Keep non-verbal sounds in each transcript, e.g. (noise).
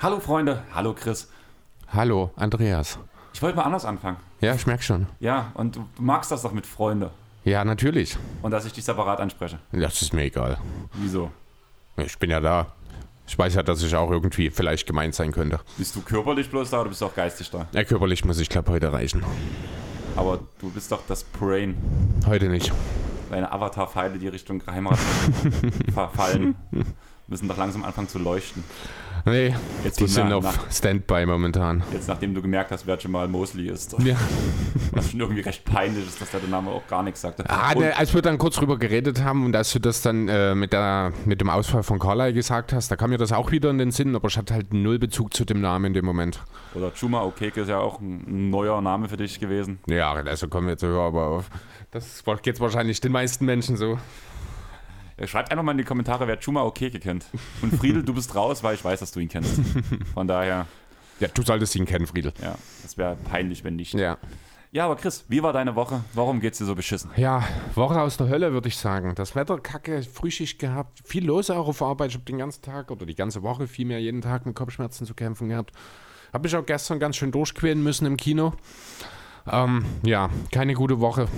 Hallo Freunde, hallo Chris. Hallo, Andreas. Ich wollte mal anders anfangen. Ja, ich merke schon. Ja, und du, magst das doch mit Freunde. Ja, natürlich. Und dass ich dich separat anspreche. Das ist mir egal. Wieso? Ich bin ja da. Ich weiß ja, dass ich auch irgendwie vielleicht gemeint sein könnte. Bist du körperlich bloß da oder bist du auch geistig da? Ja, körperlich muss ich, glaube heute reichen. Aber du bist doch das Brain. Heute nicht. Deine Avatar-Pfeile, die Richtung Heimat (laughs) verfallen, müssen doch langsam anfangen zu leuchten. Nee, Jetzt die sind nach- auf Standby momentan. Jetzt, nachdem du gemerkt hast, wer Jamal Mosley ist. Ja. Was schon irgendwie recht peinlich ist, dass der Name auch gar nichts sagte. Ah, ne, als wir dann kurz drüber geredet haben und als du das dann äh, mit, der, mit dem Ausfall von Carlyle gesagt hast, da kam mir das auch wieder in den Sinn, aber ich hatte halt null Bezug zu dem Namen in dem Moment. Oder Chuma Okeke ist ja auch ein neuer Name für dich gewesen. Ja, also kommen wir jetzt so, aber auf- das geht wahrscheinlich den meisten Menschen so. Ja, Schreibt einfach mal in die Kommentare, wer Chuma Okeke kennt. Und Friedel, du bist raus, weil ich weiß, dass du ihn kennst. Von daher, Ja, du solltest ihn kennen, Friedel. ja, das wäre peinlich, wenn nicht. Ja. Ja, aber Chris, wie war deine Woche? Warum geht's dir so beschissen? Ja, Woche aus der Hölle, würde ich sagen. Das Wetter kacke, Frühschicht gehabt, viel los auch auf Arbeit. Ich habe den ganzen Tag oder die ganze Woche vielmehr jeden Tag mit Kopfschmerzen zu kämpfen gehabt. Habe mich auch gestern ganz schön durchquälen müssen im Kino. Ähm, ja, keine gute Woche.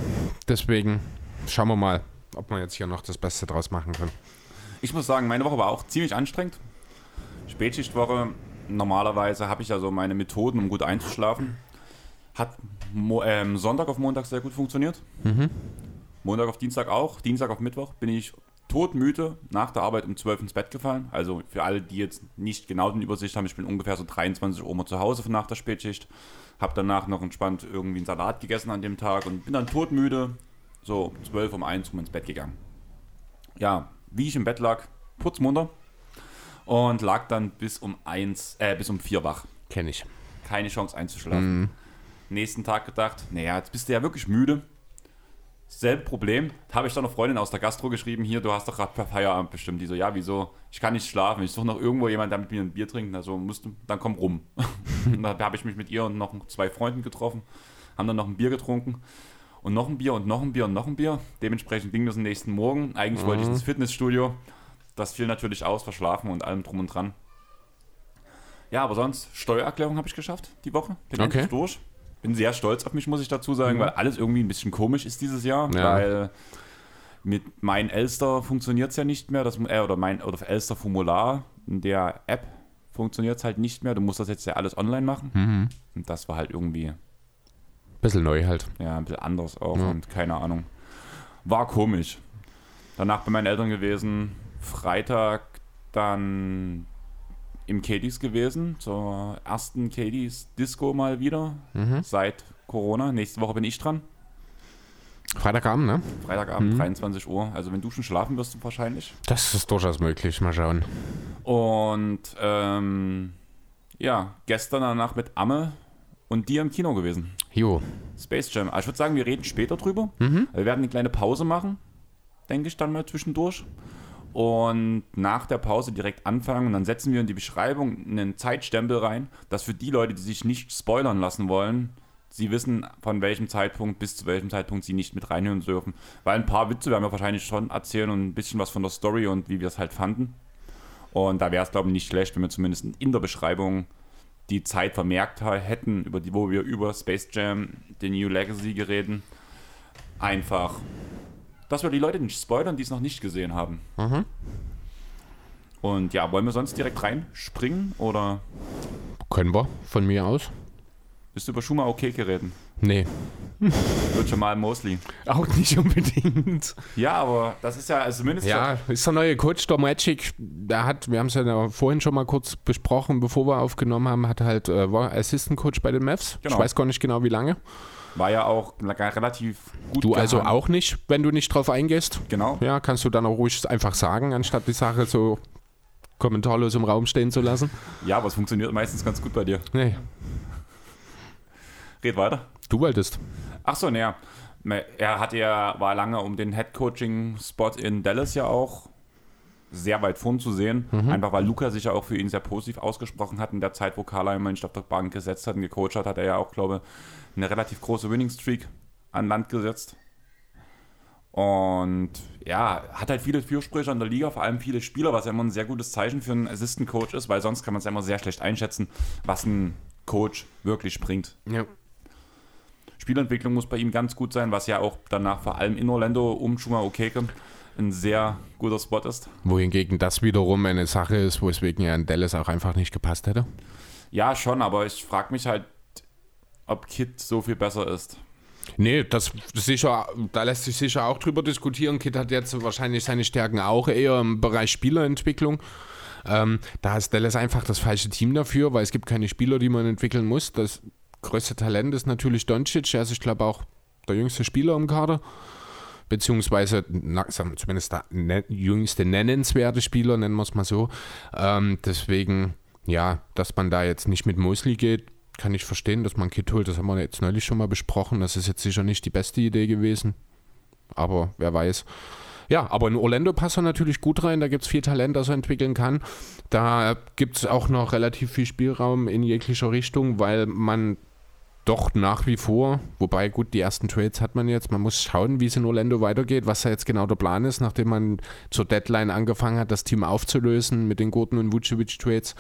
Deswegen schauen wir mal, ob wir jetzt hier noch das Beste draus machen können. Ich muss sagen, meine Woche war auch ziemlich anstrengend. Spätschichtwoche, normalerweise habe ich ja so meine Methoden, um gut einzuschlafen. Hat Mo ähm, Sonntag auf Montag sehr gut funktioniert. Montag auf Dienstag auch. Dienstag auf Mittwoch bin ich todmüde nach der Arbeit um 12 ins Bett gefallen. Also für alle, die jetzt nicht genau den Übersicht haben, ich bin ungefähr so 23 Uhr mal zu Hause nach der Spätschicht. Habe danach noch entspannt irgendwie einen Salat gegessen an dem Tag und bin dann todmüde, so um 12 um 1 rum ins Bett gegangen. Ja, wie ich im Bett lag, putzmunter und lag dann bis um 1, äh, bis um 4 wach. Kenne ich. Keine Chance einzuschlafen. Nächsten Tag gedacht, naja, jetzt bist du ja wirklich müde. Selbe Problem. Da habe ich dann eine Freundin aus der Gastro geschrieben, hier, du hast doch gerade per Feierabend bestimmt. Die so, ja, wieso? Ich kann nicht schlafen. Ich suche noch irgendwo jemanden, der mit mir ein Bier trinkt. Also musst du, dann komm rum. (laughs) und da habe ich mich mit ihr und noch zwei Freunden getroffen, haben dann noch ein Bier getrunken. Und noch ein Bier und noch ein Bier und noch ein Bier. Dementsprechend ging das am nächsten Morgen. Eigentlich wollte ich ins Fitnessstudio. Das fiel natürlich aus, verschlafen und allem drum und dran. Ja, aber sonst, Steuererklärung habe ich geschafft die Woche. Bin Okay. durch. Bin sehr stolz auf mich, muss ich dazu sagen, weil alles irgendwie ein bisschen komisch ist dieses Jahr. Ja. Weil mit mein Elster funktioniert es ja nicht mehr. Das, äh, oder mein oder Elster Formular in der App funktioniert es halt nicht mehr. Du musst das jetzt ja alles online machen. Und das war halt irgendwie Bisschen neu halt. ja, ein bisschen anders auch Ja. und keine Ahnung. War komisch. Danach bei meinen Eltern gewesen. Freitag dann im Katie's gewesen, zur ersten Katie's Disco mal wieder seit Corona. Nächste Woche bin ich dran. Freitagabend, ne? Freitagabend, 23 Uhr. Also wenn du schon schlafen wirst, du wahrscheinlich. Das ist durchaus möglich. Mal schauen. Und ähm, ja, gestern danach mit Amme und dir im Kino gewesen. Jo. Space Jam. Aber ich würde sagen, wir reden später drüber. Wir werden eine kleine Pause machen, denke ich, dann mal zwischendurch. Und nach der Pause direkt anfangen und dann setzen wir in die Beschreibung einen Zeitstempel rein, dass für die Leute, die sich nicht spoilern lassen wollen, sie wissen, von welchem Zeitpunkt bis zu welchem Zeitpunkt sie nicht mit reinhören dürfen. Weil ein paar Witze werden wir wahrscheinlich schon erzählen und ein bisschen was von der Story und wie wir es halt fanden. Und da wäre es, glaube ich, nicht schlecht, wenn wir zumindest in der Beschreibung die Zeit vermerkt hätten, über die, wo wir über Space Jam, The New Legacy gereden. Einfach, dass wir die Leute nicht spoilern, die es noch nicht gesehen haben. Und ja, wollen wir sonst direkt reinspringen oder Können wir von mir aus? bist du über Schumer okay reden? Nee. Wird schon mal Mosley. Auch nicht unbedingt. Ja, aber das ist ja also zumindest Ja, ist der neue Coach, der Magic, der hat, wir haben es ja vorhin schon mal kurz besprochen, bevor wir aufgenommen haben, hat halt, äh, war Assistant Coach bei den Mavs. Genau. Ich weiß gar nicht genau, wie lange. war ja auch relativ gut. Du also gehandelt. auch nicht, wenn du nicht drauf eingehst. Genau. Ja, kannst du dann auch ruhig einfach sagen, anstatt die Sache so kommentarlos im Raum stehen zu lassen. Ja, aber es funktioniert meistens ganz gut bei dir. Nee, Red weiter. Du wolltest. Ach so, naja. Er hat ja, war lange um den Head-Coaching-Spot in Dallas ja auch sehr weit vorn zu sehen. Einfach weil Luca sich ja auch für ihn sehr positiv ausgesprochen hat. In der Zeit, wo Carla immer auf der Bank gesetzt hat und gecoacht hat, hat er ja auch, glaube ich, eine relativ große Winning Streak an Land gesetzt. Und ja, hat halt viele Fürsprecher in der Liga, vor allem viele Spieler, was ja immer ein sehr gutes Zeichen für einen Assistant Coach ist, weil sonst kann man es ja immer sehr schlecht einschätzen, was ein Coach wirklich bringt. Ja. Spielentwicklung muss bei ihm ganz gut sein, was ja auch danach vor allem in Orlando um Chuma Okeke ein sehr guter Spot ist. Wohingegen das wiederum eine Sache ist, weswegen er in Dallas auch einfach nicht gepasst hätte. Ja, schon, aber ich frage mich halt, ob Kid so viel besser ist. Nee, das sicher, da lässt sich sicher auch drüber diskutieren. Kid hat jetzt wahrscheinlich seine Stärken auch eher im Bereich Spielerentwicklung. Ähm, da ist Dallas einfach das falsche Team dafür, weil es gibt keine Spieler, die man entwickeln muss. Das größte Talent ist natürlich Doncic, er ist, ich glaube, auch der jüngste Spieler im Kader. Beziehungsweise, na, zumindest der ne, jüngste nennenswerte Spieler, nennen wir es mal so. Ähm, deswegen, ja, dass man da jetzt nicht mit Mosley geht, kann ich verstehen, dass man Kit holt. Das haben wir jetzt neulich schon mal besprochen. Das ist jetzt sicher nicht die beste Idee gewesen. Aber wer weiß. Ja, aber in Orlando passt er natürlich gut rein. Da gibt es viel Talent, das er entwickeln kann. Da gibt es auch noch relativ viel Spielraum in jeglicher Richtung, weil man doch nach wie vor, wobei gut, die ersten Trades hat man jetzt. Man muss schauen, wie es in Orlando weitergeht, was da jetzt genau der Plan ist, nachdem man zur Deadline angefangen hat, das Team aufzulösen mit den Gurten und Vucevic-Trades.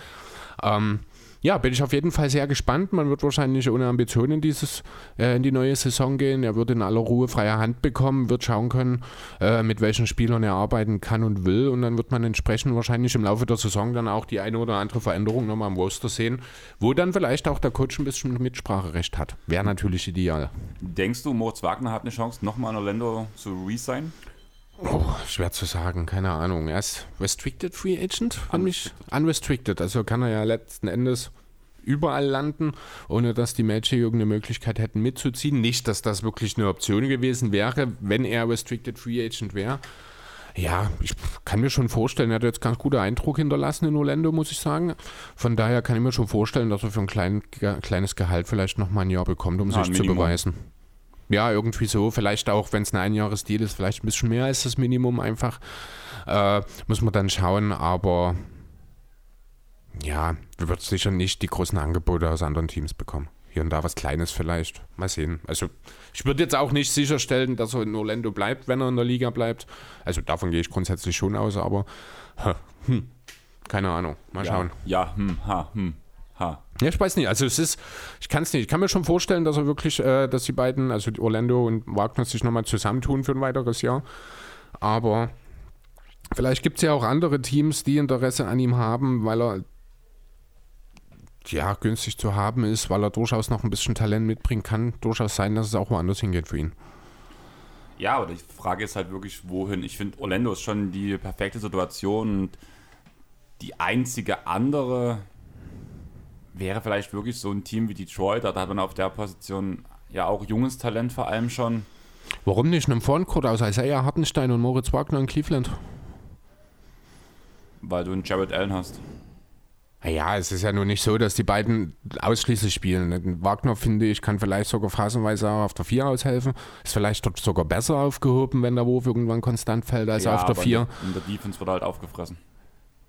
Ähm, ja, bin ich auf jeden Fall sehr gespannt. Man wird wahrscheinlich ohne Ambitionen dieses, äh, in die neue Saison gehen. Er wird in aller Ruhe freie Hand bekommen, wird schauen können, äh, mit welchen Spielern er arbeiten kann und will. Und dann wird man entsprechend wahrscheinlich im Laufe der Saison dann auch die eine oder andere Veränderung nochmal am Roster sehen, wo dann vielleicht auch der Coach ein bisschen Mitspracherecht hat. Wäre natürlich ideal. Denkst du, Moritz Wagner hat eine Chance, nochmal in Orlando zu resign? Oh, schwer zu sagen, keine Ahnung. Er ist Restricted Free Agent, wenn mich unrestricted. Also kann er ja letzten Endes überall landen, ohne dass die Magic irgendeine Möglichkeit hätten mitzuziehen. Nicht, dass das wirklich eine Option gewesen wäre, wenn er Restricted Free Agent wäre. Ja, ich kann mir schon vorstellen, er hat jetzt ganz guten Eindruck hinterlassen in Orlando, muss ich sagen. Von daher kann ich mir schon vorstellen, dass er für ein klein, kleines Gehalt vielleicht nochmal ein Jahr bekommt, um Ja, sich zu beweisen. Ja, irgendwie so. Vielleicht auch, wenn es ein Einjahresdeal ist, vielleicht ein bisschen mehr als das Minimum einfach. Äh, muss man dann schauen, aber ja, wird sicher nicht die großen Angebote aus anderen Teams bekommen. Hier und da was Kleines vielleicht. Mal sehen. Also, ich würde jetzt auch nicht sicherstellen, dass er in Orlando bleibt, wenn er in der Liga bleibt. Also, davon gehe ich grundsätzlich schon aus, aber hm, keine Ahnung. Mal schauen. Ja, ja hm, ha, hm, ha. Ja, ich weiß nicht. Also es ist, ich kann es nicht. Ich kann mir schon vorstellen, dass er wirklich, äh, dass die beiden, also Orlando und Wagner, sich nochmal zusammentun für ein weiteres Jahr. Aber vielleicht gibt es ja auch andere Teams, die Interesse an ihm haben, weil er ja günstig zu haben ist, weil er durchaus noch ein bisschen Talent mitbringen kann. Durchaus sein, dass es auch woanders hingeht für ihn. Ja, aber die Frage ist halt wirklich, wohin. Ich finde, Orlando ist schon die perfekte Situation und die einzige andere wäre vielleicht wirklich so ein Team wie Detroit. Da hat man auf der Position ja auch junges Talent vor allem schon. Warum nicht einem Frontcourt aus Isaiah Hartenstein und Moritz Wagner in Cleveland? Weil du einen Jared Allen hast. Naja, es ist ja nur nicht so, dass die beiden ausschließlich spielen. Wagner, finde ich, kann vielleicht sogar phasenweise auch auf der 4 aushelfen. Ist vielleicht dort sogar besser aufgehoben, wenn der Wurf irgendwann konstant fällt, als ja, auf der aber 4. In der, Defense wird er halt aufgefressen.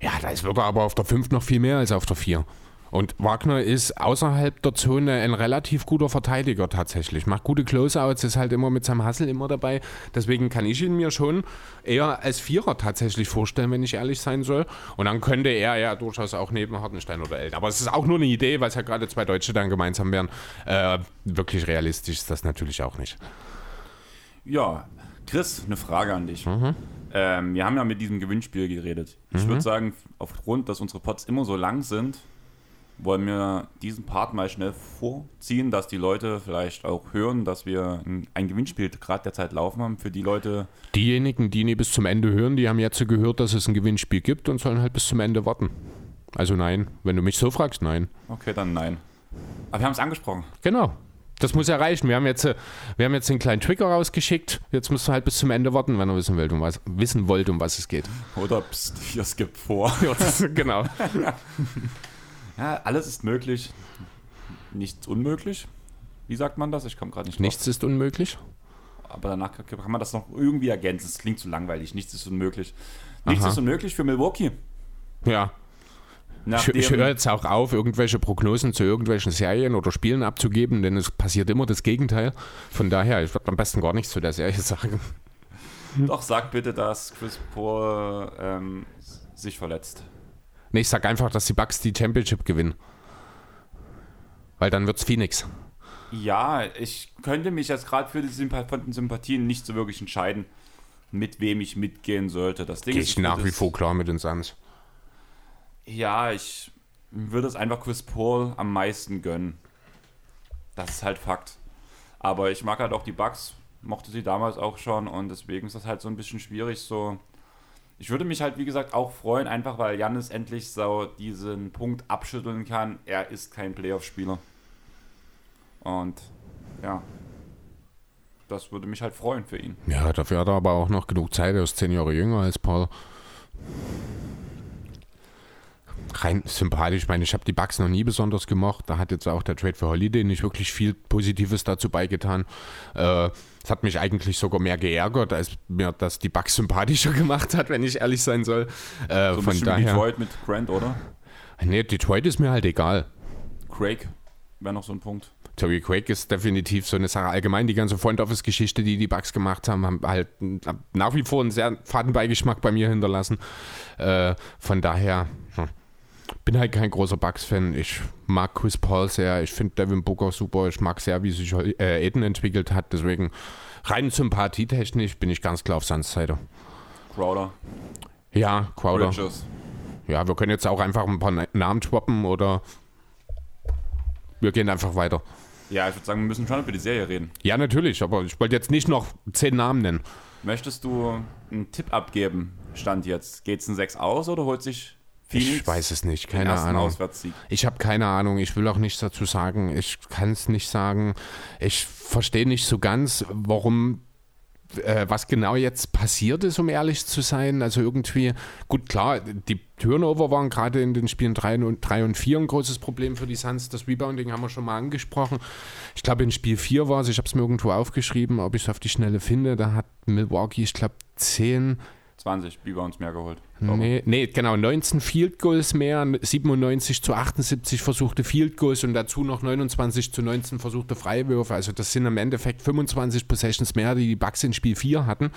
Ja, da ist wirklich aber auf der 5 noch viel mehr als auf der 4. Und Wagner ist außerhalb der Zone ein relativ guter Verteidiger tatsächlich. Macht gute Closeouts, ist halt immer mit seinem Hassel immer dabei. Deswegen kann ich ihn mir schon eher als Vierer tatsächlich vorstellen, wenn ich ehrlich sein soll. Und dann könnte er ja durchaus auch neben Hartenstein oder Elton. Aber es ist auch nur eine Idee, weil es ja gerade zwei Deutsche dann gemeinsam wären. Äh, wirklich realistisch ist das natürlich auch nicht. Ja, Chris, eine Frage an dich. Ähm, wir haben ja mit diesem Gewinnspiel geredet. Ich würde sagen, aufgrund, dass unsere Pots immer so lang sind, wollen wir diesen Part mal schnell vorziehen, dass die Leute vielleicht auch hören, dass wir ein, Gewinnspiel gerade derzeit laufen haben für die Leute. Diejenigen, die nie bis zum Ende hören, die haben jetzt gehört, dass es ein Gewinnspiel gibt und sollen halt bis zum Ende warten. Also nein, wenn du mich so fragst, nein. Okay, dann nein. Aber wir haben es angesprochen. Genau. Das muss erreichen. Wir haben jetzt, äh, wir haben jetzt einen kleinen Trigger rausgeschickt. Jetzt musst du halt bis zum Ende warten, wenn ihr wissen wollt, um was, wissen wollt, um was es geht. Oder pst, hier skippt vor. (laughs) Genau. (laughs) Ja, alles ist möglich. Nichts unmöglich. Wie sagt man das? Ich komme gerade nicht drauf. Nichts ist unmöglich. aber danach kann man das noch irgendwie ergänzen. Es klingt zu langweilig, nichts ist unmöglich. Nichts Aha. ist unmöglich für Milwaukee. Ja. Nachdem, ich, ich höre jetzt auch auf, irgendwelche Prognosen zu irgendwelchen Serien oder Spielen abzugeben, denn es passiert immer das Gegenteil. Von daher, ich würde am besten gar nichts zu der Serie sagen. Doch, sag bitte, dass Chris Paul ähm, sich verletzt. Nee, ich sag einfach, dass die Bucks die Championship gewinnen. Weil dann wird's Phoenix. Ja, ich könnte mich jetzt gerade für die Sympath von den Sympathien nicht so wirklich entscheiden, mit wem ich mitgehen sollte. Das Ding Geh ich nach wie vor klar mit den Suns. Ja, ich würde es einfach Chris Paul am meisten gönnen. Das ist halt Fakt. Aber ich mag halt auch die Bugs, mochte sie damals auch schon und deswegen ist das halt so ein bisschen schwierig so. Ich würde mich halt, wie gesagt, auch freuen, einfach weil Jannis endlich so diesen Punkt abschütteln kann. Er ist kein Playoff-Spieler. Und ja, das würde mich halt freuen für ihn. Ja, dafür hat er aber auch noch genug Zeit. Er ist zehn Jahre jünger als Paul rein sympathisch. Ich meine, ich habe die Bugs noch nie besonders gemocht. Da hat jetzt auch der Trade für Holiday nicht wirklich viel Positives dazu beigetan. Äh, es hat mich eigentlich sogar mehr geärgert, als mir das die Bugs sympathischer (laughs) gemacht hat, wenn ich ehrlich sein soll. Äh, so von daher. Detroit mit Grant, oder? Nee, Detroit ist mir halt egal. Craig wäre noch so ein Punkt. Terry Craig ist definitiv so eine Sache. Allgemein die ganze Front Office Geschichte, die die Bugs gemacht haben, haben halt nach wie vor einen sehr faden Beigeschmack bei mir hinterlassen. Äh, von daher, hm bin halt kein großer Bucks-Fan. Ich mag Chris Paul sehr. Ich finde Devin Booker super. Ich mag sehr, wie sich äh, Aiden entwickelt hat. Deswegen rein sympathietechnisch bin ich ganz klar auf Suns Seite. Crowder. Ja, Crowder. Bridges. Ja, wir können jetzt auch einfach ein paar Namen swappen oder wir gehen einfach weiter. Ja, ich würde sagen, wir müssen schon über die Serie reden. Ja, natürlich, aber ich wollte jetzt nicht noch zehn Namen nennen. Möchtest du einen Tipp abgeben? Stand jetzt. Geht es ein 6 aus oder holt sich Phoenix ich weiß es nicht, keine Ahnung. Ich habe keine Ahnung, ich will auch nichts dazu sagen. Ich kann es nicht sagen. Ich verstehe nicht so ganz, warum äh, was genau jetzt passiert ist, um ehrlich zu sein. Also irgendwie, gut, klar, die Turnover waren gerade in den Spielen 3 und, 3 und 4 ein großes Problem für die Suns. Das Rebounding haben wir schon mal angesprochen. Ich glaube, in Spiel 4 war es, ich habe es mir irgendwo aufgeschrieben, ob ich es auf die Schnelle finde. Da hat Milwaukee, ich glaube, 10 20 Rebounds mehr geholt. Nee, nee, genau, 19 Field Goals mehr, 97 zu 78 versuchte Field Goals und dazu noch 29 zu 19 versuchte Freiwürfe. Also das sind im Endeffekt 25 Possessions mehr, die die Bucks in Spiel 4 hatten.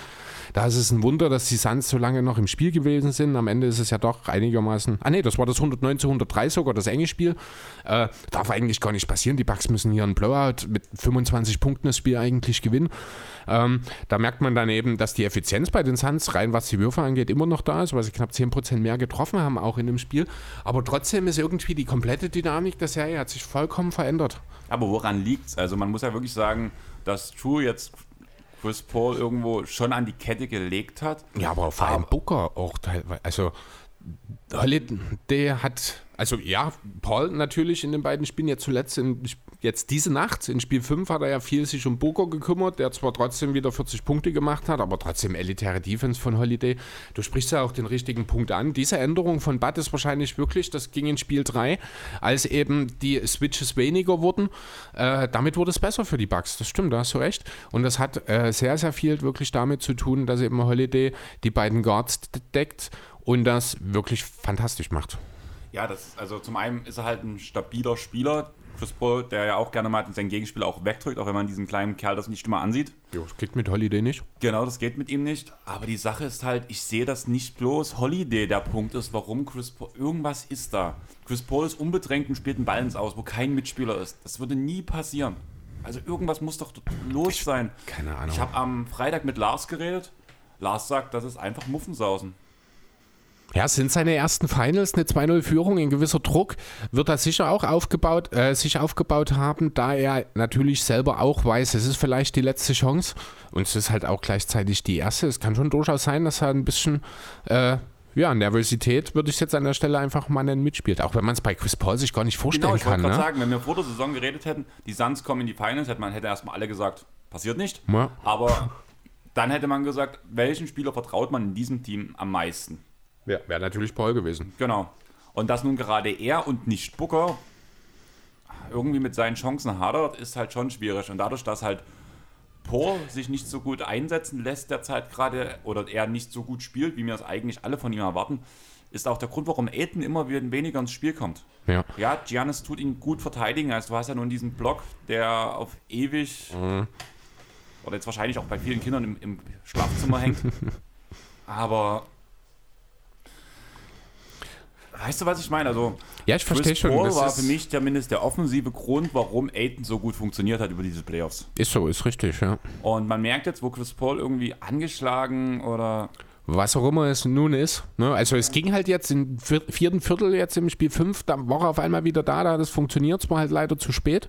Da ist es ein Wunder, dass die Suns so lange noch im Spiel gewesen sind. Am Ende ist es ja doch einigermaßen. Ah nee, das war das 109 zu 103 sogar, das enge Spiel. Äh, darf eigentlich gar nicht passieren. Die Bucks müssen hier einen Blowout mit 25 Punkten das Spiel eigentlich gewinnen. Ähm, da merkt man dann eben, dass die Effizienz bei den Suns, rein was die Würfe angeht, immer noch da ist, weil sie knapp 10% mehr getroffen haben, auch in dem Spiel. Aber trotzdem ist irgendwie die komplette Dynamik der Serie hat sich vollkommen verändert. Aber woran liegt es? Also man muss ja wirklich sagen, dass True jetzt Chris Paul irgendwo schon an die Kette gelegt hat. Ja, aber vor allem Booker auch teilweise. Also Holiday hat, also ja, Paul natürlich in den beiden Spielen, jetzt zuletzt in Jetzt diese Nacht in Spiel 5 hat er ja viel sich um Booker gekümmert, der zwar trotzdem wieder 40 Punkte gemacht hat, aber trotzdem elitäre Defense von Holiday. Du sprichst ja auch den richtigen Punkt an. Diese Änderung von Bud ist wahrscheinlich wirklich, das ging in Spiel 3, als eben die Switches weniger wurden. Äh, damit wurde es besser für die Bugs. Das stimmt, da hast du recht. Und das hat äh, sehr, sehr viel wirklich damit zu tun, dass eben Holiday die beiden Guards deckt und das wirklich fantastisch macht. Ja, das, also zum einen ist er halt ein stabiler Spieler, Chris Paul, der ja auch gerne mal seinen Gegenspieler auch wegdrückt, auch wenn man diesen kleinen Kerl das nicht immer ansieht. Jo, das geht mit Holiday nicht. Genau, das geht mit ihm nicht. Aber die Sache ist halt, ich sehe das nicht bloß Holiday der Punkt ist, warum Chris Paul, irgendwas ist da. Chris Paul ist unbedrängt und spielt einen Balance aus, wo kein Mitspieler ist. Das würde nie passieren. Also irgendwas muss doch los sein. Keine Ahnung. Ich habe am Freitag mit Lars geredet. Lars sagt, das ist einfach Muffensausen. Ja, es sind seine ersten Finals, eine 2-0-Führung, ein gewisser Druck wird er sicher auch aufgebaut, äh, sich aufgebaut haben, da er natürlich selber auch weiß, es ist vielleicht die letzte Chance und es ist halt auch gleichzeitig die erste. Es kann schon durchaus sein, dass er ein bisschen äh, ja, Nervosität würde ich jetzt an der Stelle einfach mal nennen, mitspielt. Auch wenn man es bei Chris Paul sich gar nicht vorstellen genau, ich kann. Ich wollte ne? sagen, wenn wir vor der Saison geredet hätten, die Suns kommen in die Finals, hätte man hätte erstmal alle gesagt, passiert nicht. Ja. Aber dann hätte man gesagt, welchen Spieler vertraut man in diesem Team am meisten? Ja, wäre natürlich Paul gewesen. Genau. Und dass nun gerade er und nicht Booker irgendwie mit seinen Chancen hadert, ist halt schon schwierig. Und dadurch, dass halt Paul sich nicht so gut einsetzen lässt derzeit gerade oder er nicht so gut spielt, wie wir es eigentlich alle von ihm erwarten, ist auch der Grund, warum Aiden immer wieder weniger ins Spiel kommt. Ja. Ja, Giannis tut ihn gut verteidigen. Also du hast ja nun diesen Block, der auf ewig oder jetzt wahrscheinlich auch bei vielen Kindern im, im Schlafzimmer hängt. (laughs) Aber weißt du, was ich meine? Also Ja, ich verstehe Chris schon. Paul das war für mich zumindest der offensive Grund, warum Aiden so gut funktioniert hat über diese Playoffs. ist so, ist richtig, ja. Und man merkt jetzt, wo Chris Paul irgendwie angeschlagen oder Was auch immer es nun ist. Ne? Also es ging halt jetzt im vier- vierten Viertel, jetzt im Spiel 5, da war er auf einmal wieder da, da hat es funktioniert, es war halt leider zu spät.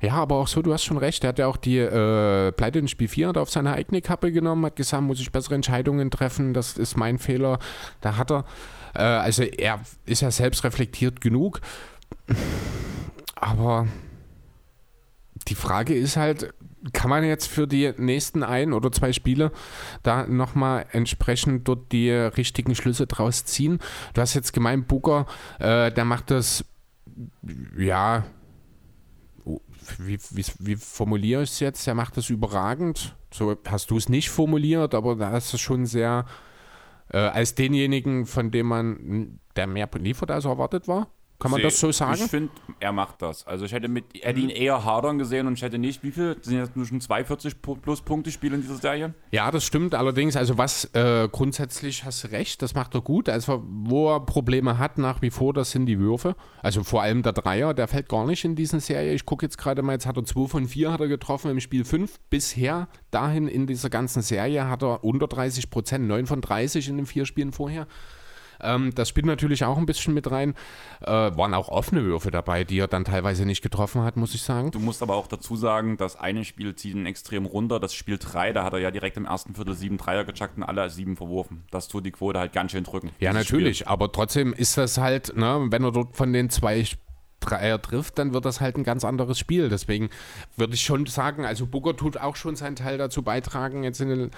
Ja, aber auch so, du hast schon recht, er hat ja auch die äh, Pleite in Spiel 4 auf seine eigene Kappe genommen, hat gesagt, muss ich bessere Entscheidungen treffen, das ist mein Fehler. Da hat er, äh, also er ist ja selbst reflektiert genug, aber die Frage ist halt, kann man jetzt für die nächsten ein oder zwei Spiele da nochmal entsprechend dort die richtigen Schlüsse draus ziehen? Du hast jetzt gemeint, Booker, äh, der macht das, ja, wie, wie, wie formuliere ich es jetzt? Der macht das überragend. So hast du es nicht formuliert, aber da ist es schon sehr, äh, als denjenigen, von dem man, der mehr liefert, als erwartet war. Kann man See- das so sagen? Ich finde, er macht das. Also ich hätte, mit, hätte ihn eher hadern gesehen und ich hätte nicht, wie viel? Sind jetzt nur schon 42 Pu- plus Punkte Spiele in dieser Serie? Ja, das stimmt. Allerdings, also was äh, grundsätzlich hast du recht, das macht er gut. Also wo er Probleme hat nach wie vor, das sind die Würfe. Also vor allem der Dreier, der fällt gar nicht in diesen Serie. Ich gucke jetzt gerade mal, jetzt hat er 2 von 4 hat er getroffen im Spiel 5. Bisher dahin in dieser ganzen Serie hat er unter 30 Prozent, 9 von 30 in den vier Spielen vorher. Ähm, das spielt natürlich auch ein bisschen mit rein. Äh, waren auch offene Würfe dabei, die er dann teilweise nicht getroffen hat, muss ich sagen. Du musst aber auch dazu sagen, das eine Spiel zieht ihn extrem runter. Das Spiel 3, da hat er ja direkt im ersten Viertel sieben Dreier gechuckt und alle sieben verworfen. Das tut die Quote halt ganz schön drücken. Ja, natürlich, aber trotzdem ist das halt, ne, wenn er dort von den zwei Dreier trifft, dann wird das halt ein ganz anderes Spiel. Deswegen würde ich schon sagen, also Booker tut auch schon seinen Teil dazu beitragen, jetzt in den,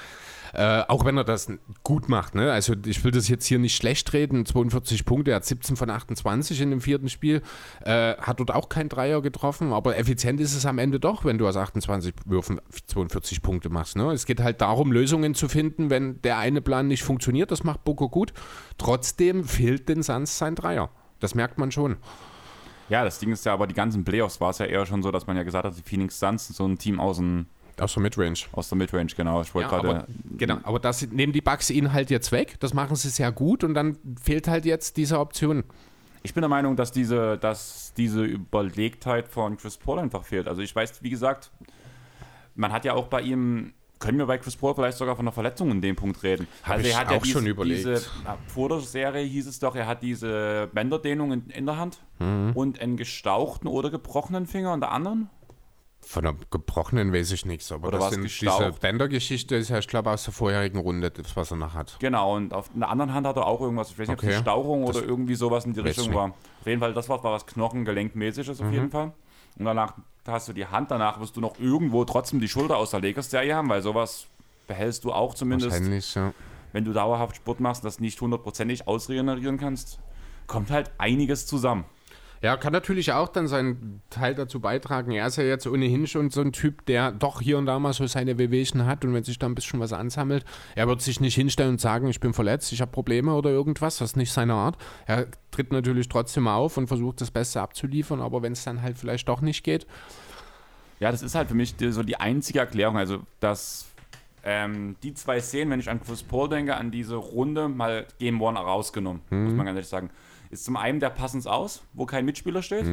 äh, auch wenn er das gut macht, ne? Also ich will das jetzt hier nicht schlecht reden. 42 Punkte, er hat 17 von 28 in dem vierten Spiel, äh, hat dort auch kein Dreier getroffen, aber effizient ist es am Ende doch, wenn du aus 28 Würfen 42 Punkte machst. Ne? Es geht halt darum, Lösungen zu finden, wenn der eine Plan nicht funktioniert, das macht Booker gut. Trotzdem fehlt den Suns sein Dreier. Das merkt man schon. Ja, das Ding ist ja aber, die ganzen Playoffs war es ja eher schon so, dass man ja gesagt hat, die Phoenix Suns sind so ein Team aus, dem, Aus der Midrange. aus der Midrange, genau. Ich wollte Ja, gerade. aber, genau, aber das nehmen die Bugs ihn halt jetzt weg. Das machen sie sehr gut und dann fehlt halt jetzt diese Option. Ich bin der Meinung, dass diese, dass diese Überlegtheit von Chris Paul einfach fehlt. Also ich weiß, wie gesagt, man hat ja auch bei ihm, können wir bei Chris Paul vielleicht sogar von einer Verletzung in dem Punkt reden. Hab also ich er hat auch ja diese, schon überlegt. Diese, na, vor der Serie hieß es doch, er hat diese Bänderdehnung in, in der Hand Mhm. und einen gestauchten oder gebrochenen Finger in der anderen. Von der gebrochenen weiß ich nichts, aber Oder das sind diese? Bändergeschichte ist ja, ich glaube, aus der vorherigen Runde, das, was er noch hat. Genau, und auf der anderen Hand hat er auch irgendwas, ich weiß nicht, ob es Okay. eine Stauchung Das oder irgendwie sowas in die Richtung ich war. Auf jeden Fall, das war, war was Knochengelenkmäßiges auf Mhm. jeden Fall. Und danach hast du die Hand, danach wirst du noch irgendwo trotzdem die Schulter aus der Lakers-Serie haben, weil sowas behältst du auch zumindest, Wahrscheinlich, ja. wenn du dauerhaft Sport machst, das nicht hundertprozentig ausregenerieren kannst. Kommt halt einiges zusammen. Ja, kann natürlich auch dann seinen Teil dazu beitragen. Er ist ja jetzt ohnehin schon so ein Typ, der doch hier und da mal so seine Wehwehchen hat und wenn sich da ein bisschen was ansammelt, er wird sich nicht hinstellen und sagen, ich bin verletzt, ich habe Probleme oder irgendwas, das ist nicht seine Art. Er tritt natürlich trotzdem auf und versucht das Beste abzuliefern, aber wenn es dann halt vielleicht doch nicht geht, Ja, das ist halt für mich die, so die einzige Erklärung. Also, dass ähm, die zwei Szenen, wenn ich an Chris Paul denke, an diese Runde mal Game One rausgenommen, muss man ganz ehrlich sagen. Ist zum einen der Passens aus, wo kein Mitspieler steht,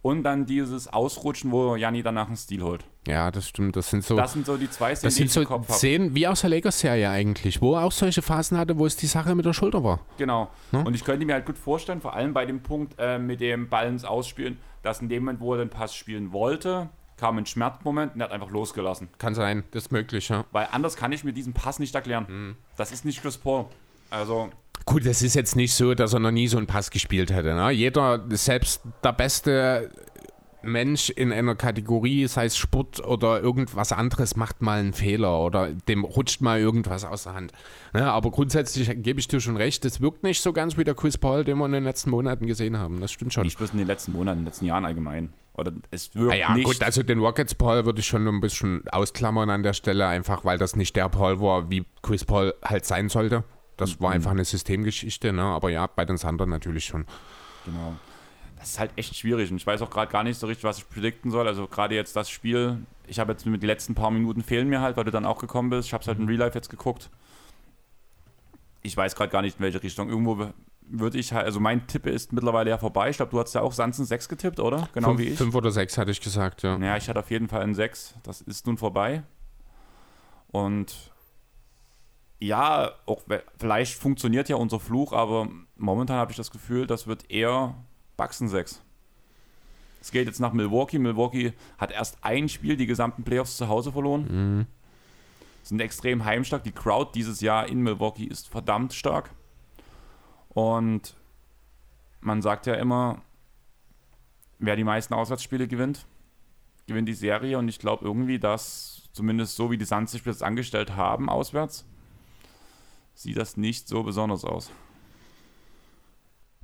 und dann dieses Ausrutschen, wo Janni danach einen Stil holt. ja, das stimmt, das sind so... Das sind so die zwei Szenen, Das die sind so. Szenen wie aus der Lakers-Serie eigentlich, wo er auch solche Phasen hatte, wo es die Sache mit der Schulter war. Genau. Ne? Und ich könnte mir halt gut vorstellen, vor allem bei dem Punkt äh, mit dem Ballens ausspielen, dass in dem Moment, wo er den Pass spielen wollte, kam ein Schmerzmoment und er hat einfach losgelassen. Kann sein, das ist möglich, ja. Weil anders kann ich mir diesen Pass nicht erklären. Hm. Das ist nicht Chris Paul. Also, Gut, es ist jetzt nicht so, dass er noch nie so einen Pass gespielt hätte. Ne? Jeder, selbst der beste Mensch in einer Kategorie, sei es Sport oder irgendwas anderes, macht mal einen Fehler oder dem rutscht mal irgendwas aus der Hand. Ne? Aber grundsätzlich gebe ich dir schon recht, es wirkt nicht so ganz wie der Chris Paul, den wir in den letzten Monaten gesehen haben. Das stimmt schon. nicht bloß in den letzten Monaten, in den letzten Jahren allgemein. Oder es wirkt Naja, nicht. gut, also den Rockets Paul würde ich schon ein bisschen ausklammern an der Stelle, einfach weil das nicht der Paul war, wie Chris Paul halt sein sollte. Das Mhm. war einfach eine Systemgeschichte, ne? aber ja, bei den Thunder natürlich schon. Genau. Das ist halt echt schwierig und ich weiß auch gerade gar nicht so richtig, was ich predikten soll. Also gerade jetzt das Spiel, ich habe jetzt mit den letzten paar Minuten fehlen mir halt, weil du dann auch gekommen bist. Ich habe es halt in Real Life jetzt geguckt. Ich weiß gerade gar nicht, in welche Richtung. Irgendwo würde ich halt, also mein Tipp ist mittlerweile ja vorbei. Ich glaube, du hast ja auch Sanzen 6 getippt, oder? Genau fünf, wie ich. fünf oder sechs hatte ich gesagt, ja. Naja, ich hatte auf jeden Fall einen 6. Das ist nun vorbei. Und ja, auch vielleicht funktioniert ja unser Fluch, aber momentan habe ich das Gefühl, das wird eher Bucks ein 6. Es geht jetzt nach Milwaukee. Milwaukee hat erst ein Spiel die gesamten Playoffs zu Hause verloren. Sind extrem heimstark. Die Crowd dieses Jahr in Milwaukee ist verdammt stark. Und man sagt ja immer, wer die meisten Auswärtsspiele gewinnt, gewinnt die Serie. Und ich glaube irgendwie, dass zumindest so wie die Suns sich jetzt angestellt haben auswärts, sieht das nicht so besonders aus.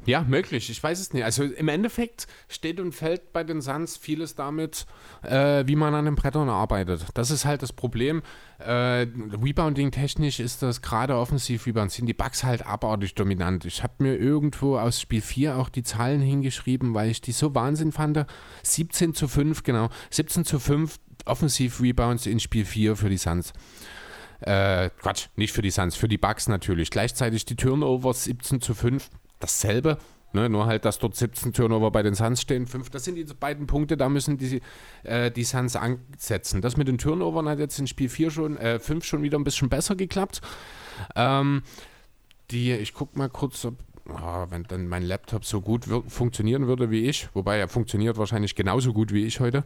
Ja, möglich. Ich weiß es nicht. Also im Endeffekt steht und fällt bei den Suns vieles damit, äh, wie man an den Brettern arbeitet. Das ist halt das Problem. Äh, Rebounding-technisch ist das gerade Offensiv-Rebound, sind die Bugs halt abartig dominant. Ich habe mir irgendwo aus Spiel 4 auch die Zahlen hingeschrieben, weil ich die so Wahnsinn fand. 17 zu 5, genau. 17 zu 5 Offensiv-Rebounds in Spiel 4 für die Suns. Äh, Quatsch, nicht für die Suns, für die Bucks natürlich. Gleichzeitig die Turnovers 17 zu 5, dasselbe. Ne, nur halt, dass dort 17 Turnover bei den Suns stehen, 5. Das sind die beiden Punkte, da müssen die, äh, die Suns ansetzen. Das mit den Turnovern hat jetzt in Spiel 4 schon, äh, 5 schon wieder ein bisschen besser geklappt. Ähm, die, ich guck mal kurz, ob, ah, wenn dann mein Laptop so gut funktionieren würde wie ich, wobei er funktioniert wahrscheinlich genauso gut wie ich heute.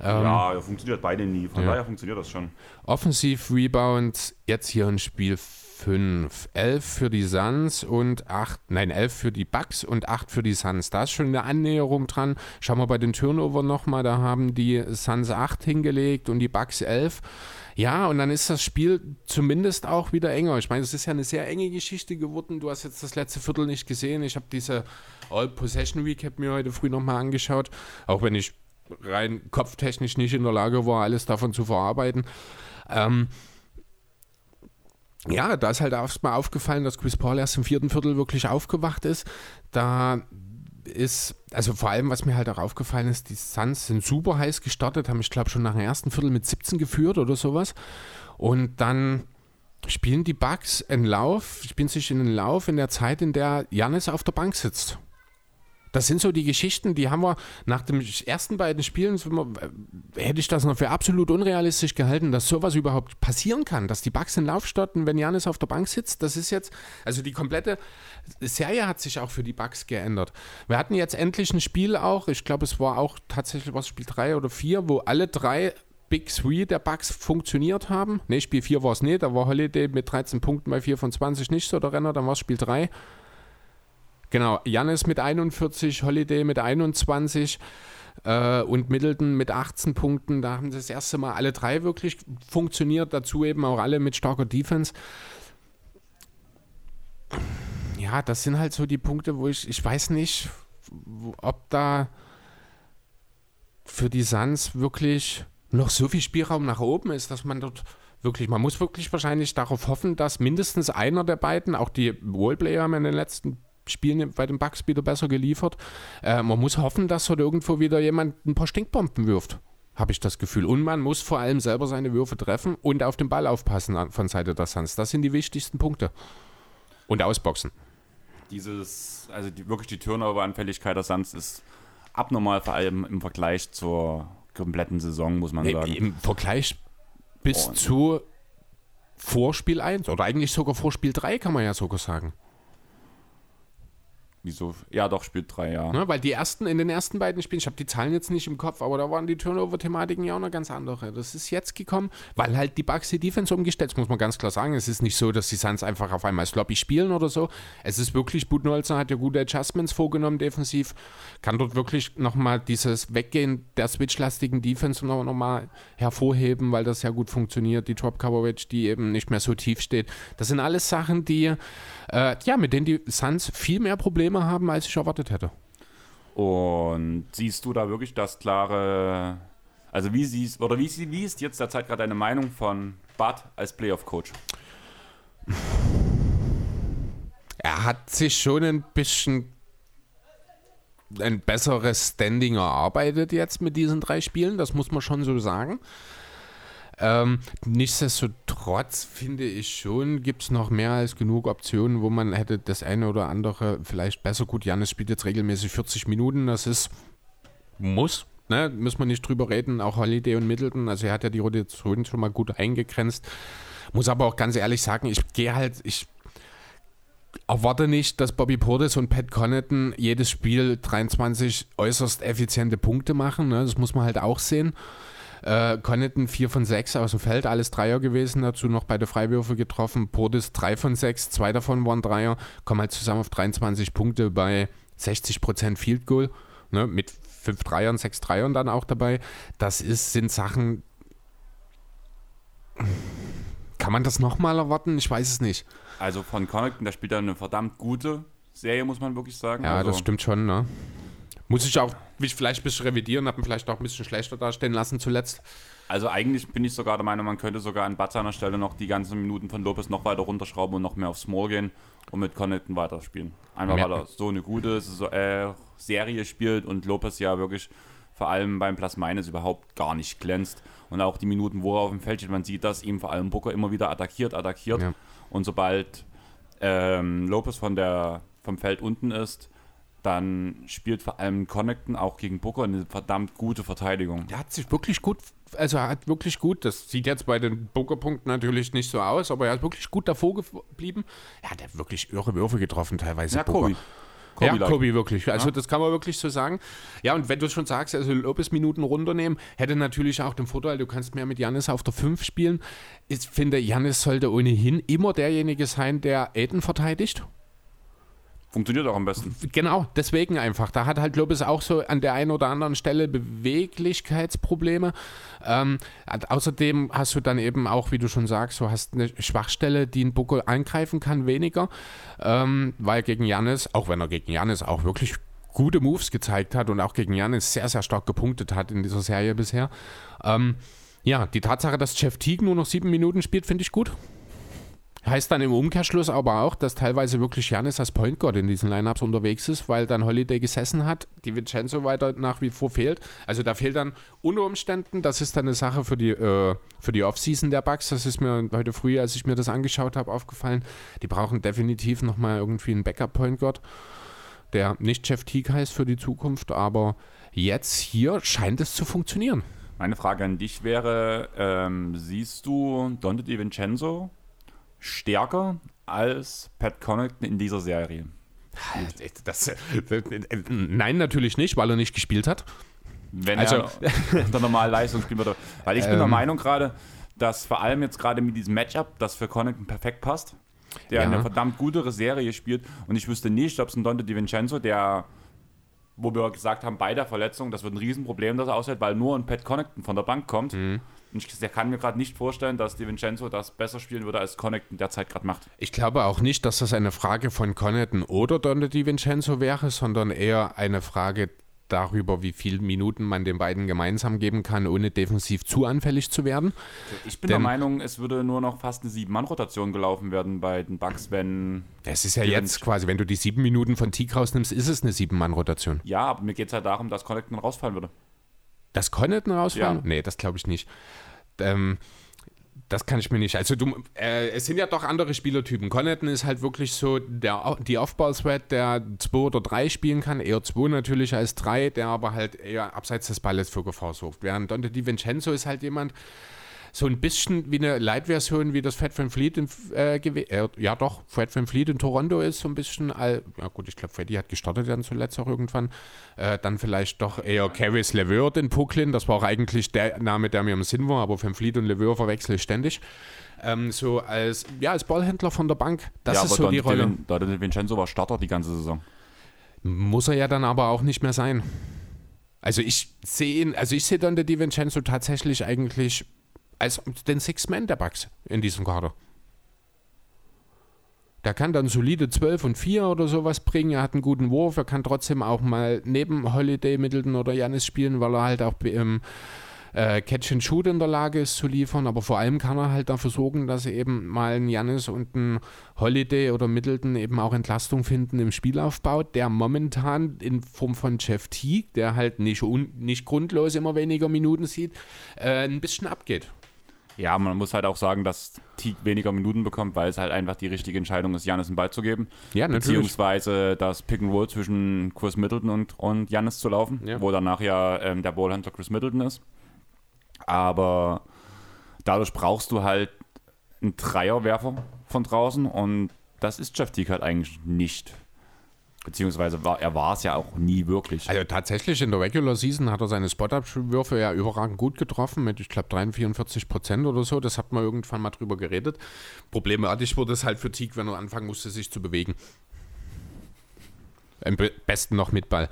Ähm, ja, funktioniert beide nie. Von ja. daher funktioniert das schon. Offensiv Rebounds jetzt hier in Spiel 5. 11 für die Suns und 8, nein, 11 für die Bucks und 8 für die Suns. Da ist schon eine Annäherung dran. Schauen wir bei den Turnover nochmal, da haben die Suns 8 hingelegt und die Bucks 11. Ja, und dann ist das Spiel zumindest auch wieder enger. Ich meine, es ist ja eine sehr enge Geschichte geworden. Du hast jetzt das letzte Viertel nicht gesehen. Ich habe diese All-Possession Recap mir heute früh nochmal angeschaut, auch wenn ich rein kopftechnisch nicht in der Lage war, alles davon zu verarbeiten. Ähm, ja, da ist halt erstmal aufgefallen, dass Chris Paul erst im vierten Viertel wirklich aufgewacht ist. Da ist, also vor allem, was mir halt auch aufgefallen ist, die Suns sind super heiß gestartet, haben ich glaube schon nach dem ersten Viertel mit 17 geführt oder sowas. Und dann spielen die Bucks einen Lauf, spielen sich in den Lauf in der Zeit, in der Janis auf der Bank sitzt. Das sind so die Geschichten, die haben wir nach den ersten beiden Spielen, äh, hätte ich das noch für absolut unrealistisch gehalten, dass sowas überhaupt passieren kann, dass die Bugs in Lauf starten, wenn Janis auf der Bank sitzt. Das ist jetzt, also die komplette Serie hat sich auch für die Bugs geändert. Wir hatten jetzt endlich ein Spiel auch, ich glaube, es war auch tatsächlich was Spiel 3 oder 4, wo alle drei Big Three der Bugs funktioniert haben. Ne, Spiel 4 war es nicht, da war Holiday mit 13 Punkten bei 4 von 20 nicht so der Renner, dann war es Spiel 3. Genau, Jannis mit 41, Holiday mit 21 äh, und Middleton mit 18 Punkten. Da haben das erste Mal alle drei wirklich funktioniert. Dazu eben auch alle mit starker Defense. Ja, das sind halt so die Punkte, wo ich, ich weiß nicht, ob da für die Suns wirklich noch so viel Spielraum nach oben ist, dass man dort wirklich, man muss wirklich wahrscheinlich darauf hoffen, dass mindestens einer der beiden, auch die Wallplayer haben in den letzten Spielen bei den Bucks wieder besser geliefert. Äh, man muss hoffen, dass dort irgendwo wieder jemand ein paar Stinkbomben wirft, habe ich das Gefühl. Und man muss vor allem selber seine Würfe treffen und auf den Ball aufpassen von Seite der Suns. Das sind die wichtigsten Punkte. Und ausboxen. Dieses, also die, wirklich die Turnover-Anfälligkeit der Suns ist abnormal, vor allem im Vergleich zur kompletten Saison, muss man Nee, sagen. Im Vergleich bis Und- zu Vorspiel 1 oder eigentlich sogar Vorspiel 3 kann man ja sogar sagen. Wieso? Ja, doch, spielt drei, ja. Ne, weil die ersten, in den ersten beiden Spielen, ich habe die Zahlen jetzt nicht im Kopf, aber da waren die Turnover-Thematiken ja auch noch ganz andere. Das ist jetzt gekommen, weil halt die Bucks die Defense umgestellt, das muss man ganz klar sagen. Es ist nicht so, dass die Suns einfach auf einmal sloppy spielen oder so. Es ist wirklich, Budenholzer hat ja gute Adjustments vorgenommen defensiv, kann dort wirklich nochmal dieses Weggehen der switchlastigen Defense noch, noch mal hervorheben, weil das ja gut funktioniert. Die Drop Coverage, die eben nicht mehr so tief steht. Das sind alles Sachen, die, äh, ja, mit denen die Suns viel mehr Probleme haben, als ich erwartet hätte. Und siehst du da wirklich das klare, also wie siehst, oder wie, wie ist jetzt derzeit gerade deine Meinung von Bart als Playoff-Coach? Er hat sich schon ein bisschen ein besseres Standing erarbeitet jetzt mit diesen drei Spielen, das muss man schon so sagen. Ähm, nichtsdestotrotz finde ich schon, gibt es noch mehr als genug Optionen, wo man hätte das eine oder andere vielleicht besser. Gut, Janis spielt jetzt regelmäßig 40 Minuten, das ist muss, ne? müssen wir nicht drüber reden. Auch Holiday und Middleton, also er hat ja die Rotation schon mal gut eingegrenzt. Muss aber auch ganz ehrlich sagen, ich gehe halt, ich erwarte nicht, dass Bobby Portis und Pat Connaughton jedes Spiel 23 äußerst effiziente Punkte machen. Ne? Das muss man halt auch sehen. Äh, Connaughton 4 von 6 aus dem Feld, alles Dreier gewesen, dazu noch beide Freiwürfe getroffen. Portis 3 von 6, zwei davon waren Dreier, kommen halt zusammen auf 23 Punkte bei 60% Field Goal, ne? mit 5 Dreiern, 6 Dreiern dann auch dabei. Das ist, sind Sachen. Kann man das nochmal erwarten? Ich weiß es nicht. Also von Connaughton, der spielt da eine verdammt gute Serie, muss man wirklich sagen. Ja, also, das stimmt schon, ne? Muss ich auch mich vielleicht ein bisschen revidieren, habe ihn vielleicht auch ein bisschen schlechter dastehen lassen zuletzt. Also eigentlich bin ich sogar der Meinung, man könnte sogar an Bad seiner Stelle noch die ganzen Minuten von Lopez noch weiter runterschrauben und noch mehr aufs Small gehen und mit Connaughton weiterspielen. Einfach weil er so eine gute äh, Serie spielt und Lopez ja wirklich vor allem beim Plus Minus überhaupt gar nicht glänzt. Und auch die Minuten, wo er auf dem Feld steht, man sieht, dass ihm vor allem Booker immer wieder attackiert, attackiert. Ja. Und sobald ähm, Lopez von der, vom Feld unten ist, dann spielt vor allem Connecton auch gegen Booker eine verdammt gute Verteidigung. Der hat sich wirklich gut, also er hat wirklich gut, das sieht jetzt bei den Booker-Punkten natürlich nicht so aus, aber er ist wirklich gut davor geblieben. Er hat ja wirklich irre Würfe getroffen teilweise. Ja, Kobe. Kobe ja, Kobe wirklich. Also ja. das kann man wirklich so sagen. Ja, und wenn du schon sagst, also Lopez-Minuten runternehmen, hätte natürlich auch den Vorteil, du kannst mehr mit Janis auf der 5 spielen. Ich finde, Janis sollte ohnehin immer derjenige sein, der Aiden verteidigt. Funktioniert auch am besten. Genau, deswegen einfach. Da hat halt Lopez auch so an der einen oder anderen Stelle Beweglichkeitsprobleme. Ähm, außerdem hast du dann eben auch, wie du schon sagst, du hast eine Schwachstelle, die ein Booker angreifen kann, weniger. Ähm, weil gegen Janis, auch wenn er gegen Janis auch wirklich gute Moves gezeigt hat und auch gegen Janis sehr, sehr stark gepunktet hat in dieser Serie bisher. Ähm, ja, die Tatsache, dass Jeff Teague nur noch sieben Minuten spielt, finde ich gut. Heißt dann im Umkehrschluss aber auch, dass teilweise wirklich Janis als Point Guard in diesen Lineups unterwegs ist, weil dann Holiday gesessen hat, die Vincenzo weiter nach wie vor fehlt. Also da fehlt dann unter Umständen, das ist dann eine Sache für die, äh, für die Offseason der Bucks, das ist mir heute früh, als ich mir das angeschaut habe, aufgefallen. Die brauchen definitiv nochmal irgendwie einen Backup-Point Guard, der nicht Jeff Teague heißt für die Zukunft, aber jetzt hier scheint es zu funktionieren. Meine Frage an dich wäre, ähm, siehst du Dante DiVincenzo stärker als Pat Connaughton in dieser Serie. Das, das, nein, natürlich nicht, weil er nicht gespielt hat. Wenn also, er (laughs) unter normal Leistung spielen würde. Weil ich bin der ähm. Meinung gerade, dass vor allem jetzt gerade mit diesem Matchup, das für Connaughton perfekt passt, der ja. eine verdammt gute Serie spielt und ich wüsste nicht, ob es ein Dante DiVincenzo, der wo wir gesagt haben, bei der Verletzung, das wird ein Riesenproblem, dass er aushält, weil nur ein Pat Connaughton von der Bank kommt. Mhm. Und ich kann mir gerade nicht vorstellen, dass Di Vincenzo das besser spielen würde, als Connaughton derzeit gerade macht. Ich glaube auch nicht, dass das eine Frage von Connaughton oder Donde Di Vincenzo wäre, sondern eher eine Frage darüber, wie viele Minuten man den beiden gemeinsam geben kann, ohne defensiv zu anfällig zu werden. Ich bin Denn, der Meinung, es würde nur noch fast eine Sieben-Mann-Rotation gelaufen werden bei den Bucks, wenn. Das ist ja jetzt quasi, wenn du die sieben Minuten von Teague rausnimmst, ist es eine Sieben-Mann-Rotation. Ja, aber mir geht es halt darum, dass Connaughton rausfallen würde. Dass Connaughton rausfallen? Ja. Nee, das glaube ich nicht. Ähm, das kann ich mir nicht. Also du, äh, es sind ja doch andere Spielertypen. Connaughton ist halt wirklich so der, die Aufbau-Thread, der 2 oder 3 spielen kann, eher 2 natürlich als 3, der aber halt eher abseits des Balles für Gefahr sorgt. Während Dante DiVincenzo ist halt jemand, so ein bisschen wie eine Light-Version, wie das Fat Van Fleet in, äh, äh, ja doch, Fred Van Fleet in Toronto ist so ein bisschen, all, ja gut, ich glaube, Freddy hat gestartet dann zuletzt auch irgendwann, äh, dann vielleicht doch eher Caris LeVert in Brooklyn, das war auch eigentlich der Name, der mir im Sinn war, aber Van Fleet und LeVert verwechsel ich ständig. Ähm, so als, ja, als Ballhändler von der Bank, das ja, ist so die Rolle. Dante Vincenzo war Starter die ganze Saison. Muss er ja dann aber auch nicht mehr sein. Also ich sehe ihn, also ich sehe dann der DiVincenzo tatsächlich eigentlich als den Six-Man der Bucks in diesem Kader. Der kann dann solide 12 und 4 oder sowas bringen. Er hat einen guten Wurf. Er kann trotzdem auch mal neben Holiday, Middleton oder Janis spielen, weil er halt auch ähm, äh, Catch and Shoot in der Lage ist zu liefern. Aber vor allem kann er halt dafür sorgen, dass eben mal ein Janis und ein Holiday oder Middleton eben auch Entlastung finden im Spielaufbau, der momentan in Form von Jeff Teague, der halt nicht, nicht grundlos immer weniger Minuten sieht, äh, ein bisschen abgeht. Ja, man muss halt auch sagen, dass Teague weniger Minuten bekommt, weil es halt einfach die richtige Entscheidung ist, Janis einen Ball zu geben. Ja, natürlich. Beziehungsweise das Pick and Roll zwischen Chris Middleton und, und Janis zu laufen, Ja. wo danach ja ähm, der Ballhändler Chris Middleton ist. Aber dadurch brauchst du halt einen Dreierwerfer von draußen und das ist Jeff Teague halt eigentlich nicht. Beziehungsweise war, er war es ja auch nie wirklich. Also tatsächlich in der Regular Season hat er seine Spot-Up-Würfe ja überragend gut getroffen mit, ich glaube, 43, 44 Prozent oder so. Das hat man irgendwann mal drüber geredet. Problematisch wurde es halt für Teague, wenn er anfangen musste, sich zu bewegen. Am be- besten noch mit Ball.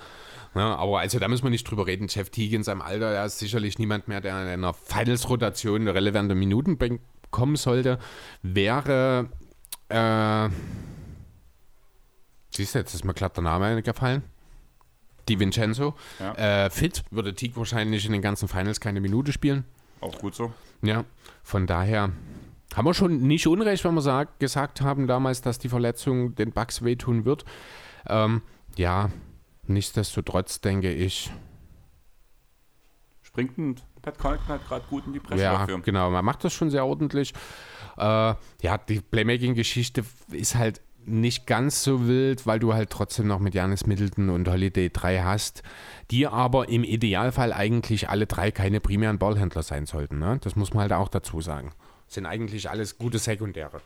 Ja, aber also da müssen wir nicht drüber reden. Jeff Teague in seinem Alter, er ist sicherlich niemand mehr, der in einer Finals-Rotation relevante Minuten bekommen sollte. Wäre, äh, siehst du, jetzt ist mir glatt der Name gefallen. Di Vincenzo. Ja. Äh, fit würde Teague wahrscheinlich in den ganzen Finals keine Minute spielen. Auch gut so. Ja, von daher haben wir schon nicht unrecht, wenn wir sag, gesagt haben damals, dass die Verletzung den Bugs wehtun wird. Ähm, ja, nichtsdestotrotz denke ich, Springt ein Pat Connaughton halt gerade gut in die Presse ja, dafür. genau, man macht das schon sehr ordentlich. Äh, ja, die Playmaking-Geschichte ist halt nicht ganz so wild, weil du halt trotzdem noch mit Janis Middleton und Holiday drei hast, die aber im Idealfall eigentlich alle drei keine primären Ballhändler sein sollten. Ne? Das muss man halt auch dazu sagen. Sind eigentlich alles gute Sekundäre.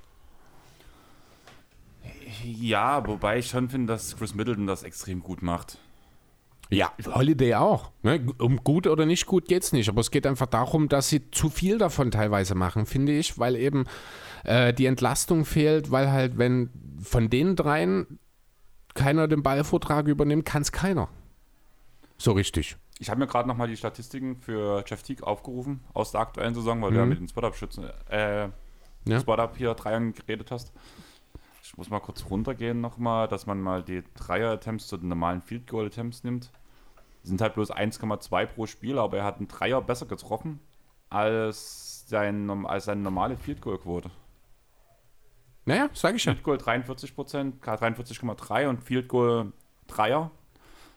Ja, wobei ich schon finde, dass Chris Middleton das extrem gut macht. Ja, Holiday auch. Ne? Um gut oder nicht gut geht es nicht. Aber es geht einfach darum, dass sie zu viel davon teilweise machen, finde ich, weil eben äh, die Entlastung fehlt, weil halt, wenn von den dreien keiner den Ballvortrag übernimmt, kann es keiner. So richtig. Ich habe mir gerade nochmal die Statistiken für Jeff Teague aufgerufen aus der aktuellen Saison, weil du ja Mhm. mit den Spot-Up-Schützen, äh, Ja. Spot-Up hier Dreiern geredet hast. Ich muss mal kurz runtergehen nochmal, dass man mal die Dreier-Attempts zu den normalen Field-Goal-Attempts nimmt. Die sind halt bloß 1,2 pro Spiel, aber er hat einen Dreier besser getroffen als, sein, als seine normale Field-Goal-Quote. Naja, sage ich ja. Field Goal 43 Prozent, 43,3 und Field Goal Dreier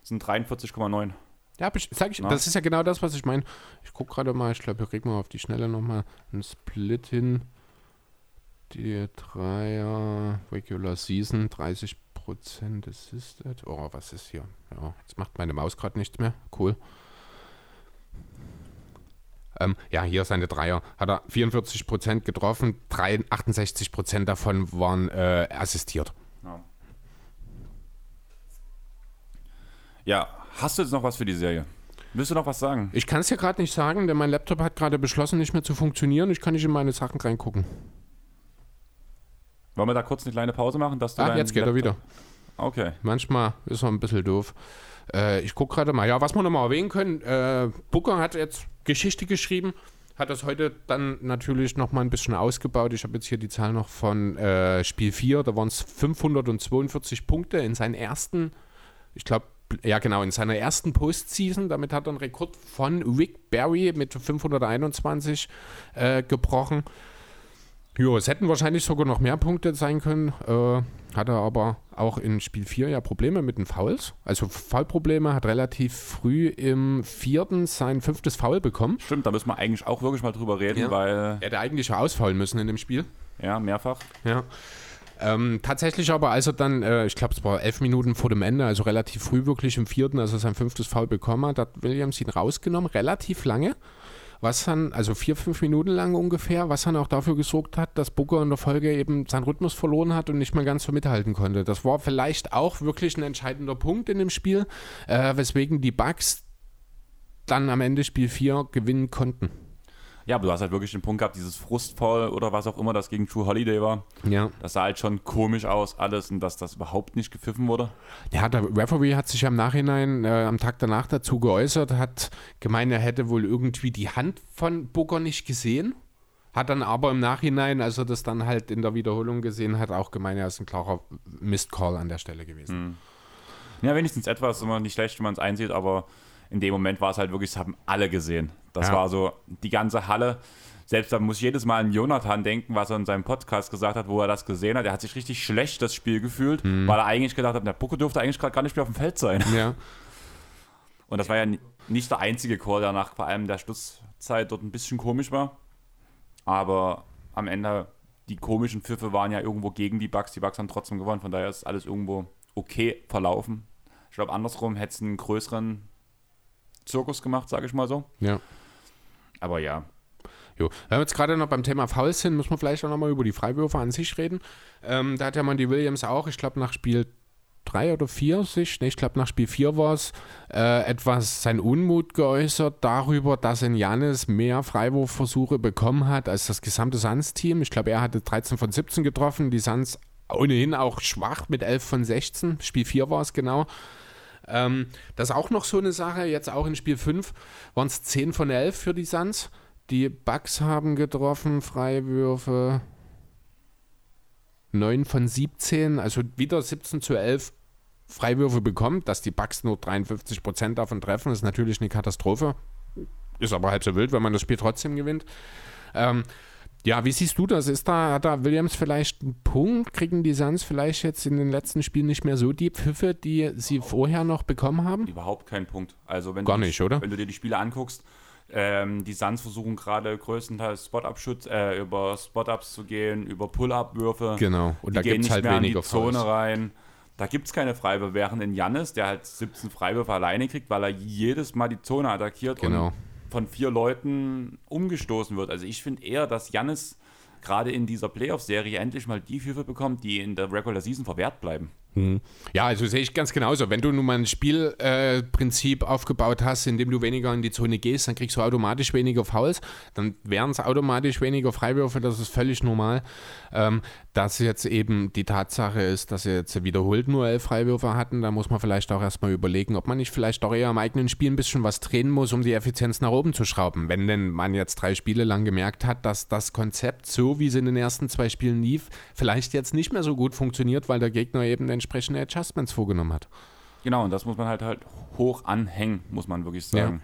sind 43,9. Ja, sag ich, Na? das ist ja genau das, was ich meine. Ich gucke gerade mal, ich glaube, wir kriegen mal auf die Schnelle nochmal einen Split hin. Die Dreier Regular Season, 30% Assisted. Oh, was ist hier? Ja, jetzt macht meine Maus gerade nichts mehr. Cool. Ähm, ja, hier seine Dreier. Hat er 44% getroffen, drei- 68% davon waren äh, assistiert. Ja. ja, hast du jetzt noch was für die Serie? Willst du noch was sagen? Ich kann es dir gerade nicht sagen, denn mein Laptop hat gerade beschlossen, nicht mehr zu funktionieren. Ich kann nicht in meine Sachen reingucken. Wollen wir da kurz eine kleine Pause machen? Dass du Ah, jetzt geht er wieder. Laptop- Okay. Manchmal ist er ein bisschen doof. Äh, ich gucke gerade mal. Ja, was wir nochmal erwähnen können, äh, Booker hat jetzt Geschichte geschrieben, hat das heute dann natürlich nochmal ein bisschen ausgebaut. Ich habe jetzt hier die Zahl noch von äh, Spiel 4, da waren es 542 Punkte in seinen ersten, ich glaube, ja genau, in seiner ersten Postseason. Damit hat er einen Rekord von Rick Barry mit 521 äh, gebrochen. Jo, es hätten wahrscheinlich sogar noch mehr Punkte sein können. Äh, hatte aber auch in Spiel 4 ja Probleme mit den Fouls. Also Foulprobleme, hat relativ früh im vierten sein fünftes Foul bekommen. Stimmt, da müssen wir eigentlich auch wirklich mal drüber reden, Ja. weil, Er hätte eigentlich schon ausfallen müssen in dem Spiel. ja, mehrfach. Ja. Ähm, tatsächlich aber, als er dann, äh, ich glaube, es war elf Minuten vor dem Ende, also relativ früh wirklich im vierten, als er sein fünftes Foul bekommen hat, hat Williams ihn rausgenommen, relativ lange. Was dann, also vier, fünf Minuten lang ungefähr, was dann auch dafür gesorgt hat, dass Booker in der Folge eben seinen Rhythmus verloren hat und nicht mehr ganz so mithalten konnte. Das war vielleicht auch wirklich ein entscheidender Punkt in dem Spiel, äh, weswegen die Bucks dann am Ende Spiel 4 gewinnen konnten. Ja, aber du hast halt wirklich den Punkt gehabt, dieses Frustfall oder was auch immer das gegen True Holiday war. Ja. Das sah halt schon komisch aus, alles, und dass das überhaupt nicht gepfiffen wurde. Ja, der Referee hat sich ja im Nachhinein, äh, am Tag danach dazu geäußert, hat gemeint, er hätte wohl irgendwie die Hand von Booker nicht gesehen. Hat dann aber im Nachhinein, als er das dann halt in der Wiederholung gesehen hat, auch gemeint, er ist ein klarer Mist-Call an der Stelle gewesen. Ja, wenigstens etwas, immer nicht schlecht, wenn man es einsieht, aber in dem Moment war es halt wirklich, das haben alle gesehen. Das Ja. war so die ganze Halle. Selbst da muss ich jedes Mal an Jonathan denken, was er in seinem Podcast gesagt hat, wo er das gesehen hat. Er hat sich richtig schlecht das Spiel gefühlt, Mhm. weil er eigentlich gedacht hat, der Pucke dürfte eigentlich gerade gar nicht mehr auf dem Feld sein. Ja. Und das war ja ni- nicht der einzige Call, der nach vor allem der Schlusszeit dort ein bisschen komisch war. Aber am Ende, die komischen Pfiffe waren ja irgendwo gegen die Bugs. Die Bugs haben trotzdem gewonnen, von daher ist alles irgendwo okay verlaufen. Ich glaube, andersrum hätte es einen größeren Zirkus gemacht, sage ich mal so. ja. Aber ja, Jo. Wenn wir jetzt gerade noch beim Thema Fouls sind, müssen wir vielleicht auch nochmal über die Freiwürfe an sich reden. Ähm, da hat ja Monty Williams auch, ich glaube nach Spiel 3 oder 4 sich, ne, ich glaube nach Spiel 4 war es, äh, etwas sein Unmut geäußert darüber, dass in Janis mehr Freiwurfversuche bekommen hat als das gesamte Suns-Team. Ich glaube, er hatte 13 von 17 getroffen, die Suns ohnehin auch schwach mit 11 von 16. Spiel 4 war es genau. Ähm, das ist auch noch so eine Sache. Jetzt auch in Spiel 5 waren es 10 von 11 für die Suns. Die Bucks haben getroffen, Freiwürfe 9 von 17, also wieder 17 zu 11 Freiwürfe bekommen. Dass die Bucks nur 53% davon treffen, ist natürlich eine Katastrophe. Ist aber halb so wild, wenn man das Spiel trotzdem gewinnt. Ähm, ja, wie siehst du das? Ist da, hat da Williams vielleicht einen Punkt? Kriegen die Suns vielleicht jetzt in den letzten Spielen nicht mehr so die Pfiffe, die sie vorher noch bekommen haben? überhaupt kein Punkt. Also wenn Gar du, nicht, oder? Wenn du dir die Spiele anguckst, ähm, die Suns versuchen gerade größtenteils Spot-Up-Schutz, äh, über Spot-Ups zu gehen, über Pull-Up-Würfe. Genau. Und da die gehen gibt es halt mehr in die weniger Zone Fouls. rein. Da gibt es keine Freiwürfe, während in Jannis, der halt 17 Freiwürfe alleine kriegt, weil er jedes Mal die Zone attackiert Genau. und von vier Leuten umgestoßen wird. Also ich finde eher, dass Jannis gerade in dieser Playoff-Serie endlich mal die Würfe bekommt, die in der Regular Season verwehrt bleiben. Ja, also sehe ich ganz genauso. Wenn du nun mal ein Spielprinzip äh, aufgebaut hast, in dem du weniger in die Zone gehst, dann kriegst du automatisch weniger Fouls, dann wären es automatisch weniger Freiwürfe, das ist völlig normal. Ähm, dass jetzt eben die Tatsache ist, dass sie jetzt wiederholt nur elf Freiwürfe hatten, da muss man vielleicht auch erstmal überlegen, ob man nicht vielleicht doch eher im eigenen Spiel ein bisschen was drehen muss, um die Effizienz nach oben zu schrauben. Wenn denn man jetzt drei Spiele lang gemerkt hat, dass das Konzept, so wie es in den ersten zwei Spielen lief, vielleicht jetzt nicht mehr so gut funktioniert, weil der Gegner eben entsprechende Adjustments vorgenommen hat. Genau, und das muss man halt halt hoch anhängen, muss man wirklich sagen.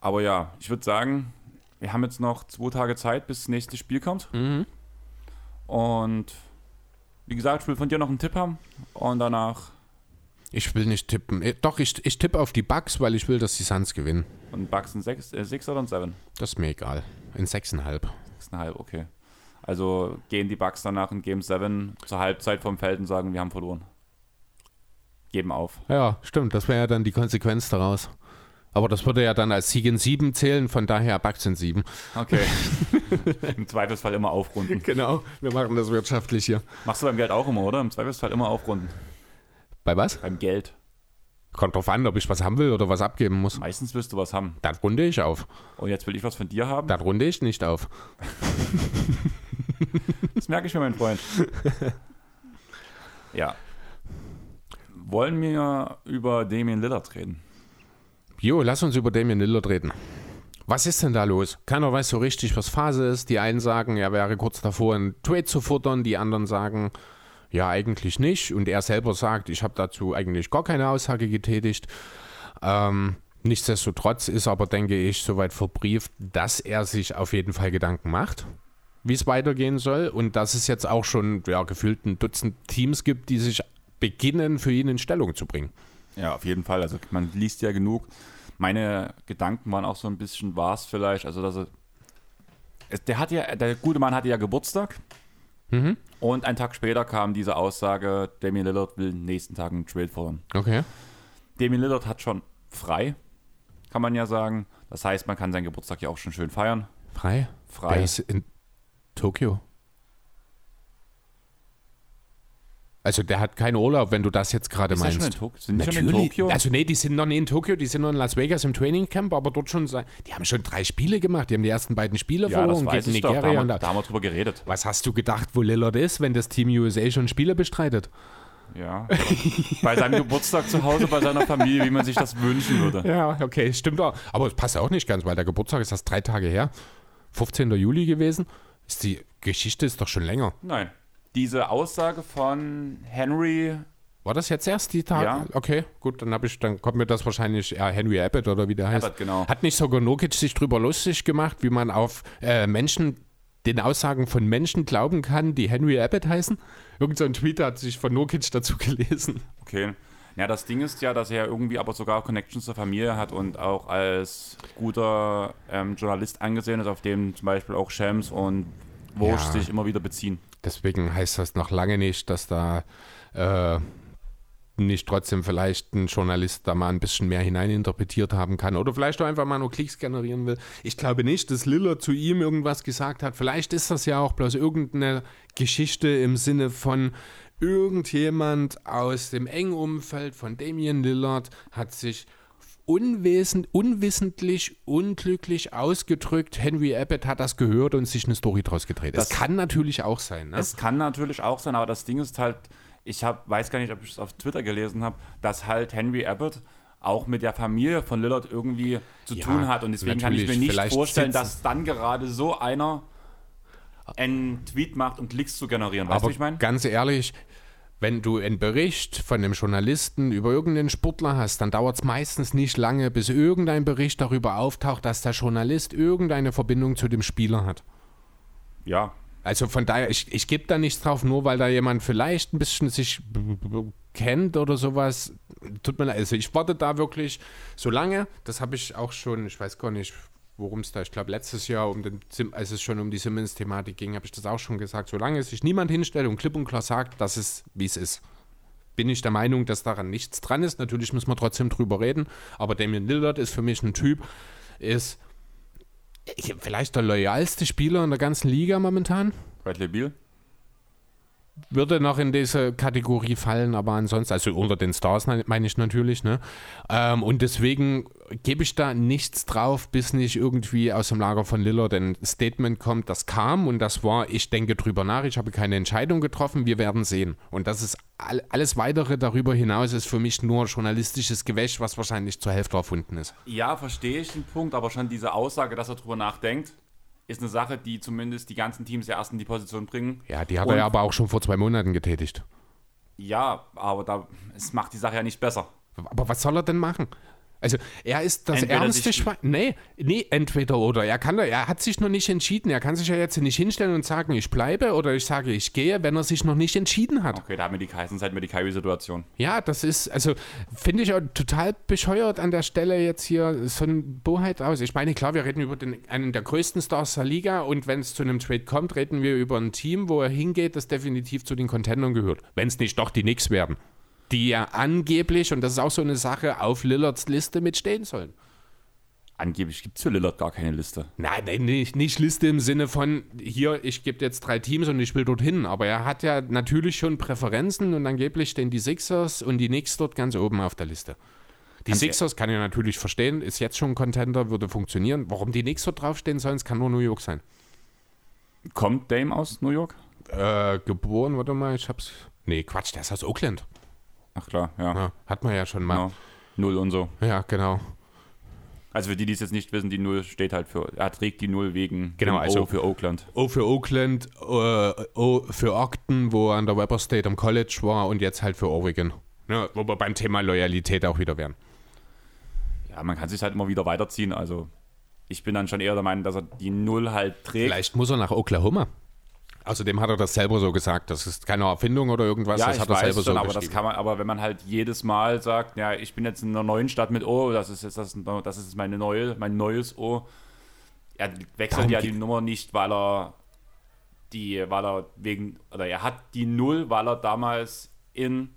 Aber ja, ich würde sagen, wir haben jetzt noch zwei Tage Zeit, bis das nächste Spiel kommt. Und wie gesagt, ich will von dir noch einen Tipp haben. Und danach Ich will nicht tippen. Eh, Doch, ich, ich tippe auf die Bucks, weil ich will, dass die Suns gewinnen. und Bucks ein 6, äh, oder ein 7? Das ist mir egal. In 6,5. 6,5, okay. Also gehen die Bucks danach in Game 7 zur Halbzeit vom Feld und sagen, wir haben verloren. Geben auf. Ja, stimmt. Das wäre ja dann die Konsequenz daraus. Aber das würde ja dann als Sieg in 7 zählen, von daher Bucks in 7. Okay. (laughs) Im Zweifelsfall immer aufrunden. Genau, wir machen das wirtschaftlich hier. Machst du beim Geld auch immer, oder? Im Zweifelsfall immer aufrunden. Bei was? Beim Geld. Kommt drauf an, ob ich was haben will oder was abgeben muss. Meistens willst du was haben. Dann runde ich auf. Und jetzt will ich was von dir haben. Dann runde ich nicht auf. (laughs) Das merke ich mir, mein Freund. (laughs) ja. Wollen wir über Damien Lillard reden? Jo, lass uns über Damian Lillard reden. Was ist denn da los? Keiner weiß so richtig, was Phase ist. Die einen sagen, er wäre kurz davor, einen Trade zu futtern. Die anderen sagen, ja, eigentlich nicht. Und er selber sagt, ich habe dazu eigentlich gar keine Aussage getätigt. Ähm, nichtsdestotrotz ist aber, denke ich, soweit verbrieft, dass er sich auf jeden Fall Gedanken macht, wie es weitergehen soll. Und dass es jetzt auch schon ja, gefühlt ein Dutzend Teams gibt, die sich beginnen, für ihn in Stellung zu bringen. Ja, auf jeden Fall. Also man liest ja genug. Meine Gedanken waren auch so ein bisschen, war es vielleicht, also dass er, der hat ja, der gute Mann hatte ja Geburtstag und einen Tag später kam diese Aussage, Damien Lillard will nächsten Tag einen Trade fordern. Okay. Damien Lillard hat schon frei, kann man ja sagen. Das heißt, man kann seinen Geburtstag ja auch schon schön feiern. Frei? Frei. Der ist in Tokio. Also der hat keinen Urlaub, wenn du das jetzt gerade Ist er schon in meinst. Tokio? Sind die schon in Tokio? Also nee, die sind noch nicht in Tokio, die sind noch in Las Vegas im Trainingcamp, aber dort schon, die haben schon drei Spiele gemacht, die haben die ersten beiden Spiele ja, das verloren weiß gegen ich doch. Da Nigeria. haben, wir, da haben wir drüber geredet. was hast du gedacht, wo Lillard ist, wenn das Team USA schon Spiele bestreitet? Ja. bei seinem Geburtstag zu Hause, bei seiner Familie, wie man sich das wünschen würde. Ja, okay, stimmt auch. Aber es passt auch nicht ganz, weil der Geburtstag ist erst drei Tage her. 15. Juli gewesen. Ist die Geschichte ist doch schon länger. Nein. Diese Aussage von Henry, War das jetzt erst die Tage? Ja. Okay, gut, dann habe ich, dann kommt mir das wahrscheinlich ja, Henry Abbott oder wie der heißt. Abbott, genau. Hat nicht sogar Nokic sich drüber lustig gemacht, wie man auf äh, Menschen, den Aussagen von Menschen glauben kann, die Henry Abbott heißen? Irgend so ein Tweet hat sich von Nokic dazu (laughs) gelesen. okay. Ja, das Ding ist ja, dass er irgendwie aber sogar Connections zur Familie hat und auch als guter ähm, Journalist angesehen ist, auf dem zum Beispiel auch Shams und Wursch Ja. sich immer wieder beziehen. Deswegen heißt das noch lange nicht, dass da äh, nicht trotzdem vielleicht ein Journalist da mal ein bisschen mehr hineininterpretiert haben kann oder vielleicht auch einfach mal nur Klicks generieren will. Ich glaube nicht, dass Lillard zu ihm irgendwas gesagt hat. Vielleicht ist das ja auch bloß irgendeine Geschichte im Sinne von irgendjemand aus dem engen Umfeld von Damian Lillard hat sich unwesend, unwissentlich, unglücklich ausgedrückt. Henry Abbott hat das gehört und sich eine Story draus gedreht. Das, Das- kann natürlich auch sein. Ne? Es kann natürlich auch sein, aber das Ding ist halt, ich hab, weiß gar nicht, ob ich es auf Twitter gelesen habe, dass halt Henry Abbott auch mit der Familie von Lillard irgendwie zu Ja, tun hat. Und deswegen kann ich mir nicht vorstellen, sitzen- dass dann gerade so einer einen Tweet macht, um Klicks zu generieren. Weißt Aber du, ich meine? ganz ehrlich, wenn du einen Bericht von einem Journalisten über irgendeinen Sportler hast, dann dauert es meistens nicht lange, bis irgendein Bericht darüber auftaucht, dass der Journalist irgendeine Verbindung zu dem Spieler hat. Ja, Also von daher, ich, ich gebe da nichts drauf, nur weil da jemand vielleicht ein bisschen sich kennt oder sowas. Tut mir leid. Also ich warte da wirklich so lange, das habe ich auch schon, ich weiß gar nicht, worum es da, ich glaube letztes Jahr, um den, als es schon um die Simmons-Thematik ging, habe ich das auch schon gesagt. Solange sich niemand hinstellt und klipp und klar sagt, das ist, wie es ist. Bin ich der Meinung, dass daran nichts dran ist. Natürlich müssen wir trotzdem drüber reden, aber Damian Lillard ist für mich ein Typ, ist vielleicht der loyalste Spieler in der ganzen Liga momentan Bradley Beal. Würde noch in diese Kategorie fallen, aber ansonsten, also unter den Stars ne- meine ich natürlich, ne? Ähm, und deswegen gebe ich da nichts drauf, bis nicht irgendwie aus dem Lager von Lillard ein Statement kommt, das kam und das war, ich denke drüber nach, ich habe keine Entscheidung getroffen, wir werden sehen. Und das ist all, alles weitere darüber hinaus ist für mich nur journalistisches Gewäsch, was wahrscheinlich zur Hälfte erfunden ist. Ja, verstehe ich den Punkt, aber schon diese Aussage, dass er drüber nachdenkt, ist eine Sache, die zumindest die ganzen Teams erst in die Position bringen. Ja, die hat Und- er ja aber auch schon vor zwei Monaten getätigt. Ja, aber da, es macht die Sache ja nicht besser. Aber was soll er denn machen? Also, er ist das Entweder ärmste Schwein. Nee, nee, entweder oder. Er, kann, er hat sich noch nicht entschieden. Er kann sich ja jetzt nicht hinstellen und sagen, ich bleibe oder ich sage, ich gehe, wenn er sich noch nicht entschieden hat. Okay, da haben wir die heißen Zeit mit die Kyrie-Situation. Ja, das ist, also finde ich auch total bescheuert an der Stelle jetzt hier so ein Boheit aus. Ich meine, klar, wir reden über den, einen der größten Stars der Liga und wenn es zu einem Trade kommt, reden wir über ein Team, wo er hingeht, das definitiv zu den Contendern gehört. Wenn es nicht doch die Knicks werden. Die ja angeblich, und das ist auch so eine Sache, auf Lillards Liste mitstehen sollen. Angeblich gibt es für Lillard gar keine Liste. Nein, nein, nicht, nicht Liste im Sinne von, hier, ich gebe jetzt drei Teams und ich will dorthin. Aber er hat ja natürlich schon Präferenzen und angeblich stehen die Sixers und die Knicks dort ganz oben auf der Liste. Die Ganz Sixers kann ich natürlich verstehen, ist jetzt schon ein Contender, würde funktionieren. Warum die Knicks dort draufstehen sollen, es kann nur New York sein. Kommt Dame aus New York? Äh, geboren, warte mal, ich hab's. Nee, Quatsch, der ist aus Oakland. Ach klar, ja. Ja, hat man ja schon mal. Genau. Null und so. Ja, genau. Also für die, die es jetzt nicht wissen, die Null steht halt für, er trägt die Null wegen Genau, also- O für Oakland. O für Oakland, äh, O für Ogden, wo er an der Weber State am College war und jetzt halt für Oregon. Ja, wo wir beim Thema Loyalität auch wieder wären. Ja, man kann sich halt immer wieder weiterziehen. Also ich bin dann schon eher der Meinung, dass er die Null halt trägt. Vielleicht muss er nach Oklahoma. Außerdem hat er das selber so gesagt. Das ist keine Erfindung oder irgendwas. ja, das ich hat er weiß selber schon, so aber das kann man, aber wenn man halt jedes Mal sagt, ja, ich bin jetzt in einer neuen Stadt mit O, das ist jetzt das, das ist meine neue, mein neues O. Er wechselt Darum ja die Nummer nicht, weil er die, weil er wegen, oder er hat die Null, weil er damals in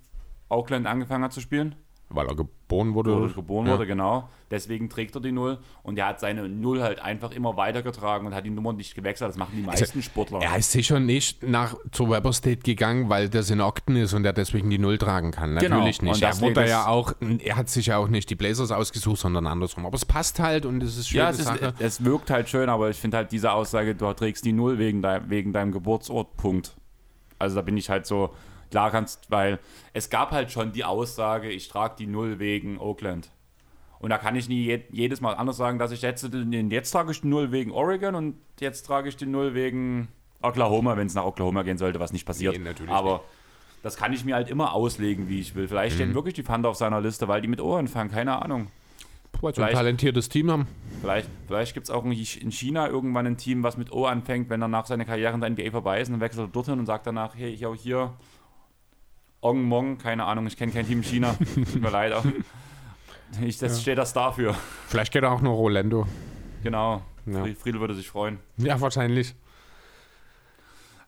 Oakland angefangen hat zu spielen. Weil er geboren wurde. Oder geboren ja. wurde, genau. Deswegen trägt er die Null und er hat seine Null halt einfach immer weitergetragen und hat die Nummer nicht gewechselt. Das machen die meisten Sportler. Er ist sicher nicht nach zur Weber State gegangen, weil das in Ogden ist und er deswegen die Null tragen kann. Genau. Natürlich nicht. Und Er, wurde ja auch, er hat sich ja auch nicht die Blazers ausgesucht, sondern andersrum. Aber es passt halt und es ist schöne Ja, es, ist, es wirkt halt schön, aber ich finde halt diese Aussage, du trägst die Null wegen, dein, wegen deinem Geburtsort, Punkt. Also da bin ich halt so, klar kannst, weil es gab halt schon die Aussage, ich trage die Null wegen Oakland. Und da kann ich nie je, jedes Mal anders sagen, dass ich jetzt, jetzt trage ich die Null wegen Oregon und jetzt trage ich die Null wegen Oklahoma, wenn es nach Oklahoma gehen sollte, was nicht passiert. Nee, natürlich Aber nicht. das kann ich mir halt immer auslegen, wie ich will. Vielleicht stehen wirklich die Thunder auf seiner Liste, weil die mit O anfangen, keine Ahnung. Weil sie ein Vielleicht- talentiertes Team haben. Vielleicht, vielleicht gibt es auch in in China irgendwann ein Team, was mit O anfängt, wenn er nach seiner Karriere in der NBA vorbei ist, und dann wechselt er dorthin und sagt danach, hey, hier, hier, Ong Mong, keine Ahnung, ich kenne kein Team in China, tut mir leid. Ich, das steht das dafür. Vielleicht geht auch noch Orlando. Genau. Ja. Fri- Friedel würde sich freuen. Ja, wahrscheinlich.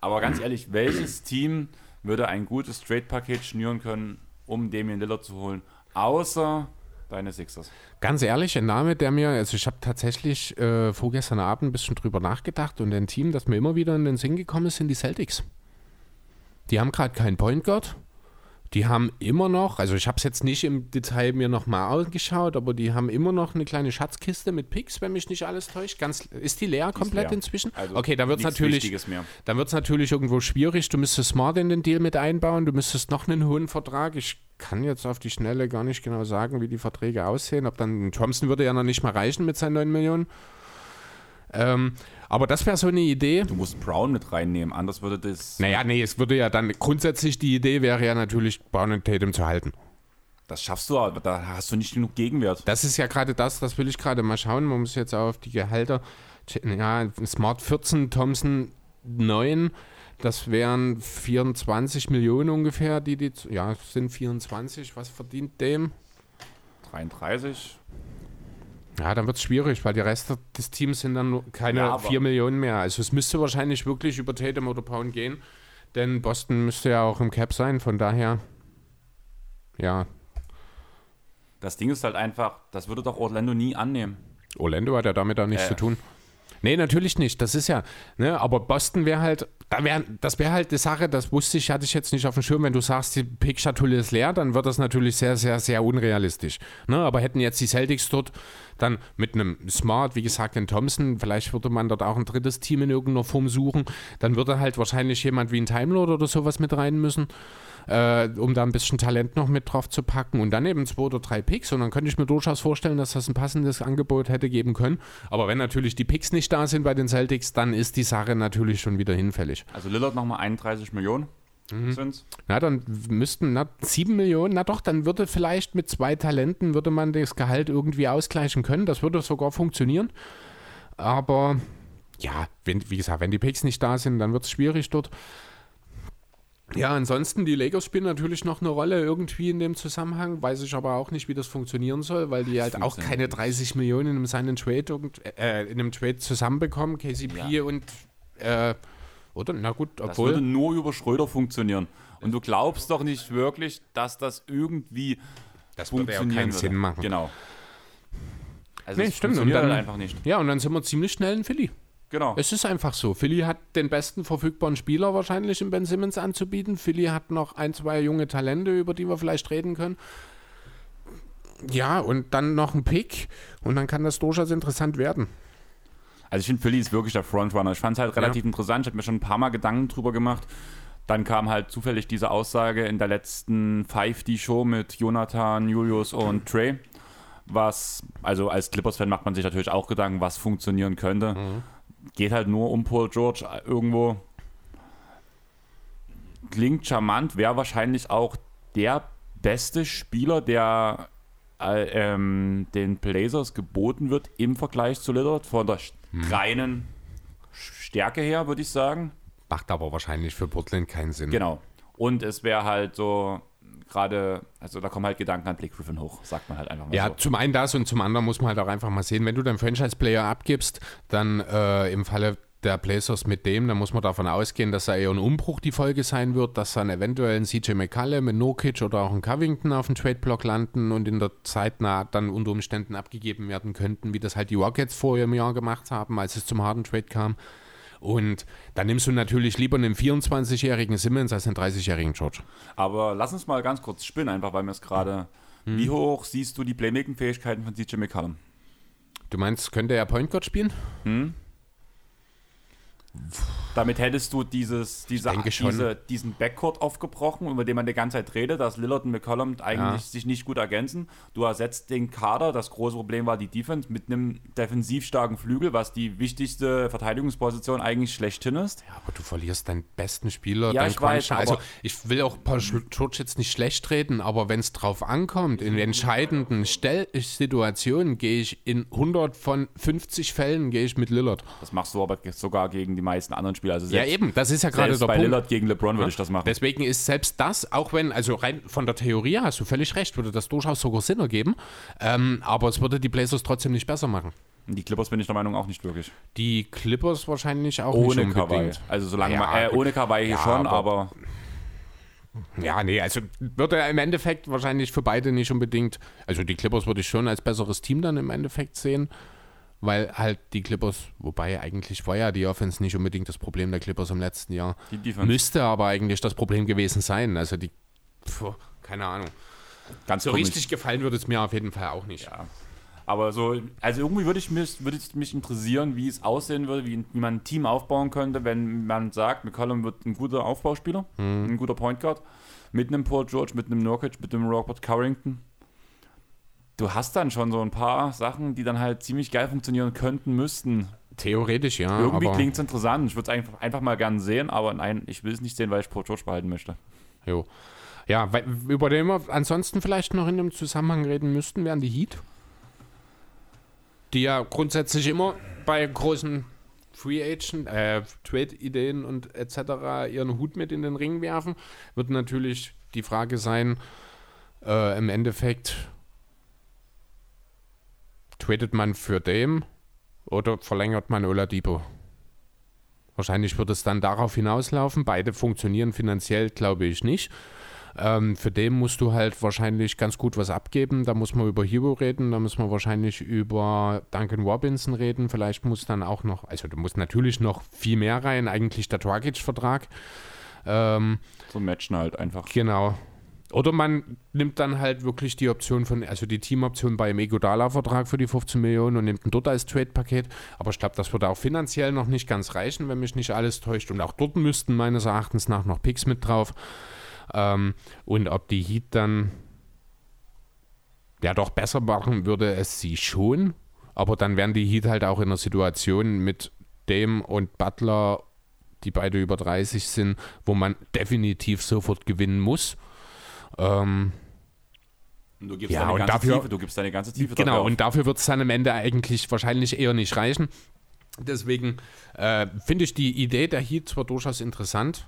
Aber ganz ehrlich, welches Team würde ein gutes Trade-Paket schnüren können, um Damian Lillard zu holen, außer deine Sixers? Ganz ehrlich, ein Name, der mir, also ich habe tatsächlich äh, vorgestern Abend ein bisschen drüber nachgedacht und ein Team, das mir immer wieder in den Sinn gekommen ist, sind die Celtics. Die haben gerade keinen Point Guard. Die haben immer noch, also ich habe es jetzt nicht im Detail mir nochmal angeschaut, aber die haben immer noch eine kleine Schatzkiste mit Picks, wenn mich nicht alles täuscht. Ganz, ist die leer komplett leer. inzwischen? Also okay, da wird es natürlich, dann natürlich irgendwo schwierig. Du müsstest Smart in den Deal mit einbauen, du müsstest noch einen hohen Vertrag. Ich kann jetzt auf die Schnelle gar nicht genau sagen, wie die Verträge aussehen. Ob dann Thompson würde ja noch nicht mal reichen mit seinen 9 Millionen. Ähm, aber das wäre so eine Idee. Du musst Brown mit reinnehmen, anders würde das. Naja, nee, es würde ja dann grundsätzlich die Idee wäre ja natürlich, Brown und Tatum zu halten. Das schaffst du, aber da hast du nicht genug Gegenwert. Das ist ja gerade das, das will ich gerade mal schauen. Man muss jetzt auf die Gehälter. Ja, Smart 14, Thompson 9. Das wären 24 Millionen ungefähr, die die. Ja, sind 24. Was verdient dem? 33. Ja, dann wird es schwierig, weil die Reste des Teams sind dann keine Ja, aber- 4 Millionen mehr. Also es müsste wahrscheinlich wirklich über Tatum oder Pound gehen, denn Boston müsste ja auch im Cap sein. Von daher, ja, Das Ding ist halt einfach, das würde doch Orlando nie annehmen. Orlando hat ja damit auch nichts Äh. zu tun. Nee, natürlich nicht. Das ist ja, ne, aber Boston wäre halt, da wär, das wäre halt die Sache, das wusste ich, hatte ich jetzt nicht auf dem Schirm. Wenn du sagst, die Pickschatulle ist leer, dann wird das natürlich sehr, sehr, sehr unrealistisch. Ne, aber hätten jetzt die Celtics dort dann mit einem Smart, wie gesagt, den Thompson, vielleicht würde man dort auch ein drittes Team in irgendeiner Form suchen, dann würde halt wahrscheinlich jemand wie ein Timelord oder sowas mit rein müssen äh, um da ein bisschen Talent noch mit drauf zu packen und dann eben zwei oder drei Picks und dann könnte ich mir durchaus vorstellen, dass das ein passendes Angebot hätte geben können. Aber wenn natürlich die Picks nicht da sind bei den Celtics, dann ist die Sache natürlich schon wieder hinfällig. Also Lillard nochmal 31 Millionen Mhm. sind's. Na, dann müssten, na, sieben Millionen, na doch, dann würde vielleicht mit zwei Talenten, würde man das Gehalt irgendwie ausgleichen können. Das würde sogar funktionieren. Aber ja, wenn, wie gesagt, wenn die Picks nicht da sind, dann wird es schwierig dort. Ja, ansonsten, die Lakers spielen natürlich noch eine Rolle irgendwie in dem Zusammenhang, weiß ich aber auch nicht, wie das funktionieren soll, weil die halt auch keine 30 Millionen in einem seinen Trade, äh, in einem Trade zusammenbekommen, KCP Ja. und äh, oder? Na gut, Das obwohl. würde nur über Schröder funktionieren. Und du glaubst doch nicht wirklich, dass das irgendwie Das würde ja keinen würde. Sinn machen. Genau. Also Nee, stimmt. Und dann, halt einfach nicht. Ja, und dann sind wir ziemlich schnell in Philly. Genau. Es ist einfach so. Philly hat den besten verfügbaren Spieler wahrscheinlich im Ben Simmons anzubieten. Philly hat noch ein, zwei junge Talente, über die wir vielleicht reden können. Ja, und dann noch ein Pick und dann kann das durchaus interessant werden. Also ich finde, Philly ist wirklich der Frontrunner. Ich fand es halt relativ interessant. Ich habe mir schon ein paar Mal Gedanken drüber gemacht. Dann kam halt zufällig diese Aussage in der letzten 5D-Show mit Jonathan, Julius und Trey. Was, also als Clippers-Fan macht man sich natürlich auch Gedanken, was funktionieren könnte. Geht halt nur um Paul George irgendwo. Klingt charmant, wäre wahrscheinlich auch der beste Spieler, der äh, ähm, den Blazers geboten wird im Vergleich zu Lillard. Von der reinen Stärke her, würde ich sagen. Macht aber wahrscheinlich für Portland keinen Sinn. Genau. Und es wäre halt so gerade, also da kommen halt Gedanken an Blake Griffin hoch, sagt man halt einfach mal Ja, so. zum einen das und zum anderen muss man halt auch einfach mal sehen, wenn du deinen Franchise-Player abgibst, dann äh, im Falle der Blazers mit dem, dann muss man davon ausgehen, dass da eher ein Umbruch die Folge sein wird, dass dann eventuell ein CJ McCallum, ein Nokic oder auch ein Covington auf dem Trade-Block landen und in der Zeitnah dann unter Umständen abgegeben werden könnten, wie das halt die Rockets vor im Jahr gemacht haben, als es zum harten Trade kam. Und dann nimmst du natürlich lieber einen 24-jährigen Simmons als einen 30-jährigen George. Aber lass uns mal ganz kurz spinnen, einfach weil mir es gerade. Hm. Wie hoch siehst du die Playmaking-Fähigkeiten von CJ McCollum? Du meinst, könnte er Point Guard spielen? Damit hättest du dieses, diese, diese, diesen Backcourt aufgebrochen, über den man die ganze Zeit redet, dass Lillard und McCollum eigentlich Ja. sich nicht gut ergänzen. Du ersetzt den Kader, das große Problem war die Defense, mit einem defensiv starken Flügel, was die wichtigste Verteidigungsposition eigentlich schlechthin ist. Ja, aber du verlierst deinen besten Spieler. Ja, deinen ich weiß. Also ich will auch Paul George jetzt nicht schlecht reden, aber wenn es drauf ankommt, in entscheidenden Stellsituationen gehe ich in 100 von 50 Fällen gehe ich mit Lillard. Das machst du aber sogar gegen die meisten anderen Spieler. Also Ja selbst, eben, das ist ja gerade der bei Punkt. Lillard gegen LeBron würde ich das machen. Deswegen ist selbst das, auch wenn, also rein von der Theorie hast du völlig recht, würde das durchaus sogar Sinn ergeben, ähm, aber es würde die Blazers trotzdem nicht besser machen. Die Clippers bin ich der Meinung auch nicht wirklich. Die Clippers wahrscheinlich auch Ohne nicht Kawhi. unbedingt. Also solange Ja, man, äh, ohne Kawhi Ja, schon, aber- aber Ja, nee, also würde er im Endeffekt wahrscheinlich für beide nicht unbedingt, also die Clippers würde ich schon als besseres Team dann im Endeffekt sehen, weil halt die Clippers, wobei eigentlich war ja die Offense nicht unbedingt das Problem der Clippers im letzten Jahr, die Defense. müsste aber eigentlich das Problem gewesen sein, also die, pf, keine Ahnung. Ganz So komisch. richtig gefallen würde es mir auf jeden Fall auch nicht. Ja. Aber so, also irgendwie würde ich mich, würde es mich interessieren, wie es aussehen würde, wie, wie man ein Team aufbauen könnte, wenn man sagt, McCollum wird ein guter Aufbauspieler, Mhm. ein guter Point Guard, mit einem Paul George, mit einem Nurkic, mit einem Robert Covington. Du hast dann schon so ein paar Sachen, die dann halt ziemlich geil funktionieren könnten, müssten. Theoretisch ja, Irgendwie klingt es interessant. Ich würde es einfach, einfach mal gerne sehen, aber nein, ich will es nicht sehen, weil ich Paul George behalten möchte. jo. Ja, weil, über den wir ansonsten vielleicht noch in dem Zusammenhang reden müssten, wären die Heat. Die ja grundsätzlich immer bei großen Free Agent, äh, Trade-Ideen und etc. ihren Hut mit in den Ring werfen. Wird natürlich die Frage sein, äh, im Endeffekt, tradet man für Dame oder verlängert man Oladipo? Wahrscheinlich wird es dann darauf hinauslaufen. Beide funktionieren finanziell, glaube ich, nicht. Ähm, für den musst du halt wahrscheinlich ganz gut was abgeben. Da muss man über Hero reden, da muss man wahrscheinlich über Duncan Robinson reden. Vielleicht muss dann auch noch, also du musst natürlich noch viel mehr rein, eigentlich der Dragic-Vertrag. Ähm, So matchen halt einfach. Genau. Oder man nimmt dann halt wirklich die Option von, also die Teamoption beim Egodala-Vertrag für die 15 Millionen und nimmt ihn dort als Trade-Paket. Aber ich glaube, das würde auch finanziell noch nicht ganz reichen, wenn mich nicht alles täuscht. Und auch dort müssten meines Erachtens nach noch Picks mit drauf. Ähm, und ob die Heat dann ja doch besser machen, würde es sie schon. Aber dann wären die Heat halt auch in einer Situation mit Dame und Butler, die beide über 30 sind, wo man definitiv sofort gewinnen muss. Ähm, Und du gibst Ja, deine und ganze dafür- Tiefe, du gibst deine ganze Tiefe genau, und dafür wird es dann am Ende eigentlich wahrscheinlich eher nicht reichen. Deswegen äh, finde ich die Idee der Heat zwar durchaus interessant,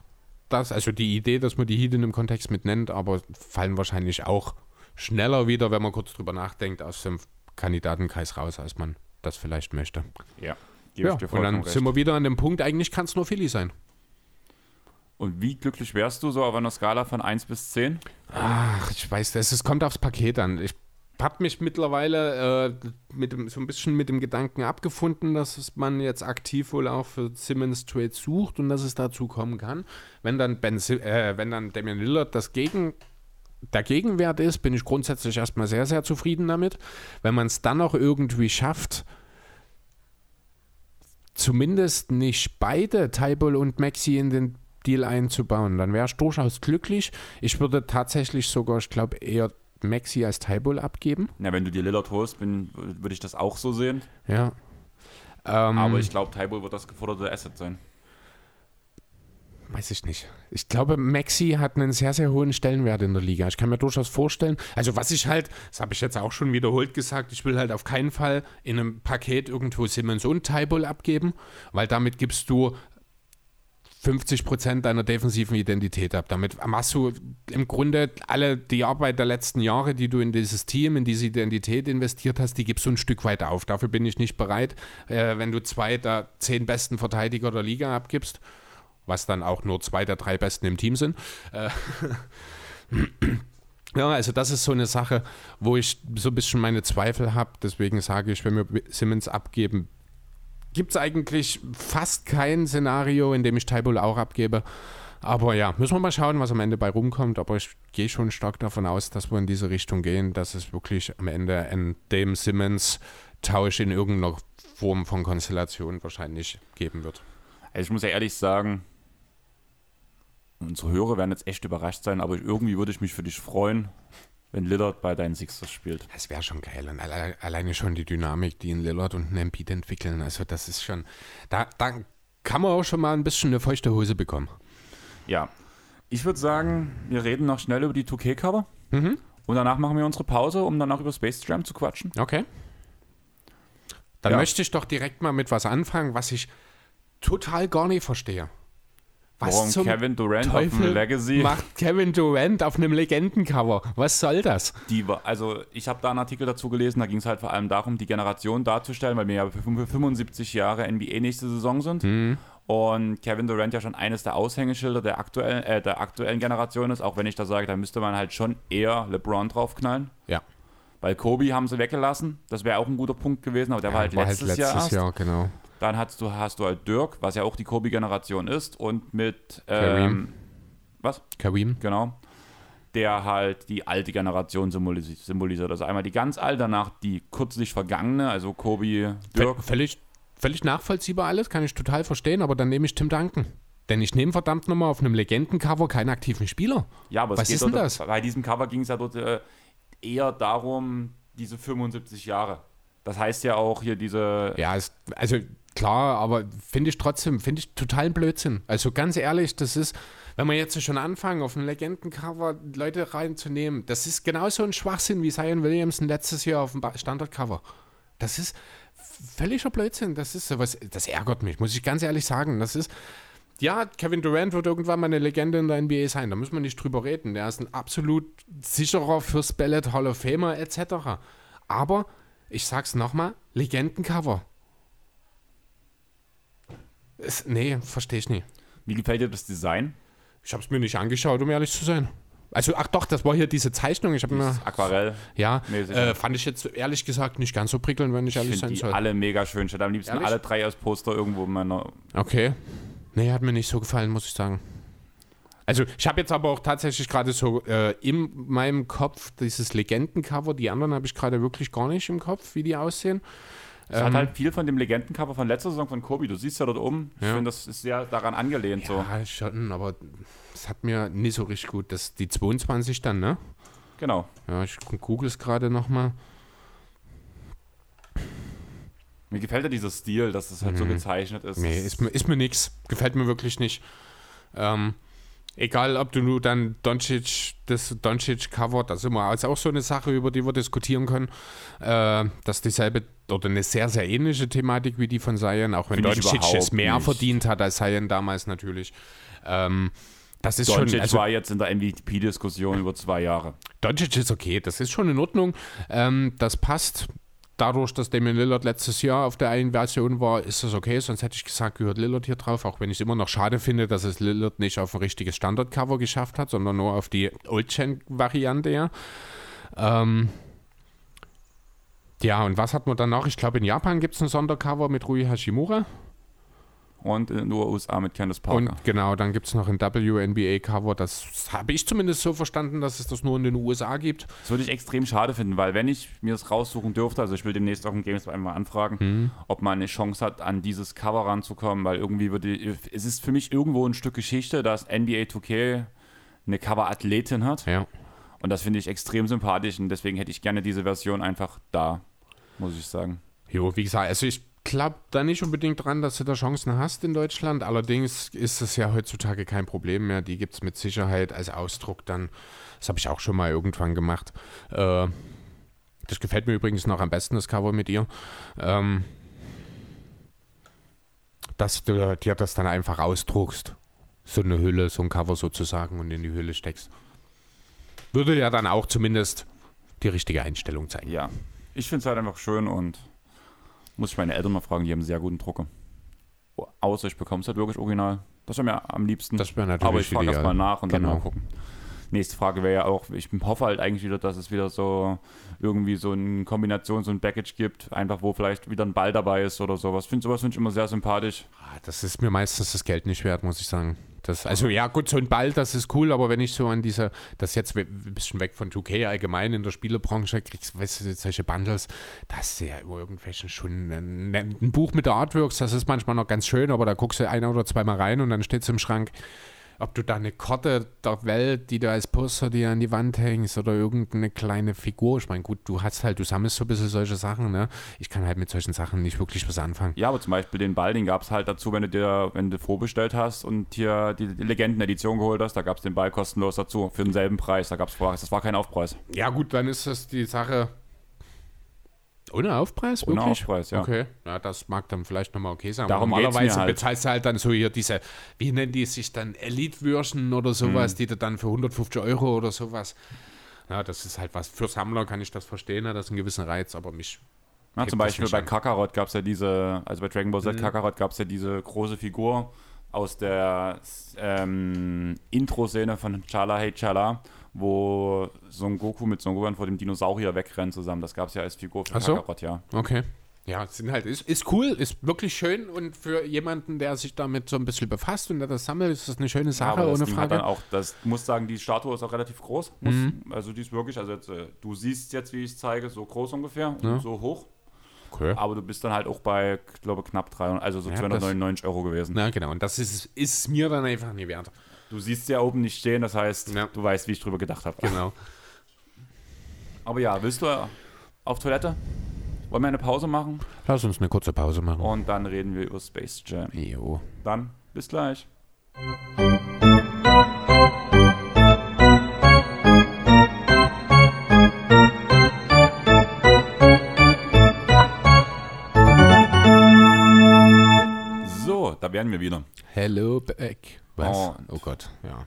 dass, also die Idee, dass man die Heat in dem Kontext mit nennt, aber fallen wahrscheinlich auch schneller wieder, wenn man kurz drüber nachdenkt, aus dem Kandidatenkreis raus, als man das vielleicht möchte. Ja, Ja, ich dir und dann recht. sind wir wieder an dem Punkt, eigentlich kann es nur Philly sein. Und wie glücklich wärst du so auf einer Skala von 1 bis 10? Ach, ich weiß das, es kommt aufs Paket an. Ich habe mich mittlerweile äh, mit dem, so ein bisschen mit dem Gedanken abgefunden, dass man jetzt aktiv wohl auch für Simmons Trade sucht und dass es dazu kommen kann. Wenn dann, ben, äh, wenn dann Damian Lillard das Gegen, der Gegenwert ist, bin ich grundsätzlich erstmal sehr, sehr zufrieden damit. Wenn man es dann auch irgendwie schafft, zumindest nicht beide, Tybal und Maxi, in den Deal einzubauen, dann wäre ich durchaus glücklich. Ich würde tatsächlich sogar, ich glaube, eher Maxi als Tybal abgeben. Na, wenn du dir Lillard holst, würde ich das auch so sehen. Ja. Ähm, Aber ich glaube, Tybull wird das geforderte Asset sein. Weiß ich nicht. Ich glaube, Maxi hat einen sehr, sehr hohen Stellenwert in der Liga. Ich kann mir durchaus vorstellen, also was ich halt, das habe ich jetzt auch schon wiederholt gesagt, ich will halt auf keinen Fall in einem Paket irgendwo Simmons und Tybull abgeben, weil damit gibst du 50% deiner defensiven Identität ab. Damit machst du im Grunde alle die Arbeit der letzten Jahre, die du in dieses Team, in diese Identität investiert hast, die gibst du ein Stück weit auf. Dafür bin ich nicht bereit, äh, wenn du zwei der zehn besten Verteidiger der Liga abgibst, was dann auch nur zwei der drei besten im Team sind. Äh, (clears throat) ja, also das ist so eine Sache, wo ich so ein bisschen meine Zweifel habe. Deswegen sage ich, wenn wir Simmons abgeben, gibt es eigentlich fast kein Szenario, in dem ich Tybull auch abgebe. Aber ja, müssen wir mal schauen, was am Ende bei rumkommt. Aber ich gehe schon stark davon aus, dass wir in diese Richtung gehen, dass es wirklich am Ende einen Dame Simmons Tausch in irgendeiner Form von Konstellation wahrscheinlich geben wird. Also ich muss ja ehrlich sagen, unsere Hörer werden jetzt echt überrascht sein, aber irgendwie würde ich mich für dich freuen, wenn Lillard bei deinen Sixers spielt. Das wäre schon geil. Und alle, alleine schon die Dynamik, die in Lillard und in Embiid entwickeln. Also das ist schon, da, da kann man auch schon mal ein bisschen eine feuchte Hose bekommen. Ja, ich würde sagen, wir reden noch schnell über die 2K-Cover. Mhm. Und danach machen wir unsere Pause, um dann auch über Space Jam zu quatschen. Okay. Dann Ja. möchte ich doch direkt mal mit was anfangen, was ich total gar nicht verstehe. Was Warum zum Kevin Durant auf dem Teufel Legacy? macht Kevin Durant auf einem Legendencover? Was soll das? Die, war- also ich habe da einen Artikel dazu gelesen, da ging es halt vor allem darum, die Generation darzustellen, weil wir ja für 75 Jahre NBA nächste Saison sind. Mhm. Und Kevin Durant ja schon eines der Aushängeschilder der aktuellen, äh, der aktuellen Generation ist, auch wenn ich da sage, da müsste man halt schon eher LeBron draufknallen. Ja, Weil Kobe haben sie weggelassen, das wäre auch ein guter Punkt gewesen, aber der war halt war letztes, Jahr erst. Jahr, genau. Dann hast du, hast du halt Dirk, was ja auch die Kobe-Generation ist, und mit Kareem. ähm, was? Kareem. Genau. Der halt die alte Generation symbolis- symbolisiert. Also einmal die ganz alte, danach die kürzlich vergangene, also Kobe, Dirk. V- Völlig, völlig nachvollziehbar alles, kann ich total verstehen, aber dann nehme ich Tim Duncan. Denn ich nehme verdammt nochmal auf einem Legendencover keinen aktiven Spieler. Ja, aber es Was ist denn das? Bei diesem Cover ging es ja dort äh, eher darum, diese 75 Jahre. Das heißt ja auch hier diese. Ja, ist, also klar, aber finde ich trotzdem, finde ich totalen Blödsinn. Also ganz ehrlich, das ist, wenn wir jetzt schon anfangen, auf ein Legendencover Leute reinzunehmen, das ist genauso ein Schwachsinn wie Zion Williamson letztes Jahr auf dem Standardcover. Das ist völliger Blödsinn. Das ist sowas, das ärgert mich, muss ich ganz ehrlich sagen. Das ist, ja, Kevin Durant wird irgendwann mal eine Legende in der NBA sein. Da müssen wir nicht drüber reden. Der ist ein absolut sicherer fürs Ballot Hall of Famer etc. Aber ich sag's nochmal, Legendencover. Es, nee, verstehe ich nicht. Wie gefällt dir das Design? Ich habe es mir nicht angeschaut, um ehrlich zu sein. Also, ach doch, das war hier diese Zeichnung. Ich habe mir, Aquarell. ja, äh, fand ich jetzt ehrlich gesagt nicht ganz so prickelnd, wenn ich Ich ehrlich sein die soll. alle mega schön. Ich hätte am liebsten Ehrlich? alle drei als Poster irgendwo in meiner. Okay. Nee, hat mir nicht so gefallen, muss ich sagen. Also, ich habe jetzt aber auch tatsächlich gerade so äh, in meinem Kopf dieses Legendencover. Die anderen habe ich gerade wirklich gar nicht im Kopf, wie die aussehen. Es hat halt viel von dem Legendencover von letzter Saison von Kobe. Du siehst ja dort oben. Ich Ja. finde, das ist sehr daran angelehnt. So. Ja, schon, aber es hat mir nicht so richtig gut. Das die 22 dann, ne? Genau. Ja, ich google es gerade nochmal. Mir gefällt ja dieser Stil, dass das halt so gezeichnet ist. Mhm. Nee, ist mir, ist mir nix. Gefällt mir wirklich nicht. Ähm, egal, ob du nur dann Doncic, das Doncic-Cover, das ist immer ist auch so eine Sache, über die wir diskutieren können. Äh, das ist dieselbe oder eine sehr, sehr ähnliche Thematik wie die von Zion, auch wenn Doncic es mehr nicht. verdient hat als Zion damals natürlich. Ähm, das ist Doncic schon, also war jetzt in der MVP-Diskussion über zwei Jahre. Doncic ist okay, das ist schon in Ordnung. Ähm, das passt. Dadurch, dass Damian Lillard letztes Jahr auf der einen Version war, ist das okay. Sonst hätte ich gesagt, gehört Lillard hier drauf. Auch wenn ich es immer noch schade finde, dass es Lillard nicht auf ein richtiges Standardcover geschafft hat, sondern nur auf die Old-Gen-Variante. Ja. Ähm, ja, und was hat man dann noch? Ich glaube, in Japan gibt es ein Sondercover mit Rui Hashimura. Und in den USA mit Candace Parker. Und genau, dann gibt es noch ein WNBA-Cover. Das habe ich zumindest so verstanden, dass es das nur in den USA gibt. Das würde ich extrem schade finden, weil wenn ich mir das raussuchen dürfte, also ich will demnächst auch im Games einmal anfragen, Mhm. ob man eine Chance hat, an dieses Cover ranzukommen, weil irgendwie würde, es ist für mich irgendwo ein Stück Geschichte, dass NBA 2K eine Cover-Athletin hat Ja. und das finde ich extrem sympathisch und deswegen hätte ich gerne diese Version einfach da, muss ich sagen. Jo, wie gesagt, also ich glaube da nicht unbedingt dran, dass du da Chancen hast in Deutschland. Allerdings ist es ja heutzutage kein Problem mehr. Die gibt es mit Sicherheit als Ausdruck dann. Das habe ich auch schon mal irgendwann gemacht. Äh, das gefällt mir übrigens noch am besten, das Cover mit ihr. Ähm, dass du dir das dann einfach ausdruckst. So eine Hülle, so ein Cover sozusagen und in die Hülle steckst. Würde ja dann auch zumindest die richtige Einstellung zeigen. Ja, ich finde es halt einfach schön und muss ich meine Eltern mal fragen, die haben einen sehr guten Drucker. Außer ich bekomme es halt wirklich original. Das wäre mir am liebsten. Das wäre natürlich Aber ich frage erstmal nach und dann Genau. mal gucken. Nächste Frage wäre ja auch, ich hoffe halt eigentlich wieder, dass es wieder so irgendwie so eine Kombination, so ein Package gibt, einfach wo vielleicht wieder ein Ball dabei ist oder sowas. Find, sowas finde ich immer sehr sympathisch. Ah, Das ist mir meistens das Geld nicht wert, muss ich sagen. Das, also ja, gut, so ein Ball, das ist cool, aber wenn ich so an diese, das jetzt ein bisschen weg von 2K allgemein in der Spielebranche kriegst, weißt du, solche Bundles, das ist ja irgendwelchen schon ein, ein Buch mit der Artworks, das ist manchmal noch ganz schön, aber da guckst du ein oder zweimal rein und dann steht es im Schrank ob du da eine Karte der Welt, die du als Poster dir an die Wand hängst oder irgendeine kleine Figur. Ich meine, gut, du hast halt, du sammelst so ein bisschen solche Sachen, ne? Ich kann halt mit solchen Sachen nicht wirklich was anfangen. Ja, aber zum Beispiel den Ball, den gab es halt dazu, wenn du dir, wenn du vorbestellt hast und hier die, die Legenden-Edition geholt hast, da gab es den Ball kostenlos dazu, für denselben Preis. Da gab es das war kein Aufpreis. Ja, gut, dann ist das die Sache, ohne Aufpreis? Ohne wirklich? Aufpreis, ja. Okay, ja, das mag dann vielleicht nochmal okay sein. Darum normalerweise halt. bezahlst du halt dann so hier diese, wie nennen die sich dann, Elite-Version oder sowas, Mhm. die du dann für 150 Euro oder sowas. Ja, das ist halt was. Für Sammler kann ich das verstehen, hat das einen gewissen Reiz, aber mich. Ja, zum Beispiel bei. Kakarot gab es ja diese, also bei Dragon Ball Mhm. Z Kakarot gab es ja diese große Figur aus der ähm, Intro-Szene von Chala Hey Chala, wo Son Goku mit Son Gohan vor dem Dinosaurier wegrennt zusammen. Das gab es ja als Figur für Ach so. Kakarot, ja. Okay. Ja, sind halt, ist, ist cool, ist wirklich schön und für jemanden, der sich damit so ein bisschen befasst und der das sammelt, ist das eine schöne Ja, Sache, das ohne Ding hat Frage. dann auch, das muss sagen, die Statue ist auch relativ groß. Muss, Mhm. Also die ist wirklich, also jetzt, äh, du siehst jetzt, wie ich es zeige, so groß ungefähr und Ja. so hoch. Okay. Aber du bist dann halt auch bei, ich glaube, knapp 300, also so Ja, 299 Euro gewesen. Na genau, und das ist, ist mir dann einfach nicht wert. Du siehst ja oben nicht stehen, das heißt, Ja. du weißt, wie ich drüber gedacht habe. Genau. (laughs) Aber ja, willst du auf Toilette? Wollen wir eine Pause machen? Lass uns eine kurze Pause machen. Und dann reden wir über Space Jam. Jo. Dann bis gleich. Wären wir wieder. Hello back. Was? Und- oh Gott, ja.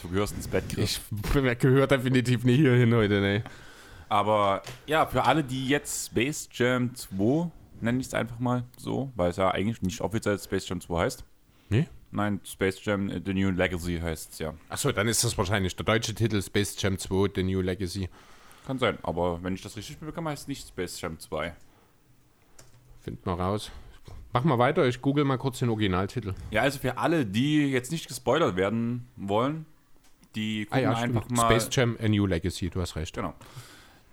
Du gehörst ins Bett, Chris. Ich gehört definitiv nicht hierhin heute, ne. Aber ja, für alle, die jetzt Space Jam 2, nenne ich es einfach mal so, weil es ja eigentlich nicht offiziell Space Jam 2 heißt. Nee? Nein, Space Jam äh, The New Legacy heißt es ja. Achso, dann ist das wahrscheinlich der deutsche Titel Space Jam 2, The New Legacy. Kann sein, aber wenn ich das richtig mitbekomme, heißt es nicht Space Jam 2. Find mal raus. Mach mal weiter, ich google mal kurz den Originaltitel. Ja, also für alle, die jetzt nicht gespoilert werden wollen, die Ah gucken einfach stimmt. mal. Space Jam, A New Legacy, du hast recht. Genau.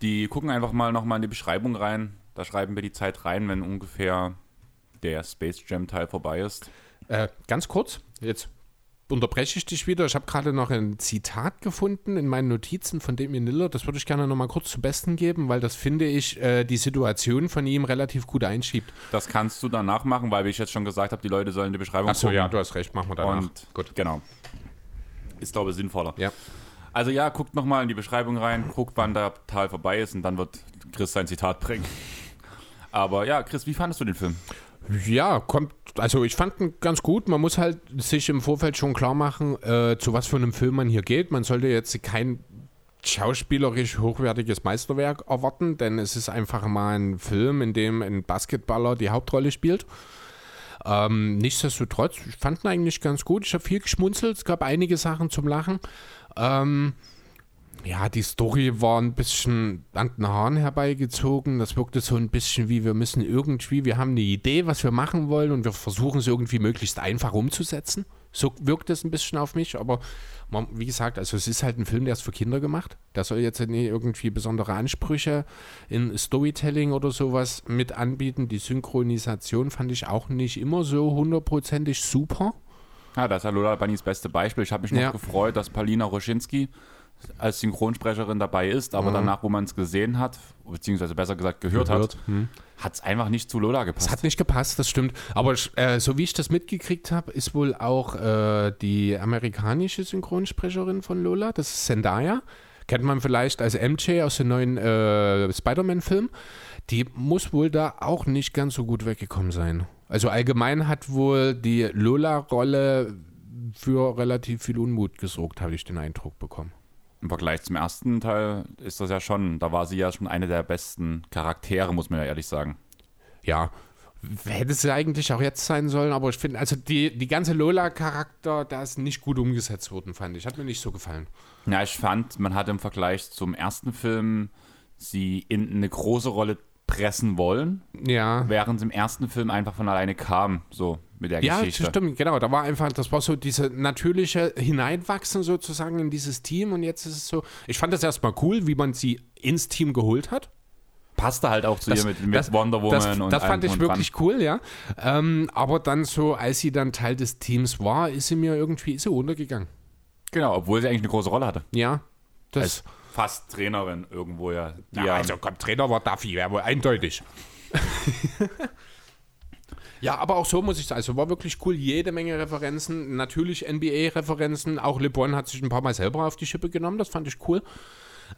Die gucken einfach mal nochmal in die Beschreibung rein. Da schreiben wir die Zeit rein, wenn ungefähr der Space Jam Teil vorbei ist. Äh, ganz kurz, jetzt unterbreche ich dich wieder. Ich habe gerade noch ein Zitat gefunden in meinen Notizen von Damien Lillard. Das würde ich gerne noch mal kurz zu Besten geben, weil das, finde ich, äh, die Situation von ihm relativ gut einschiebt. Das kannst du danach machen, weil wie ich jetzt schon gesagt habe, die Leute sollen die Beschreibung Achso, ja, du hast recht, machen wir danach. Und gut. genau. Ist, glaube ich, sinnvoller. Ja. Also ja, guckt nochmal in die Beschreibung rein, guckt, wann der Teil vorbei ist und dann wird Chris sein Zitat bringen. Aber ja, Chris, wie fandest du den Film? Ja, kommt, also ich fand ihn ganz gut. Man muss halt sich im Vorfeld schon klar machen, äh, zu was für einem Film man hier geht. Man sollte jetzt kein schauspielerisch hochwertiges Meisterwerk erwarten, denn es ist einfach mal ein Film, in dem ein Basketballer die Hauptrolle spielt. Ähm, nichtsdestotrotz, ich fand ihn eigentlich ganz gut. Ich habe viel geschmunzelt, es gab einige Sachen zum Lachen. Ähm, ja, die Story war ein bisschen an den Haaren herbeigezogen. Das wirkte so ein bisschen wie, wir müssen irgendwie, wir haben eine Idee, was wir machen wollen und wir versuchen es irgendwie möglichst einfach umzusetzen. So wirkt es ein bisschen auf mich, aber man, wie gesagt, also es ist halt ein Film, der ist für Kinder gemacht. Der soll jetzt nicht irgendwie besondere Ansprüche in Storytelling oder sowas mit anbieten. Die Synchronisation fand ich auch nicht immer so hundertprozentig super. Ja, das ist ja Lola Bunnys beste Beispiel. Ich habe mich noch Ja. gefreut, dass Paulina Roschinski als Synchronsprecherin dabei ist, aber Mhm. danach, wo man es gesehen hat, beziehungsweise besser gesagt gehört, Gehört, hat, hat es einfach nicht zu Lola gepasst. Es hat nicht gepasst, das stimmt. Aber äh, so wie ich das mitgekriegt habe, ist wohl auch äh, die amerikanische Synchronsprecherin von Lola, das ist Zendaya. Kennt man vielleicht als MJ aus dem neuen äh, Spider-Man-Film. Die muss wohl da auch nicht ganz so gut weggekommen sein. Also allgemein hat wohl die Lola-Rolle für relativ viel Unmut gesorgt, habe ich den Eindruck bekommen. Im Vergleich zum ersten Teil ist das ja schon, da war sie ja schon eine der besten Charaktere, muss man ja ehrlich sagen. Ja, hätte sie eigentlich auch jetzt sein sollen, aber ich finde, also die, die ganze Lola-Charakter, da ist nicht gut umgesetzt worden, fand ich. Hat mir nicht so gefallen. Ja, ich fand, man hat im Vergleich zum ersten Film sie in eine große Rolle pressen wollen, Ja, während sie im ersten Film einfach von alleine kam. So, mit der Ja, Geschichte. das stimmt, genau. Da war einfach, das war so diese natürliche Hineinwachsen sozusagen in dieses Team und jetzt ist es so, ich fand das erstmal cool, wie man sie ins Team geholt hat. Passte halt auch zu ihr mit, mit das, Wonder Woman das, und Das fand ich und dran. wirklich cool, ja. Ähm, aber dann so, als sie dann Teil des Teams war, ist sie mir irgendwie ist sie untergegangen. Genau, obwohl sie eigentlich eine große Rolle hatte. Ja, das. Als fast Trainerin irgendwo ja. Ja, ja, also komm, Trainer war Duffy, wäre wohl eindeutig. (laughs) ja, aber auch so muss ich sagen, also war wirklich cool, jede Menge Referenzen, natürlich NBA-Referenzen, auch LeBron hat sich ein paar Mal selber auf die Schippe genommen, das fand ich cool.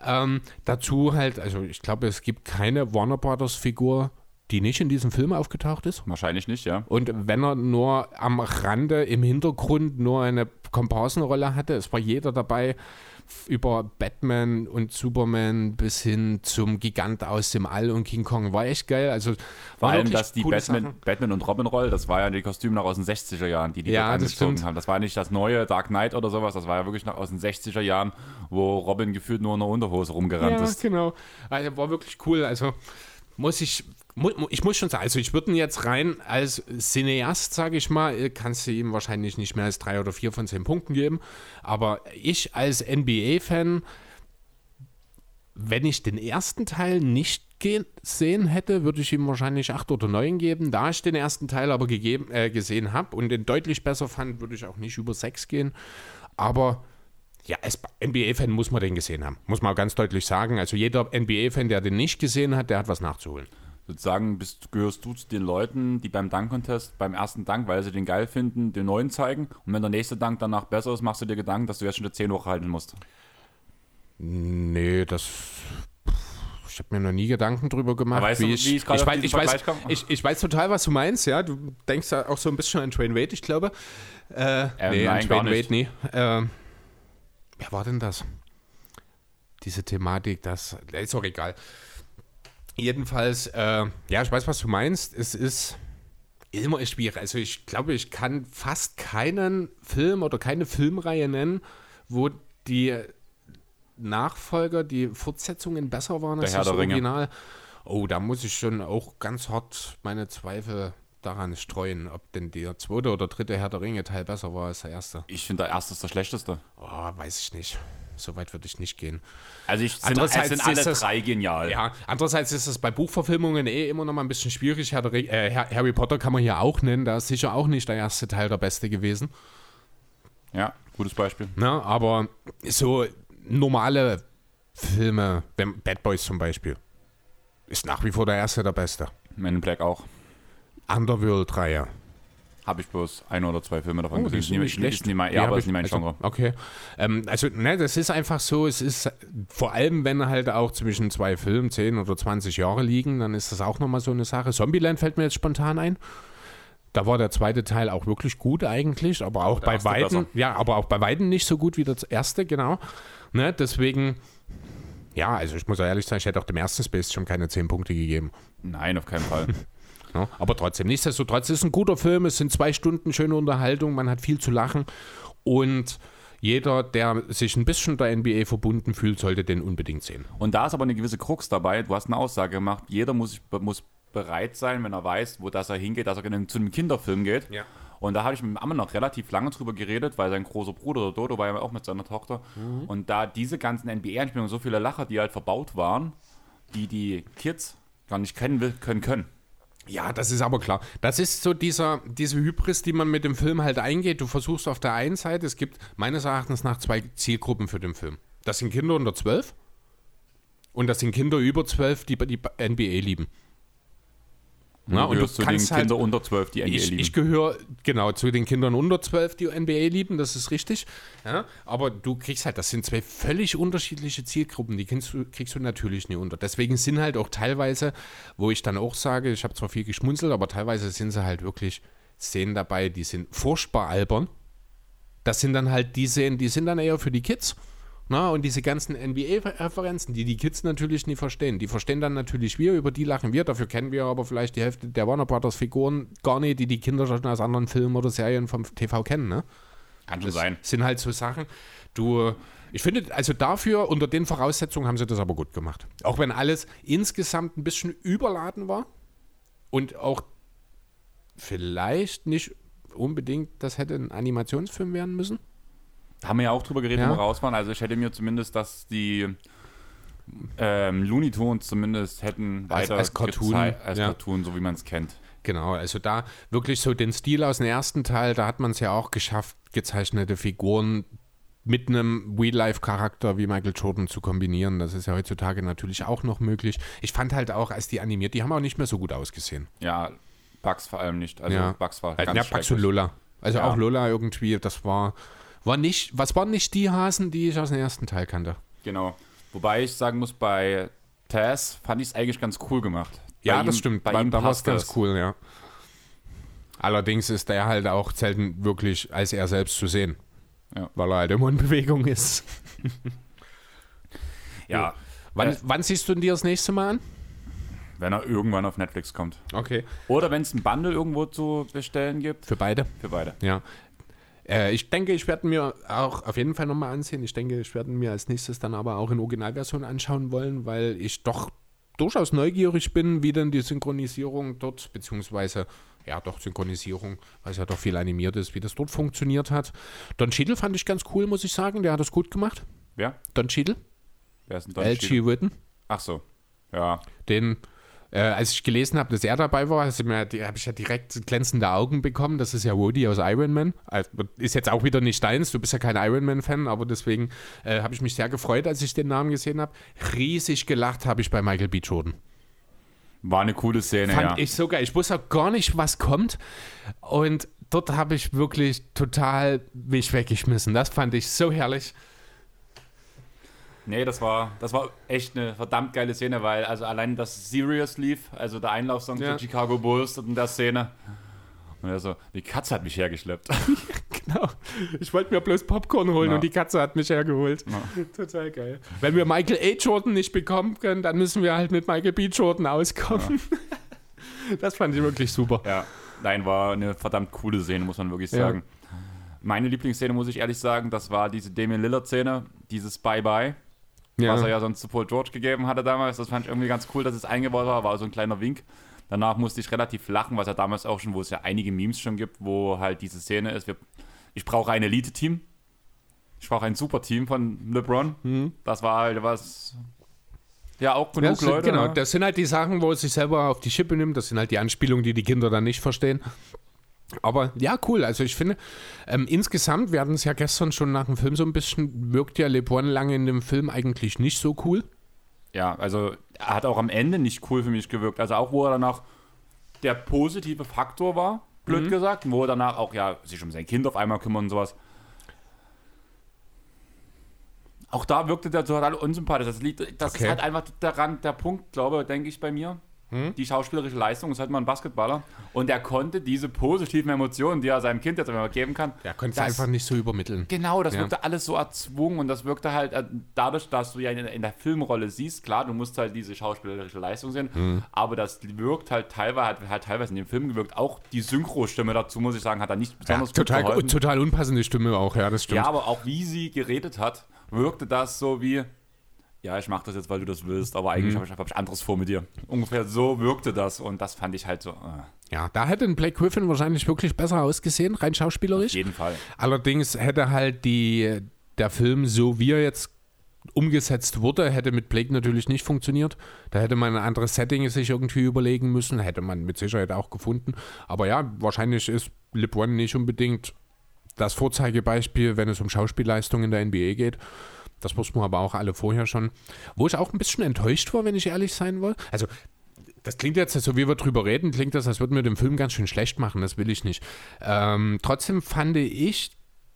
Ähm, dazu halt, also ich glaube, es gibt keine Warner Brothers Figur, die nicht in diesem Film aufgetaucht ist. wahrscheinlich nicht, ja. Und wenn er nur am Rande im Hintergrund nur eine Komparsenrolle hatte, es war jeder dabei, über Batman und Superman bis hin zum Gigant aus dem All und King Kong. War echt geil. Also Vor allem, dass die Batman. Batman und Robin Roll, das war ja die Kostüme noch aus den 60er Jahren, die die Ja, angezogen haben. Das war nicht das neue Dark Knight oder sowas, das war ja wirklich noch aus den 60er Jahren, wo Robin gefühlt nur in der Unterhose rumgerannt Ja, ist. genau. Also war wirklich cool. Also muss ich, ich muss schon sagen, also ich würde ihn jetzt rein als Cineast, sage ich mal, äh, kannst du ihm wahrscheinlich nicht mehr als drei oder vier von zehn Punkten geben. Aber ich als NBA-Fan, wenn ich den ersten Teil nicht gesehen hätte, würde ich ihm wahrscheinlich acht oder neun geben. Da ich den ersten Teil aber gegeben, äh, gesehen habe und den deutlich besser fand, würde ich auch nicht über sechs gehen. Aber ja, als NBA-Fan muss man den gesehen haben. Muss man auch ganz deutlich sagen. Also jeder NBA-Fan, der den nicht gesehen hat, der hat was nachzuholen. Sozusagen bist, gehörst du zu den Leuten, die beim Dunk-Contest, beim ersten Dank, weil sie den geil finden, den neuen zeigen. Und wenn der nächste Dank danach besser ist, machst du dir Gedanken, dass du jetzt schon die 10 hochhalten musst. Nee, das. Ich habe mir noch nie Gedanken drüber gemacht. Weißt du, ich, wie ich ich, weiß, ich, weiß, ich, ich weiß total, was du meinst, ja. Du denkst ja auch so ein bisschen an Train Wade, ich glaube. Äh, Ähm, nee, an nein, gar Train. Wade, nee. Ähm, wer war denn das? Diese Thematik, das ist auch egal. Jedenfalls, äh, ja, ich weiß, was du meinst. Es ist immer schwierig. Also ich glaube, ich kann fast keinen Film oder keine Filmreihe nennen, wo die Nachfolger, die Fortsetzungen besser waren als Herr das der Ringe. Original. Oh, da muss ich schon auch ganz hart meine Zweifel daran streuen, ob denn der zweite oder dritte Herr der Ringe Teil besser war als der erste. Ich finde, der erste ist der schlechteste. Oh, weiß ich nicht. So weit würde ich nicht gehen. Also ich sind, Andererseits sind alle ist das- drei genial. Ja, andererseits ist es bei Buchverfilmungen eh immer noch mal ein bisschen schwierig. Ring, äh, Har- Harry Potter kann man hier auch nennen. Da ist sicher auch nicht der erste Teil der beste gewesen. ja, gutes Beispiel. Ne? Aber so normale Filme, Bad Boys zum Beispiel, ist nach wie vor der erste der beste. Men in Black auch. Underworld-Reihe. Habe ich bloß ein oder zwei Filme davon Oh, gesehen. sind nicht schlecht. Ist mein, ja, hab aber ich- ist nicht mein also, Genre. Okay. Ähm, also, ne, das ist einfach so, es ist vor allem, wenn halt auch zwischen zwei Filmen 10 oder 20 Jahre liegen, dann ist das auch nochmal so eine Sache. Zombieland fällt mir jetzt spontan ein. Da war der zweite Teil auch wirklich gut eigentlich, aber auch Der bei besser. ja, aber auch bei Weitem nicht so gut wie der erste, genau. Ne, deswegen, ja, also ich muss auch ehrlich sagen, ich hätte auch dem ersten Space schon keine 10 Punkte gegeben. Nein, auf keinen Fall. (laughs) Ja, aber trotzdem, nichtsdestotrotz ist es ein guter Film. Es sind zwei Stunden schöne Unterhaltung, man hat viel zu lachen. Und jeder, der sich ein bisschen der NBA verbunden fühlt, sollte den unbedingt sehen. Und da ist aber eine gewisse Krux dabei. Du hast eine Aussage gemacht. Jeder muss, muss bereit sein, wenn er weiß, wo das er hingeht, dass er zu einem Kinderfilm geht. Ja. Und da habe ich mit dem Amme noch relativ lange drüber geredet, weil sein großer Bruder, der Dodo, war ja auch mit seiner Tochter. Und da diese ganzen NBA-Anspielungen, so viele Lacher, die halt verbaut waren, die die Kids gar nicht kennen will, können können. Ja, das ist aber klar. Das ist so dieser, diese Hybris, die man mit dem Film halt eingeht. Du versuchst auf der einen Seite, es gibt meines Erachtens nach zwei Zielgruppen für den Film. Das sind Kinder unter 12 und das sind Kinder über 12, die die NBA lieben. Ja, und du zu den kannst halt, Kindern unter 12, die NBA ich, lieben. ich gehöre genau zu den Kindern unter 12, die NBA lieben, das ist richtig. Ja, aber du kriegst halt, das sind zwei völlig unterschiedliche Zielgruppen, die kriegst du, kriegst du natürlich nie unter. Deswegen sind halt auch teilweise, wo ich dann auch sage, ich habe zwar viel geschmunzelt, aber teilweise sind sie halt wirklich Szenen dabei, die sind furchtbar albern. Das sind dann halt die Szenen, die sind dann eher für die Kids. Na, und diese ganzen NBA-Referenzen, die die Kids natürlich nie verstehen. Die verstehen dann natürlich wir, über die lachen wir. Dafür kennen wir aber vielleicht die Hälfte der Warner Brothers Figuren gar nicht, die die Kinder schon aus anderen Filmen oder Serien vom TV kennen. Ne? Kann schon Das sein. sind halt so Sachen. Du, ich finde, also dafür, unter den Voraussetzungen haben sie das aber gut gemacht. Auch wenn alles insgesamt ein bisschen überladen war und auch vielleicht nicht unbedingt, das hätte ein Animationsfilm werden müssen. Haben wir ja auch drüber geredet, Ja. wo wir raus waren. Also ich hätte mir zumindest, dass die ähm, Looney Tunes zumindest hätten Als- weiter als Cartoon, als ja. Cartoon, so wie man es kennt. Genau, also da wirklich so den Stil aus dem ersten Teil, da hat man es ja auch geschafft, gezeichnete Figuren mit einem Real-Life-Charakter wie Michael Jordan zu kombinieren. Das ist ja heutzutage natürlich auch noch möglich. Ich fand halt auch, als die animiert, die haben auch nicht mehr so gut ausgesehen. Ja, Bugs vor allem nicht. Also Ja. Bugs war ganz ja, Bugs und. Lola. Also Ja. auch Lola irgendwie, das war, war nicht, was waren nicht die Hasen, die ich aus dem ersten Teil kannte? Genau. Wobei ich sagen muss, bei Taz fand ich es eigentlich ganz cool gemacht. Ja, Bei das ihm- stimmt. Bei Bei ihm da war es ganz das. cool, ja. Allerdings ist der halt auch selten wirklich als er selbst zu sehen. Ja. Weil er halt immer in Bewegung ist. (laughs) Ja, Wann, Äh. wann siehst du ihn dir das nächste Mal an? wenn er irgendwann auf Netflix kommt. Okay. Oder wenn es ein Bundle irgendwo zu bestellen gibt. Für beide? Für beide. Ja. Äh, ich denke, ich werde mir auch auf jeden Fall nochmal ansehen. Ich denke, ich werde mir als nächstes dann aber auch in Originalversion anschauen wollen, weil ich doch durchaus neugierig bin, wie denn die Synchronisierung dort, beziehungsweise, ja, doch Synchronisierung, weil es ja doch viel animiert ist, wie das dort funktioniert hat. Don Cheadle fand ich ganz cool, muss ich sagen. Der hat das gut gemacht. Wer? Don Cheadle, Wer ist denn Don LG Cheadle? Witten. Ach so. Ja. Den, äh, als ich gelesen habe, dass er dabei war, habe ich ja direkt glänzende Augen bekommen. Das ist ja Woody aus Iron Man. Also, ist jetzt auch wieder nicht deins, du bist ja kein Iron Man-Fan, aber deswegen äh, habe ich mich sehr gefreut, als ich den Namen gesehen habe. Riesig gelacht habe ich bei Michael B. Jordan. War eine coole Szene, Fand ja. ich so geil. Ich wusste auch gar nicht, was kommt. Und dort habe ich wirklich total mich weggeschmissen. Das fand ich so herrlich. Nee, das war, das war echt eine verdammt geile Szene, weil also allein das Serious lief, also der Einlaufsong Ja. für Chicago Bulls in der Szene. Und er so, die Katze hat mich hergeschleppt. (laughs) Genau. Ich wollte mir bloß Popcorn holen Ja. und die Katze hat mich hergeholt. (laughs) Total geil. Wenn wir Michael A. Jordan nicht bekommen können, dann müssen wir halt mit Michael B. Jordan auskommen. (laughs) Das fand ich wirklich super. ja, nein, war eine verdammt coole Szene, muss man wirklich Ja. sagen. Meine Lieblingsszene, muss ich ehrlich sagen, das war diese Damian Lillard-Szene, dieses Bye-Bye, was er ja sonst zu Paul George gegeben hatte damals. Das fand ich irgendwie ganz cool, dass es eingebaut war, war so ein kleiner Wink. Danach musste ich relativ lachen, was ja damals auch schon, wo es ja einige Memes schon gibt, wo halt diese Szene ist, wir, ich brauche ein Elite-Team. Ich brauche ein Super-Team von LeBron. Das war halt was. Ja, auch Ja, genug das sind, Leute. genau, ne? das sind halt die Sachen, wo es sich selber auf die Schippe nimmt. Das sind halt die Anspielungen, die die Kinder dann nicht verstehen. Aber ja, cool. Also ich finde, ähm, insgesamt, wir hatten es ja gestern schon nach dem Film so ein bisschen, wirkt ja LeBron lange in dem Film eigentlich nicht so cool. Ja, also er hat auch am Ende nicht cool für mich gewirkt. Also auch, wo er danach der positive Faktor war, blöd Mhm. gesagt, wo er danach auch ja sich um sein Kind auf einmal kümmert und sowas. Auch da wirkte der total unsympathisch. Das liegt, das Okay. ist halt einfach daran der Punkt, glaube denke ich bei mir. Die schauspielerische Leistung ist halt mal ein Basketballer und er konnte diese positiven Emotionen, die er seinem Kind jetzt immer geben kann, Er konnte es das- einfach nicht so übermitteln. Genau, das Ja. wirkte alles so erzwungen und das wirkte halt äh, dadurch, dass du ja in, in der Filmrolle siehst, klar, du musst halt diese schauspielerische Leistung sehen, Mhm. aber das wirkt halt teilweise, hat halt teilweise in dem Film gewirkt, auch die Synchro-Stimme dazu, muss ich sagen, hat er nicht Ja, besonders gut total, geholfen. total unpassende Stimme auch, ja, das stimmt. Ja, aber auch wie sie geredet hat, wirkte das so wie, ja, ich mache das jetzt, weil du das willst, aber Mhm. eigentlich habe ich, hab ich anderes vor mit dir. Ungefähr so wirkte das und das fand ich halt so, äh, Ja, da hätte ein Blake Griffin wahrscheinlich wirklich besser ausgesehen, rein auf schauspielerisch. jeden Fall. Allerdings hätte halt die, der Film, so wie er jetzt umgesetzt wurde, hätte mit Blake natürlich nicht funktioniert. Da hätte man ein anderes Setting sich irgendwie überlegen müssen, hätte man mit Sicherheit auch gefunden. Aber ja, wahrscheinlich ist LeBron nicht unbedingt das Vorzeigebeispiel, wenn es um Schauspielleistung in der NBA geht. Das wussten wir aber auch alle vorher schon. Wo ich auch ein bisschen enttäuscht war, wenn ich ehrlich sein will. Also, das klingt jetzt, so wie wir drüber reden, klingt das, als würden wir den Film ganz schön schlecht machen. Das will ich nicht. Ähm, trotzdem fand ich,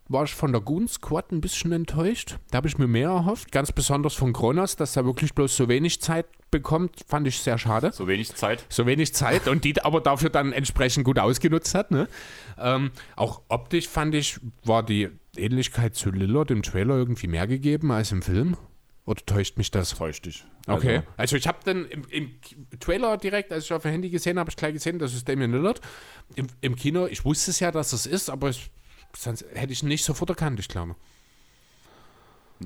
war ich von der Goon Squad ein bisschen enttäuscht. Da habe ich mir mehr erhofft. Ganz besonders von Kronos, dass er wirklich bloß so wenig Zeit bekommt, fand ich sehr schade. So wenig Zeit. So wenig Zeit und die aber dafür dann entsprechend gut ausgenutzt hat. Ne? Ähm, auch optisch fand ich, war die Ähnlichkeit zu Lillard im Trailer irgendwie mehr gegeben als im Film. Oder täuscht mich das? Täuscht dich. Okay. Also, Also ich habe dann im, im Trailer direkt, als ich auf dem Handy gesehen habe, habe ich gleich gesehen, das ist Damian Lillard. Im, Im Kino, ich wusste es ja, dass es ist, aber ich, sonst hätte ich ihn nicht sofort erkannt, ich glaube.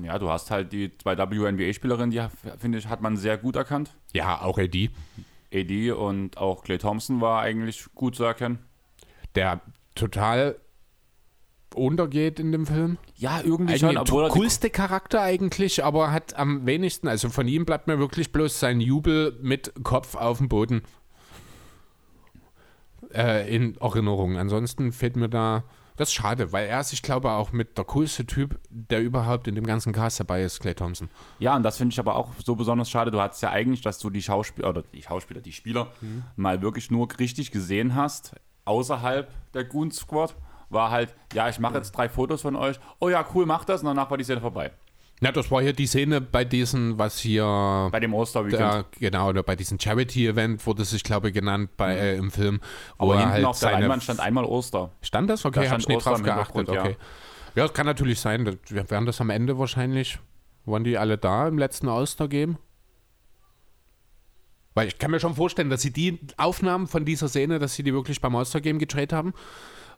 ja, du hast halt die zwei WNBA-Spielerinnen, die, finde ich, hat man sehr gut erkannt. Ja, auch Eddie. AD und auch Clay Thompson war eigentlich gut zu erkennen. Der total untergeht in dem Film. Ja, irgendwie schon, der obwohl er die- coolste Charakter eigentlich, aber hat am wenigsten, also von ihm bleibt mir wirklich bloß sein Jubel mit Kopf auf dem Boden äh, in Erinnerung. Ansonsten fehlt mir da, das ist schade, weil er ist, ich glaube, auch mit der coolste Typ, der überhaupt in dem ganzen Cast dabei ist, Clay Thompson. Ja, und das finde ich aber auch so besonders schade. Du hattest ja eigentlich, dass du die Schauspieler, oder die Schauspieler, die Spieler mal wirklich nur richtig gesehen hast, außerhalb der Goon Squad. War halt, ja, ich mache jetzt drei Fotos von euch. Oh ja, cool, mach das. Und danach war die Szene vorbei. Na, das war hier die Szene bei diesen, was hier Bei dem Oster-Weekend. Genau, oder bei diesem Charity-Event wurde es sich, glaube ich, genannt bei, äh, im Film. Wo Aber er hinten halt auf der Leinwand stand einmal Oster. Stand das? Okay, Da habe ich nicht drauf geachtet. Hintergrund, Okay. Ja, kann natürlich sein. dass- Wir werden das am Ende wahrscheinlich. Waren die alle da im letzten All-Star-Game? Weil ich kann mir schon vorstellen, dass sie die Aufnahmen von dieser Szene, dass sie die wirklich beim All-Star-Game gedreht haben.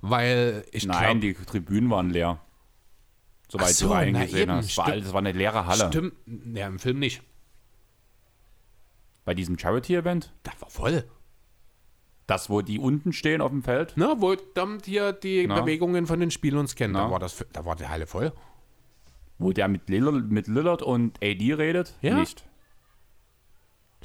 Weil ich Nein, glaube. die Tribünen waren leer. Soweit so, du eingesehen hast. War, stimmt. das war eine leere Halle. Stimmt. Ja, im Film nicht. Bei diesem Charity-Event. Da war voll. Das, wo die unten stehen auf dem Feld. Na, wo dann hier die Na. Bewegungen von den Spielern scannen. Da war, das, da war die Halle voll. Wo der mit Lillard, mit Lillard und AD redet. Ja. Nicht.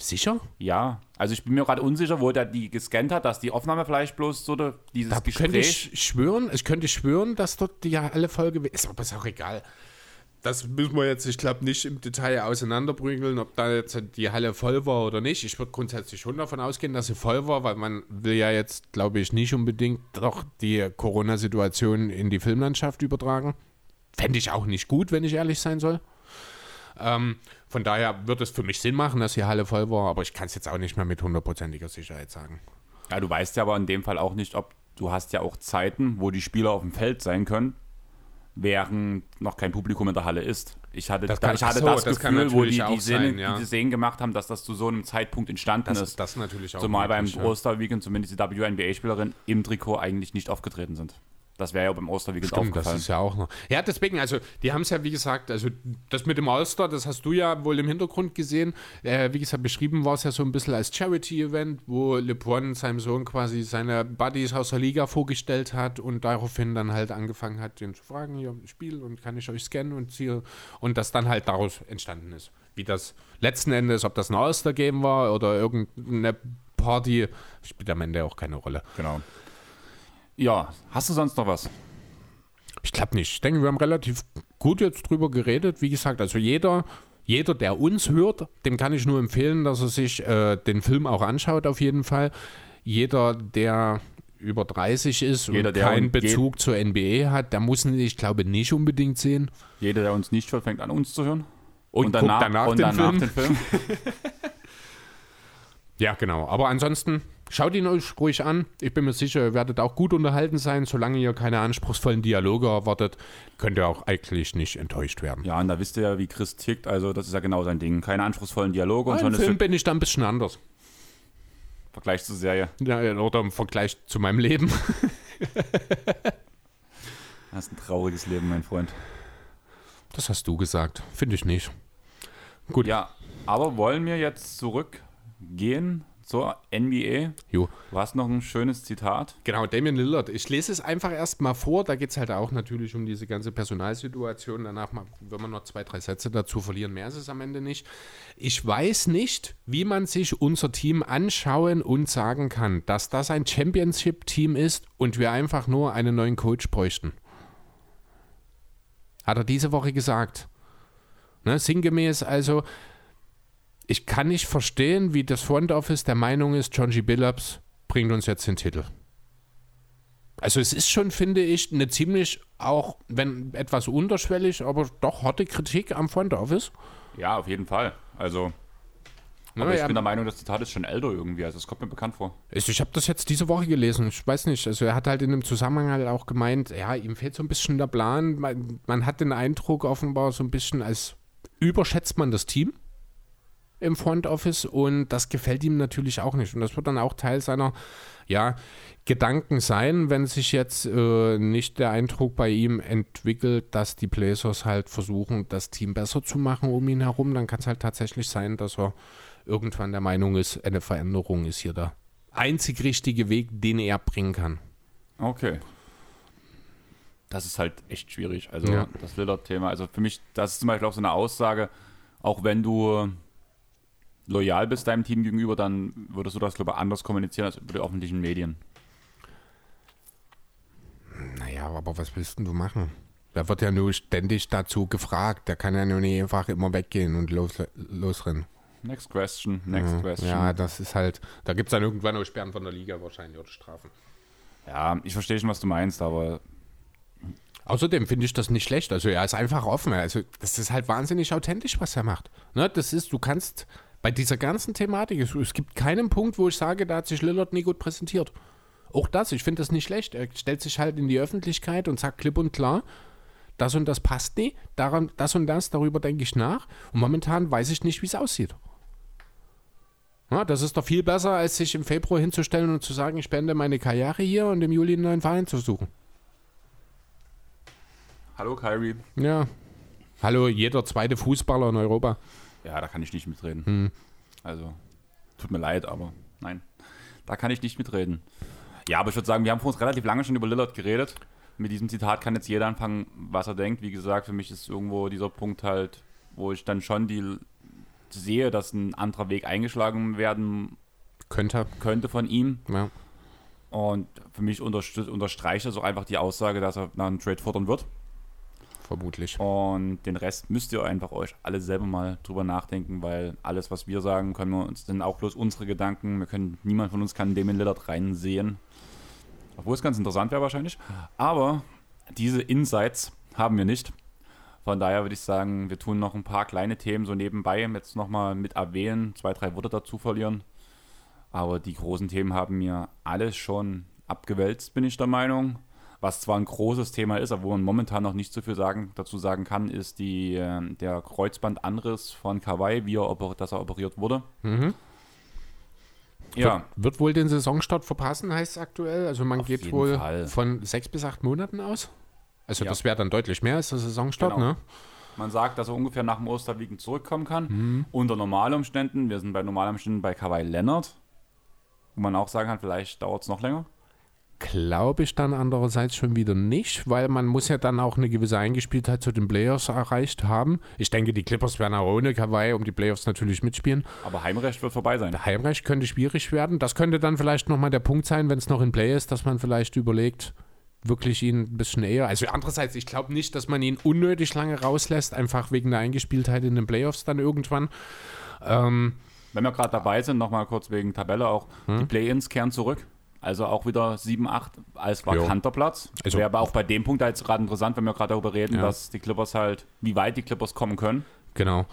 Sicher? Ja, also ich bin mir gerade unsicher, wo der die gescannt hat, dass die Aufnahme vielleicht bloß so de, dieses Da Gespräch. könnte ich schwören, ich könnte schwören, dass dort die alle Folge ist, aber ist auch egal. Das müssen wir jetzt, ich glaube, nicht im Detail auseinanderprügeln, ob da jetzt die Halle voll war oder nicht. Ich würde grundsätzlich schon davon ausgehen, dass sie voll war, weil man will ja jetzt, glaube ich, nicht unbedingt doch die Corona-Situation in die Filmlandschaft übertragen. Fände ich auch nicht gut, wenn ich ehrlich sein soll. Ähm, von daher wird es für mich Sinn machen, dass die Halle voll war, aber ich kann es jetzt auch nicht mehr mit hundertprozentiger Sicherheit sagen. Ja, du weißt ja aber in dem Fall auch nicht, ob du hast ja auch Zeiten, wo die Spieler auf dem Feld sein können, während noch kein Publikum in der Halle ist. Ich hatte Das da, kann- ich hatte so, das, das Gefühl, wo die, die, auch Szene, sein, ja. diese Szenen gemacht haben, dass das zu so einem Zeitpunkt entstanden Das ist. das natürlich auch Zumal beim möglich, ja. Osterweekend zumindest die WNBA-Spielerinnen im Trikot eigentlich nicht aufgetreten sind. Das wäre ja beim Osterweekend Stimmt, das aufgefallen. ist ja auch noch. Ja, deswegen, also, die haben es ja, wie gesagt, also das mit dem All-Star, das hast du ja wohl im Hintergrund gesehen. Äh, wie gesagt, beschrieben war es ja so ein bisschen als Charity-Event, wo LeBron seinem Sohn quasi seine Buddies aus der Liga vorgestellt hat und daraufhin dann halt angefangen hat, den zu fragen, hier Spiel und kann ich euch scannen und hier und das dann halt daraus entstanden ist. Wie das letzten Endes, ob das ein All-Star-Game war oder irgendeine Party, spielt am Ende auch keine Rolle. Genau. Ja, hast du sonst noch was? Ich glaube nicht. Ich denke, wir haben relativ gut jetzt drüber geredet. Wie gesagt, also jeder, jeder, der uns hört, dem kann ich nur empfehlen, dass er sich äh, den Film auch anschaut, auf jeden Fall. Jeder, der über 30 ist Jeder, und der keinen und Bezug zur NBA hat, der muss ihn, ich glaube, nicht unbedingt sehen. Jeder, der uns nicht hört, fängt an, uns zu hören. Und, guckt danach, und den, danach Film. den Film. (laughs) Ja, genau. Aber ansonsten schaut ihn euch ruhig an. Ich bin mir sicher, ihr werdet auch gut unterhalten sein. Solange ihr keine anspruchsvollen Dialoge erwartet, könnt ihr auch eigentlich nicht enttäuscht werden. Ja, und da wisst ihr ja, wie Chris tickt. Also, das ist ja genau sein Ding. Keine anspruchsvollen Dialoge und schon Im ist Film bin ich da ein bisschen anders. Vergleich zur Serie. Ja, oder im Vergleich zu meinem Leben. (laughs) Das ist ein trauriges Leben, mein Freund. Das hast du gesagt. Finde ich nicht. Gut. Ja, aber wollen wir jetzt zurückgehen zur NBA? Jo. Du hast noch ein schönes Zitat. Genau, Damian Lillard. Ich lese es einfach erstmal vor. Da geht es halt auch natürlich um diese ganze Personalsituation. Danach, mal, wenn wir noch zwei, drei Sätze dazu verlieren, mehr ist es am Ende nicht. Ich weiß nicht, wie man sich unser Team anschauen und sagen kann, dass das ein Championship-Team ist und wir einfach nur einen neuen Coach bräuchten. Hat er diese Woche gesagt. Ne, sinngemäß also, ich kann nicht verstehen, wie das Front Office der Meinung ist, John G. Billups bringt uns jetzt den Titel. Also es ist schon, finde ich, eine ziemlich, auch wenn etwas unterschwellig, aber doch harte Kritik am Front Office. Ja, auf jeden Fall. Also, aber Ne, ich ja, bin der Meinung, das Zitat ist schon älter irgendwie. Also, es kommt mir bekannt vor. ich ich habe das jetzt diese Woche gelesen. Ich weiß nicht. Also er hat halt in dem Zusammenhang halt auch gemeint, ja, ihm fehlt so ein bisschen der Plan. Man, man hat den Eindruck offenbar so ein bisschen, als überschätzt man das Team im Front Office und das gefällt ihm natürlich auch nicht. Und das wird dann auch Teil seiner ja, Gedanken sein, wenn sich jetzt äh, nicht der Eindruck bei ihm entwickelt, dass die Blazers halt versuchen, das Team besser zu machen um ihn herum. Dann kann es halt tatsächlich sein, dass er irgendwann der Meinung ist, eine Veränderung ist hier der einzig richtige Weg, den er bringen kann. Okay. das ist halt echt schwierig. Also Ja. das Lillard-Thema. Also für mich, das ist zum Beispiel auch so eine Aussage, auch wenn du loyal bist deinem Team gegenüber, dann würdest du das, glaube ich, anders kommunizieren als über die öffentlichen Medien. Naja, aber was willst denn du machen? Der wird ja nur ständig dazu gefragt. Der kann ja nur nicht einfach immer weggehen und los, losrennen. Next question, next ja. question. Ja, das ist halt. Da gibt es dann irgendwann auch Sperren von der Liga wahrscheinlich oder Strafen. Ja, ich verstehe schon, was du meinst, aber Außerdem finde ich das nicht schlecht. Also er ist einfach offen. Also das ist halt wahnsinnig authentisch, was er macht. Ne? Das ist, du kannst bei dieser ganzen Thematik, es, es gibt keinen Punkt, wo ich sage, da hat sich Lillard nie gut präsentiert. Auch das, ich finde das nicht schlecht. Er stellt sich halt in die Öffentlichkeit und sagt klipp und klar, das und das passt nie, daran, das und das, darüber denke ich nach. Und momentan weiß ich nicht, wie es aussieht. Ja, das ist doch viel besser, als sich im Februar hinzustellen und zu sagen, ich beende meine Karriere hier und im Juli einen neuen Verein zu suchen. hallo Kyrie. Ja. Hallo, jeder zweite Fußballer in Europa. Ja, da kann ich nicht mitreden. Hm. Also, tut mir leid, aber nein, da kann ich nicht mitreden. Ja, aber ich würde sagen, wir haben vor uns relativ lange schon über Lillard geredet. Mit diesem Zitat kann jetzt jeder anfangen, was er denkt. Wie gesagt, für mich ist irgendwo dieser Punkt halt, wo ich dann schon die sehe, dass ein anderer Weg eingeschlagen werden Könnte. könnte von ihm. Ja. Und für mich unterstreicht das auch einfach die Aussage, dass er nach einem Trade fordern wird. Vermutlich. Und den Rest müsst ihr einfach euch alle selber mal drüber nachdenken, weil alles, was wir sagen, können wir uns, sind auch bloß unsere Gedanken. Wir können, niemand von uns kann Damien Lillard reinsehen. Obwohl es ganz interessant wäre wahrscheinlich. Aber diese Insights haben wir nicht. Von daher würde ich sagen, wir tun noch ein paar kleine Themen so nebenbei jetzt nochmal mit erwähnen, zwei, drei Worte dazu verlieren. Aber die großen Themen haben wir alles schon abgewälzt, bin ich der Meinung. Was zwar ein großes Thema ist, aber wo man momentan noch nicht so viel sagen, dazu sagen kann, ist die, äh, der Kreuzbandanriss von Kawhi, wie er, dass er operiert wurde. Mhm. Ja, Wird wohl den Saisonstart verpassen, heißt es aktuell. Also man Auf geht wohl Fall. von sechs bis acht Monaten aus. Also Ja. das wäre dann deutlich mehr als der Saisonstart, Genau. ne? man sagt, dass er ungefähr nach dem Osterweekend zurückkommen kann. Unter Normalumständen, wir sind bei Normalumständen bei Kawhi Leonard, wo man auch sagen kann, vielleicht dauert es noch länger. Glaube ich dann andererseits schon wieder nicht, weil man muss ja dann auch eine gewisse Eingespieltheit zu den Playoffs erreicht haben. Ich denke, die Clippers werden auch ohne Kawhi um die Playoffs natürlich mitspielen. Aber Heimrecht wird vorbei sein. Heimrecht könnte schwierig werden. Das könnte dann vielleicht nochmal der Punkt sein, wenn es noch in Play ist, dass man vielleicht überlegt, wirklich ihn ein bisschen eher. Also andererseits, ich glaube nicht, dass man ihn unnötig lange rauslässt, einfach wegen der Eingespieltheit in den Playoffs dann irgendwann. Ähm, Wenn wir gerade dabei sind, nochmal kurz wegen Tabelle auch, die Play-Ins kehren zurück. Also auch wieder 7, 8 als vakanter Platz. Also- Wäre aber auch bei dem Punkt jetzt gerade interessant, wenn wir gerade darüber reden, Ja. dass die Clippers halt, wie weit die Clippers kommen können. genau.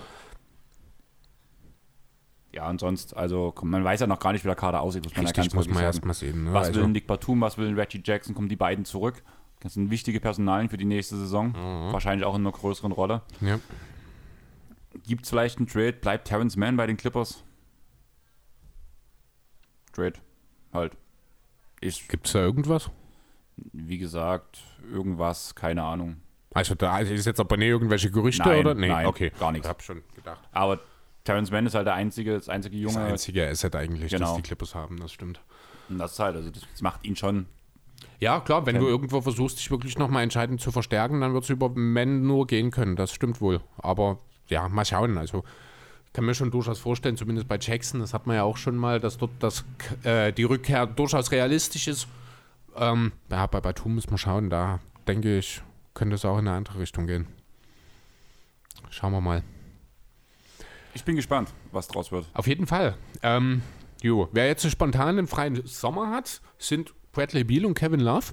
Ja, und sonst, also man weiß ja noch gar nicht, wie der Kader aussieht, muss man ja Richtig, ganz muss man erstmal sehen. Ne? Was also, will ein Nick Batum, was will ein Reggie Jackson, kommen die beiden zurück. Das sind wichtige Personalien für die nächste Saison. Mhm. Wahrscheinlich auch in einer größeren Rolle. ja. Gibt es vielleicht einen Trade? Bleibt Terrence Mann bei den Clippers? Trade. Halt. Gibt es da irgendwas? wie gesagt, irgendwas, keine Ahnung. Also da ist jetzt aber nicht irgendwelche Gerüchte Nein, oder? Nee, nein, okay. gar nichts. Ich habe schon gedacht. Aber Terrence Mann ist halt der einzige, das einzige Das Junge. einzige Asset eigentlich, Genau. das die Clippers haben, das stimmt. Und das ist halt, also das macht ihn schon. Ja, klar, wenn du irgendwo versuchst, dich wirklich nochmal entscheidend zu verstärken, dann wird es über Men nur gehen können. Das stimmt wohl. Aber ja, mal schauen. Also kann mir schon durchaus vorstellen, zumindest bei Jackson, das hat man ja auch schon mal, dass dort das, äh, die Rückkehr durchaus realistisch ist. Ähm, ja, bei Batum muss man schauen. Da denke ich, könnte es auch in eine andere Richtung gehen. Schauen wir mal. Ich bin gespannt, was draus wird. Auf jeden Fall. Ähm, jo, wer jetzt so spontan einen freien Sommer hat, sind Bradley Beal und Kevin Love.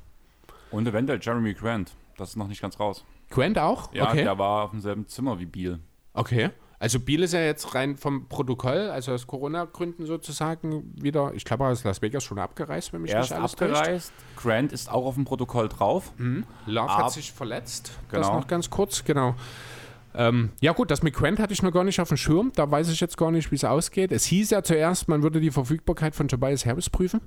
Und eventuell Jeremy Grant. Das ist noch nicht ganz raus. Grant auch? Ja, okay. der war auf demselben Zimmer wie Beal. Okay. Also Biel ist ja jetzt rein vom Protokoll, also aus Corona-Gründen sozusagen wieder, ich glaube, er ist Las Vegas schon abgereist, wenn mich Er nicht ist alles abgereist. Grant ist auch auf dem Protokoll drauf. täuscht. Love Ab- hat sich verletzt. Das Genau. noch ganz kurz, genau. Ähm, ja gut, das mit Grant hatte ich noch gar nicht auf dem Schirm. Da weiß ich jetzt gar nicht, wie es ausgeht. Es hieß ja zuerst, man würde die Verfügbarkeit von Tobias Harris prüfen.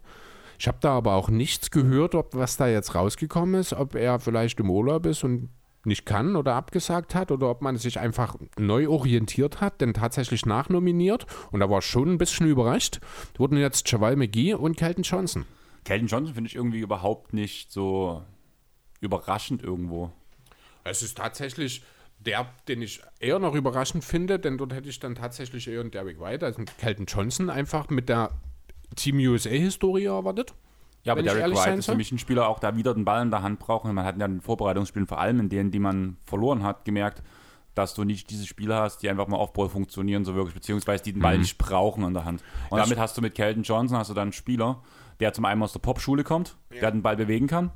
Ich habe da aber auch nichts gehört, ob was da jetzt rausgekommen ist, ob er vielleicht im Urlaub ist und nicht kann oder abgesagt hat oder ob man sich einfach neu orientiert hat, denn tatsächlich nachnominiert und da war schon ein bisschen überrascht, wurden jetzt Javal McGee und Kelton Johnson. Kelton Johnson finde ich irgendwie überhaupt nicht so überraschend irgendwo. Es ist tatsächlich der, den ich eher noch überraschend finde, denn dort hätte ich dann tatsächlich eher einen Derek White als einen Kelton Johnson einfach mit der Team USA-Historie erwartet. Ja, aber Derek White ist für mich ein Spieler, auch da wieder den Ball in der Hand braucht. Und man hat ja in den Vorbereitungsspielen, vor allem in denen, die man verloren hat, gemerkt, dass du nicht diese Spieler hast, die einfach mal Off-Ball funktionieren, so wirklich, beziehungsweise die den Ball nicht brauchen in der Hand. Und Mhm. Das- damit hast du mit Kelton Johnson hast du dann einen Spieler, der zum einen aus der Popschule kommt, der den Ball bewegen kann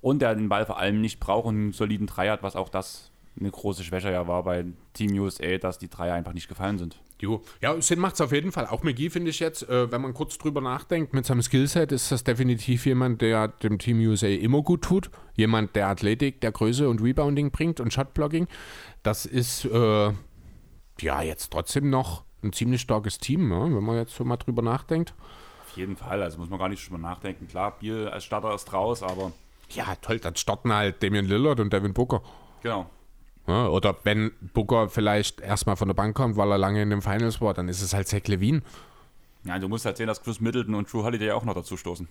und der den Ball vor allem nicht braucht und einen soliden Dreier hat, was auch das eine große Schwäche ja war bei Team USA, dass die Dreier einfach nicht gefallen sind. Jo. Ja, Sinn macht es auf jeden Fall. Auch McGee finde ich jetzt, äh, wenn man kurz drüber nachdenkt, mit seinem Skillset ist das definitiv jemand, der dem Team USA immer gut tut. Jemand, der Athletik, der Größe und Rebounding bringt und Shotblocking. Das ist äh, ja jetzt trotzdem noch ein ziemlich starkes Team, ne? wenn man jetzt so mal drüber nachdenkt. Auf jeden Fall, also muss man gar nicht drüber nachdenken. Klar, Biel als Starter ist raus, aber Ja, toll, dann starten halt Damian Lillard und Devin Booker. genau. Ja, oder wenn Booker vielleicht erstmal von der Bank kommt, weil er lange in den Finals war, dann ist es halt Zach Levine. Ja, du musst halt sehen, dass Chris Middleton und Drew Holiday auch noch dazu stoßen.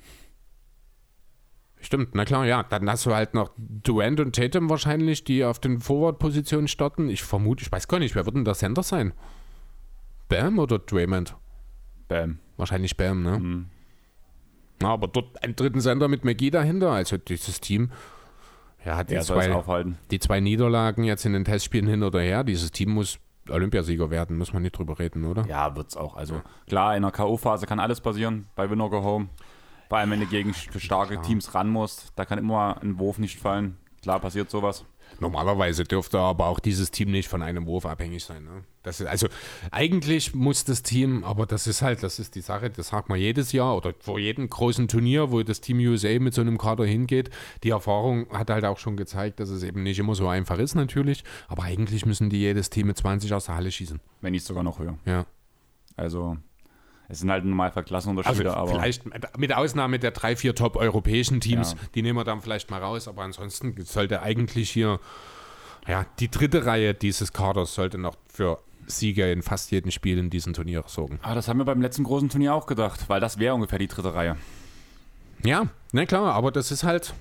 Stimmt, na klar, ja. Dann hast du halt noch Durant und Tatum wahrscheinlich, die auf den Forward-Positionen starten. Ich vermute, ich weiß gar nicht, wer wird denn der Center sein? Bam oder Draymond? Bam. Wahrscheinlich Bam, ne? Mhm. Na, aber dort einen dritten Center mit McGee dahinter. Also dieses Team, ja, hat die es zwei, aufhalten. die zwei Niederlagen jetzt in den Testspielen hin oder her. Dieses Team muss Olympiasieger werden, muss man nicht drüber reden, oder? Ja, wird's auch. Also klar, in der K.O.-Phase kann alles passieren bei Winner Go Home. Vor allem, wenn du gegen starke Teams ran musst, da kann immer ein Wurf nicht fallen. Klar passiert sowas. Normalerweise dürfte aber auch dieses Team nicht von einem Wurf abhängig sein. Ne? Das ist, also eigentlich muss das Team, aber das ist halt, das ist die Sache, das sagt man jedes Jahr oder vor jedem großen Turnier, wo das Team USA mit so einem Kader hingeht. Die Erfahrung hat halt auch schon gezeigt, dass es eben nicht immer so einfach ist natürlich, aber eigentlich müssen die jedes Team mit 20 aus der Halle schießen. Wenn nicht sogar noch höher. Ja. Also, es sind halt normal Also Klassenunterschiede, aber vielleicht mit- Ausnahme der drei, vier top-europäischen Teams, Ja. die nehmen wir dann vielleicht mal raus, aber ansonsten sollte eigentlich hier, ja, die dritte Reihe dieses Kaders sollte noch für Siege in fast jedem Spiel in diesem Turnier sorgen. ah, das haben wir beim letzten großen Turnier auch gedacht, weil das wäre ungefähr die dritte Reihe. Ja, na klar, aber das ist halt,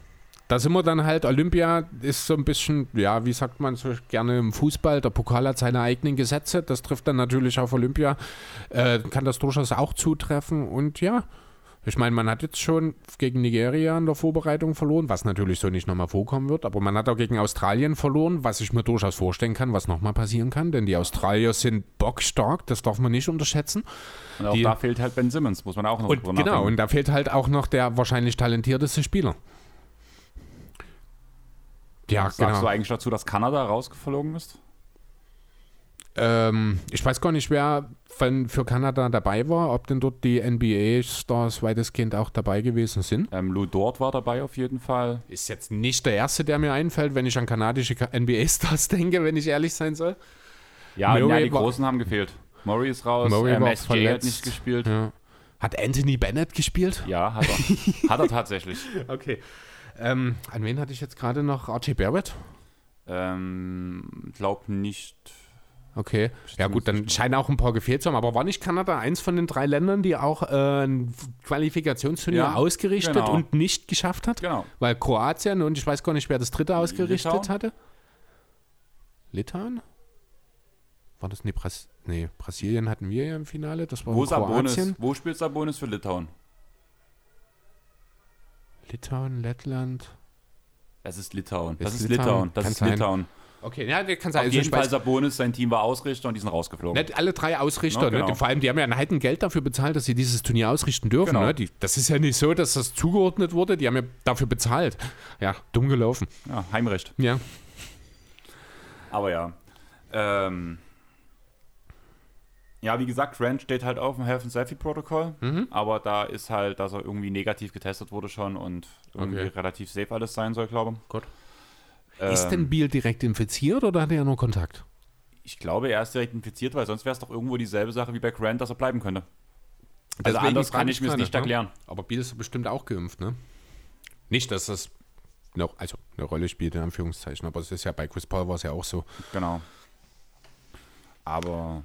da sind wir dann halt, Olympia ist so ein bisschen, ja, wie sagt man so gerne im Fußball, der Pokal hat seine eigenen Gesetze, das trifft dann natürlich auf Olympia, äh, kann das durchaus auch zutreffen. Und ja, ich meine, man hat jetzt schon gegen Nigeria in der Vorbereitung verloren, was natürlich so nicht nochmal vorkommen wird, aber man hat auch gegen Australien verloren, was ich mir durchaus vorstellen kann, was nochmal passieren kann, denn die Australier sind bockstark, das darf man nicht unterschätzen. Und auch Die- da fehlt halt Ben Simmons, muss man auch noch Und genau, und da fehlt halt auch noch der wahrscheinlich talentierteste Spieler. Ja, Sagst du genau. eigentlich dazu, dass Kanada rausgeflogen ist? Ähm, ich weiß gar nicht, wer von, für Kanada dabei war, ob denn dort die NBA-Stars weitestgehend auch dabei gewesen sind. Ähm, Lou Dort war dabei auf jeden Fall. Ist jetzt nicht der erste, der mir einfällt, wenn ich an kanadische NBA-Stars (laughs) denke, wenn ich ehrlich sein soll. Ja, ja die Großen haben gefehlt. Murray ist raus, Murray war MSJ hat nicht gespielt. Ja. Hat Anthony Bennett gespielt? Ja, hat er. (laughs) hat er tatsächlich. Okay. Ähm, an wen hatte ich jetzt gerade noch? RJ Barrett? Ähm, glaub nicht. Okay. Ja gut, dann scheinen auch ein paar gefehlt zu haben. Aber war nicht Kanada eins von den drei Ländern, die auch äh, ein Qualifikationsturnier Ja, ausgerichtet genau. und nicht geschafft hat? Genau. Weil Kroatien und ich weiß gar nicht, wer das dritte ausgerichtet Litauen? hatte. Litauen? War das nee, Bras nee, Brasilien hatten wir ja im Finale, das war Wo, Sabonis, Kroatien. wo spielt Sabonis für Litauen? Litauen, Lettland. Es ist Litauen. Das ist Litauen? Litauen. Das Kann ist sein. Litauen. Okay, ja, kann sein. Auf Also jeden Fall Sabonis, sein Team war Ausrichter und die sind rausgeflogen. Nicht alle drei Ausrichter, Ja, genau. ne? vor allem die haben ja ein Heiden Geld dafür bezahlt, dass sie dieses Turnier ausrichten dürfen. Genau. Ne? Die, das ist ja nicht so, dass das zugeordnet wurde, die haben ja dafür bezahlt. Ja, dumm gelaufen. Ja, Heimrecht. Ja. Aber ja. Ähm, ja, wie gesagt, Grant steht halt auf dem Health and Safety Protokoll, Mhm. aber da ist halt, dass er irgendwie negativ getestet wurde schon und irgendwie Okay. relativ safe alles sein soll, glaube Gut. ich. Ist denn Ähm, Biel direkt infiziert oder hat er nur Kontakt? ich glaube, er ist direkt infiziert, weil sonst wäre es doch irgendwo dieselbe Sache wie bei Grant, dass er bleiben könnte. Also Deswegen anders frag kann ich mir es nicht ne? erklären. Aber Biel ist bestimmt auch geimpft, ne? Nicht, dass das noch, also eine Rolle spielt, in Anführungszeichen, aber es ist ja bei Chris Paul war es ja auch so. Genau. Aber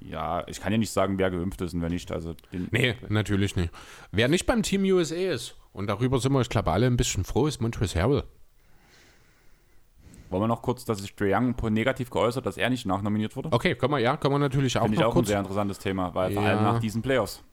ja, ich kann ja nicht sagen, wer geimpft ist und wer nicht. Also den, Nee, natürlich nicht. Wer nicht beim Team USA ist, und darüber sind wir, ich glaube, alle ein bisschen froh, ist Montrezl Harrell. Wollen wir noch kurz, dass sich Trae Young negativ geäußert, dass er nicht nachnominiert wurde? Okay, können wir, ja, können wir natürlich auch Finde ich auch kurz. ein sehr interessantes Thema, weil vor Ja. allem nach diesen Playoffs.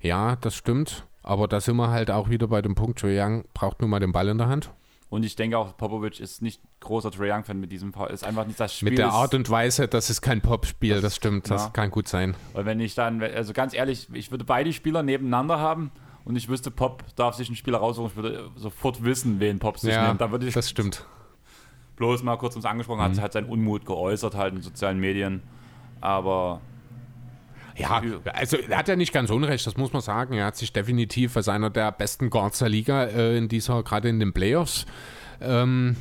Ja, das stimmt. Aber da sind wir halt auch wieder bei dem Punkt, Trae Young braucht nun mal den Ball in der Hand. Und ich denke auch, Popovic ist nicht großer Trae Young-Fan mit diesem Fall. Ist einfach nicht das Spiel. Mit der Art und Weise, das ist kein Popspiel, das stimmt, das ja. kann gut sein. Und wenn ich dann, also ganz ehrlich, ich würde beide Spieler nebeneinander haben und ich wüsste, Pop darf sich einen Spieler raussuchen, ich würde sofort wissen, wen Pop sich Ja, nimmt. Da würde ich das stimmt. bloß mal kurz uns angesprochen, hat, hat seinen Unmut geäußert halt in sozialen Medien. Aber Ja, also er hat ja nicht ganz unrecht, das muss man sagen. Er hat sich definitiv als einer der besten Guards der Liga äh, in dieser, gerade in den Playoffs, ähm,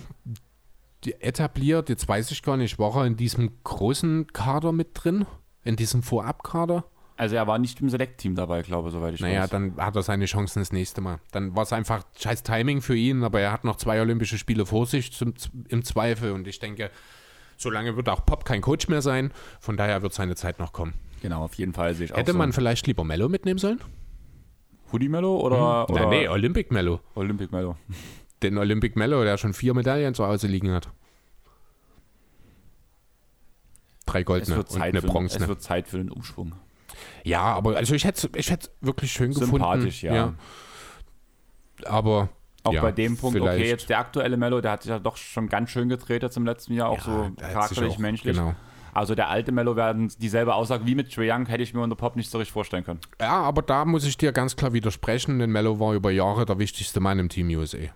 etabliert. Jetzt weiß ich gar nicht, war er in diesem großen Kader mit drin? In diesem Vorabkader? also er war nicht im Select-Team dabei, glaube ich, soweit ich Naja, weiß. dann hat er seine Chancen das nächste Mal. Dann war es einfach scheiß Timing für ihn, aber er hat noch zwei Olympische Spiele vor sich zum, im Zweifel und ich denke, solange wird auch Pop kein Coach mehr sein, von daher wird seine Zeit noch kommen. Genau, auf jeden Fall sehe ich Hätte auch man vielleicht lieber Mello mitnehmen sollen? so. Hoodie Mello oder, oder Nein, nee, Olympic Mello. Olympic Mello? Den Olympic Mello, der schon vier Medaillen zu Hause liegen hat. Drei Es goldene und eine bronzene. es wird Zeit für den Umschwung. Ja, aber also ich hätte ich hätte wirklich schön Sympathisch, gefunden. ja. Aber Auch ja, bei dem Punkt, okay, vielleicht. jetzt der aktuelle Mello, der hat sich ja doch schon ganz schön gedreht jetzt im letzten Jahr, auch Ja, so charakterlich, auch- menschlich. Genau. Also der alte Mello werden dieselbe Aussage wie mit Trae Young hätte ich mir unter Pop nicht so richtig vorstellen können. Ja, aber da muss ich dir ganz klar widersprechen, denn Mello war über Jahre der wichtigste Mann im Team USA.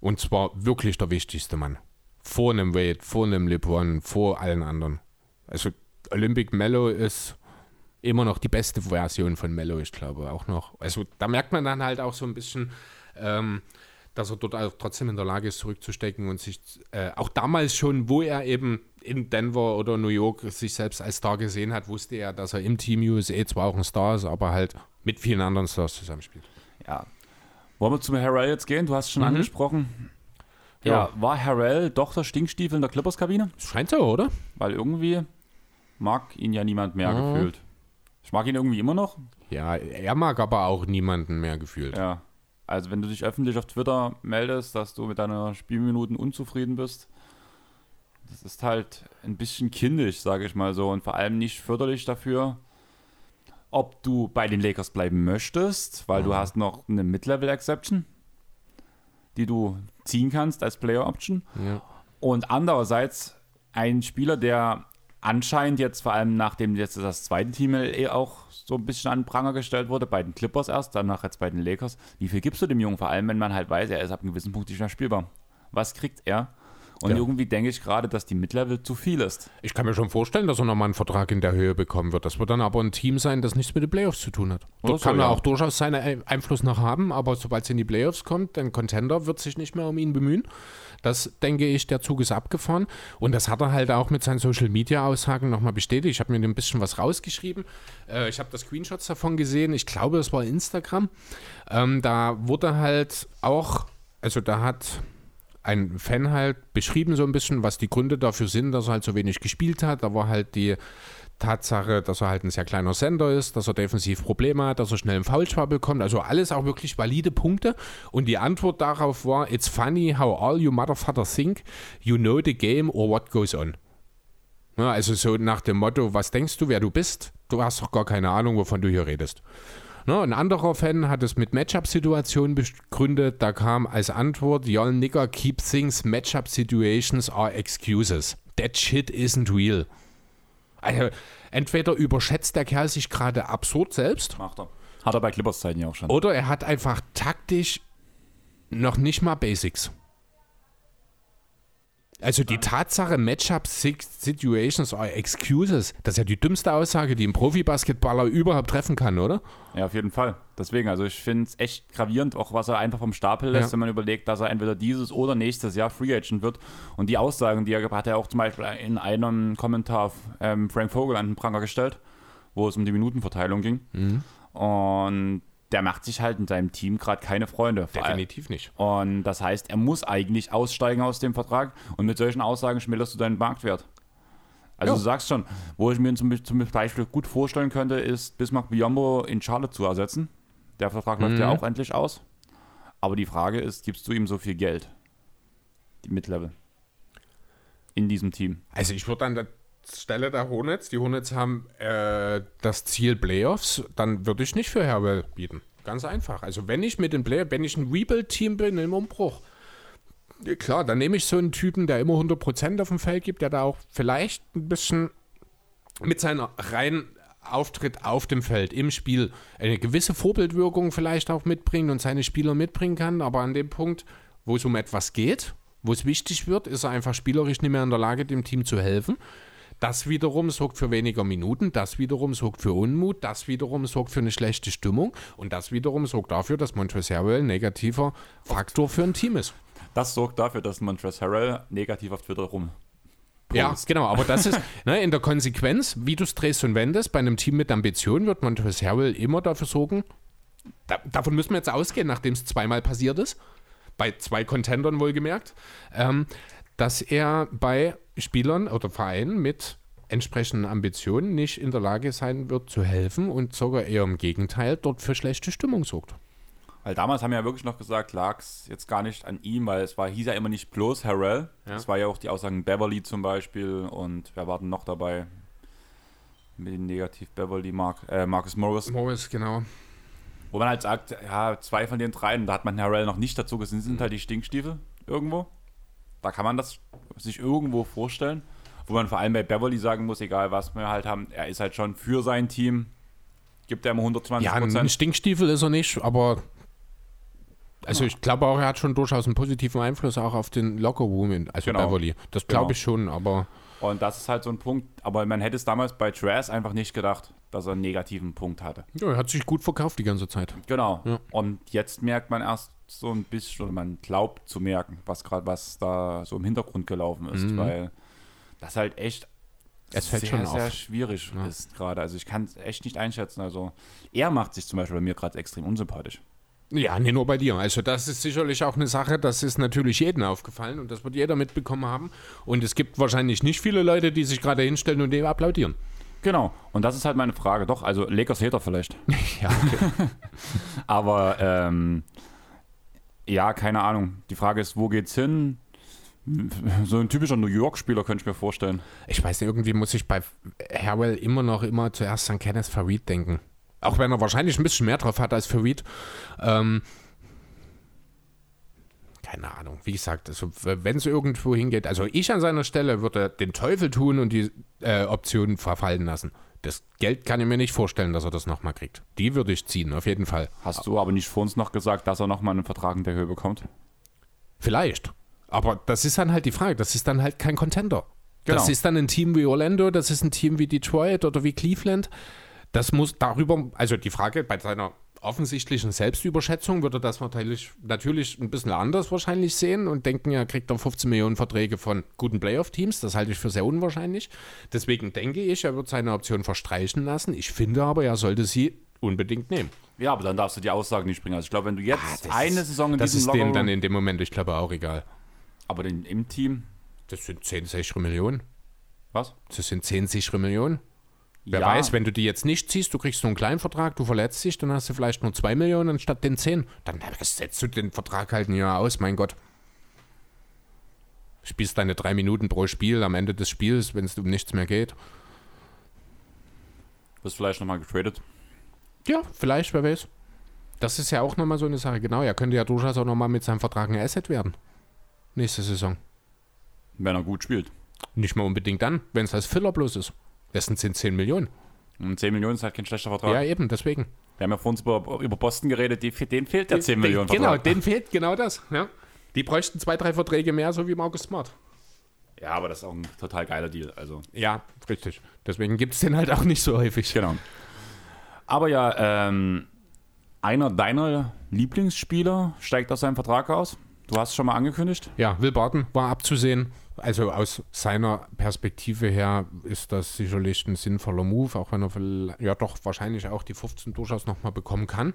Und zwar wirklich der wichtigste Mann. Vor einem Wade, vor einem LeBron, vor allen anderen. Also Olympic Mello ist immer noch die beste Version von Mello, ich glaube auch noch. Also da merkt man dann halt auch so ein bisschen, ähm, dass er dort auch trotzdem in der Lage ist, zurückzustecken und sich äh, auch damals schon, wo er eben in Denver oder New York sich selbst als Star gesehen hat, wusste er, dass er im Team USA zwar auch ein Star ist, aber halt mit vielen anderen Stars zusammenspielt. Ja. Wollen wir zum Harrell jetzt gehen? Du hast es schon angesprochen. Ja. Ja. war Harrell doch der Stinkstiefel in der Clippers-Kabine? Scheint so, oder? Weil irgendwie mag ihn ja niemand mehr Mhm. gefühlt. Ich mag ihn irgendwie immer noch. Ja, er mag aber auch niemanden mehr gefühlt. Ja. Also wenn du dich öffentlich auf Twitter meldest, dass du mit deiner Spielminuten unzufrieden bist, das ist halt ein bisschen kindisch, sage ich mal so, und vor allem nicht förderlich dafür, ob du bei den Lakers bleiben möchtest, weil du hast noch eine Mid-Level-Exception, die du ziehen kannst als Player-Option. Ja. Und andererseits ein Spieler, der anscheinend jetzt vor allem nachdem jetzt das zweite Team eh auch so ein bisschen an den Pranger gestellt wurde, bei den Clippers erst, danach jetzt bei den Lakers, wie viel gibst du dem Jungen? Vor allem, wenn man halt weiß, er ist ab einem gewissen Punkt nicht mehr spielbar. Was kriegt er? Und Ja. irgendwie denke ich gerade, dass die Mid-Level zu viel ist. Ich kann mir schon vorstellen, dass er nochmal einen Vertrag in der Höhe bekommen wird. Das wird dann aber ein Team sein, das nichts mit den Playoffs zu tun hat. Dort so, kann er ja. auch durchaus seinen Ein- Einfluss noch haben, aber sobald es in die Playoffs kommt, ein Contender wird sich nicht mehr um ihn bemühen. Das denke ich, der Zug ist abgefahren. Und das hat er halt auch mit seinen Social Media Aussagen nochmal bestätigt. Ich habe mir ein bisschen was rausgeschrieben. Äh, ich habe da Screenshots davon gesehen. Ich glaube, es war Instagram. Ähm, da wurde halt auch, also da hat ein Fan halt beschrieben so ein bisschen, was die Gründe dafür sind, dass er halt so wenig gespielt hat. Da war halt die Tatsache, dass er halt ein sehr kleiner Sender ist, dass er defensiv Probleme hat, dass er schnell einen Foulschwab bekommt. Also alles auch wirklich valide Punkte. Und die Antwort darauf war, it's funny how all you motherfucker think you know the game or what goes on. Ja, also so nach dem Motto, was denkst du, wer du bist? Du hast doch gar keine Ahnung, wovon du hier redest. Ne, ein anderer Fan hat es mit Matchup-Situationen begründet. Da kam als Antwort, Y'all nigger keep things Matchup situations are excuses. That shit isn't real. Also, entweder überschätzt der Kerl sich gerade absurd selbst Macht er. Hat er bei Clippers-Zeiten ja auch schon. oder er hat einfach taktisch noch nicht mal Basics. Also die Tatsache, Matchup Situations are excuses, das ist ja die dümmste Aussage, die ein Profibasketballer überhaupt treffen kann, oder? Ja, auf jeden Fall. Deswegen, also ich finde es echt gravierend, auch was er einfach vom Stapel lässt, Ja. wenn man überlegt, dass er entweder dieses oder nächstes Jahr Free Agent wird. Und die Aussagen, die er hat er auch zum Beispiel in einem Kommentar ähm, Frank Vogel an den Pranger gestellt, wo es um die Minutenverteilung ging. Mhm. Und der macht sich halt in seinem Team gerade keine Freunde. Definitiv nicht. Und das heißt, er muss eigentlich aussteigen aus dem Vertrag. Und mit solchen Aussagen schmälterst du deinen Marktwert. Also Ja. du sagst schon, wo ich mir zum, zum Beispiel gut vorstellen könnte, ist Bismarck Biombo in Charlotte zu ersetzen. Der Vertrag läuft ja Mhm. auch endlich aus. Aber die Frage ist, gibst du ihm so viel Geld? Die Mid-Level. in diesem Team. Also ich würde an der Stelle der Hornets, die Hornets haben äh, das Ziel Playoffs, dann würde ich nicht für Herwell bieten. Ganz einfach. Also wenn ich mit den Player, wenn ich ein Rebuild-Team bin im Umbruch, klar, dann nehme ich so einen Typen, der immer 100% auf dem Feld gibt, der da auch vielleicht ein bisschen mit seiner reinen Auftritt auf dem Feld, im Spiel, eine gewisse Vorbildwirkung vielleicht auch mitbringt und seine Spieler mitbringen kann, aber an dem Punkt, wo es um etwas geht, wo es wichtig wird, ist er einfach spielerisch nicht mehr in der Lage, dem Team zu helfen. Das wiederum sorgt für weniger Minuten, das wiederum sorgt für Unmut, das wiederum sorgt für eine schlechte Stimmung und das wiederum sorgt dafür, dass Montrezl Harrell ein negativer Faktor für ein Team ist. Das sorgt dafür, dass Montrezl Harrell negativ auf Twitter rum. Ja, genau, aber das ist (laughs) ne, in der Konsequenz, wie du es drehst und wendest, bei einem Team mit Ambition wird Montrezl Harrell immer dafür sorgen, da, davon müssen wir jetzt ausgehen, nachdem es zweimal passiert ist, bei zwei Contendern wohlgemerkt, ähm, dass er bei Spielern oder Vereinen mit entsprechenden Ambitionen nicht in der Lage sein wird zu helfen und sogar eher im Gegenteil dort für schlechte Stimmung sorgt. Weil damals haben wir ja wirklich noch gesagt, lag es jetzt gar nicht an ihm, weil es war, hieß ja immer nicht bloß Harrell. Ja. Es war ja auch die Aussagen Beverly zum Beispiel und wer war denn noch dabei? Mit dem Negativ Beverly, Mark, äh, Marcus Morris. Morris, genau. Wo man halt sagt, ja, zwei von den dreien, da hat man Harrell noch nicht dazu gesehen, sind halt die Stinkstiefel irgendwo. Da kann man das sich irgendwo vorstellen. Wo man vor allem bei Beverly sagen muss, egal was wir halt haben, er ist halt schon für sein Team, gibt er immer 120 Ja, ein. Stinkstiefel ist er nicht, aber also ich glaube auch, er hat schon durchaus einen positiven Einfluss auch auf den Lockerroom, in- also Genau. Beverly. Das glaube Genau. ich schon, aber Und das ist halt so ein Punkt, aber man hätte es damals bei Trash einfach nicht gedacht, dass er einen negativen Punkt hatte. ja, er hat sich gut verkauft die ganze Zeit. Genau. Ja. Und jetzt merkt man erst so ein bisschen, oder man glaubt zu merken, was gerade was da so im Hintergrund gelaufen ist, weil das halt echt Mhm. Es fällt sehr, schon sehr schwierig Ja. ist gerade. Also ich kann es echt nicht einschätzen. Also er macht sich zum Beispiel bei mir gerade extrem unsympathisch. Ja, nicht nur bei dir. Also das ist sicherlich auch eine Sache, das ist natürlich jedem aufgefallen und das wird jeder mitbekommen haben. Und es gibt wahrscheinlich nicht viele Leute, die sich gerade hinstellen und dem applaudieren. Genau. Und das ist halt meine Frage. Doch, also Lakers Hater vielleicht. (laughs) Ja, (laughs) Aber ähm, ja, keine Ahnung. Die Frage ist, wo geht's hin? So ein typischer New York-Spieler könnte ich mir vorstellen. ich weiß nicht, irgendwie muss ich bei Harwell immer noch immer zuerst an Kenneth Farid denken. Auch wenn er wahrscheinlich ein bisschen mehr drauf hat als Farid. Ähm, keine Ahnung, wie gesagt, also, wenn es irgendwo hingeht, also ich an seiner Stelle würde den Teufel tun und die äh, Optionen verfallen lassen. Das Geld kann ich mir nicht vorstellen, dass er das nochmal kriegt. Die würde ich ziehen, auf jeden Fall. Hast du aber nicht vor uns noch gesagt, dass er nochmal einen Vertrag in der Höhe bekommt? Vielleicht. Aber das ist dann halt die Frage. Das ist dann halt kein Contender. Das Genau. ist dann ein Team wie Orlando, das ist ein Team wie Detroit oder wie Cleveland. Das muss darüber, also die Frage bei seiner offensichtlichen Selbstüberschätzung würde das natürlich, natürlich ein bisschen anders wahrscheinlich sehen und denken, ja, kriegt er 15 Millionen Verträge von guten Playoff-Teams. Das halte ich für sehr unwahrscheinlich. Deswegen denke ich, er wird seine Option verstreichen lassen. Ich finde aber, er sollte sie unbedingt nehmen. Ja, aber dann darfst du die Aussagen nicht bringen. Also ich glaube, wenn du jetzt eine Saison in Das diesem ist denen dann in dem Moment, ich glaube, auch egal. aber den, im Team, Das sind 10 sichere Millionen. was? Das sind 10 sichere Millionen. Wer Ja. weiß, wenn du die jetzt nicht ziehst, du kriegst nur einen kleinen Vertrag, du verletzt dich, dann hast du vielleicht nur 2 Millionen anstatt den 10. Dann setzt du den Vertrag halt ein Jahr aus, mein Gott. Spielst deine drei Minuten pro Spiel am Ende des Spiels, wenn es um nichts mehr geht. Wirst vielleicht nochmal getradet. Ja, vielleicht, wer weiß. Das ist ja auch nochmal so eine Sache. Genau, er könnte ja durchaus auch nochmal mit seinem Vertrag ein Asset werden. Nächste Saison. Wenn er gut spielt. Nicht mal unbedingt dann, wenn es als Filler bloß ist. Das sind 10 Millionen. Und 10 Millionen ist halt kein schlechter Vertrag. Ja, eben, deswegen. Wir haben ja vorhin über, über Boston geredet, die, denen fehlt der 10 Den- Millionen Genau, Vertrag. denen fehlt genau das. Ja. Die bräuchten zwei, drei Verträge mehr, so wie Marcus Smart. Ja, aber das ist auch ein total geiler Deal. Also, Ja, richtig. Deswegen gibt es den halt auch nicht so häufig. genau. Aber ja, ähm, einer deiner Lieblingsspieler steigt aus seinem Vertrag aus. Du hast es schon mal angekündigt. Ja, Will Barton war abzusehen. Also aus seiner Perspektive her ist das sicherlich ein sinnvoller Move, auch wenn er ja doch wahrscheinlich auch die 15 durchaus nochmal bekommen kann.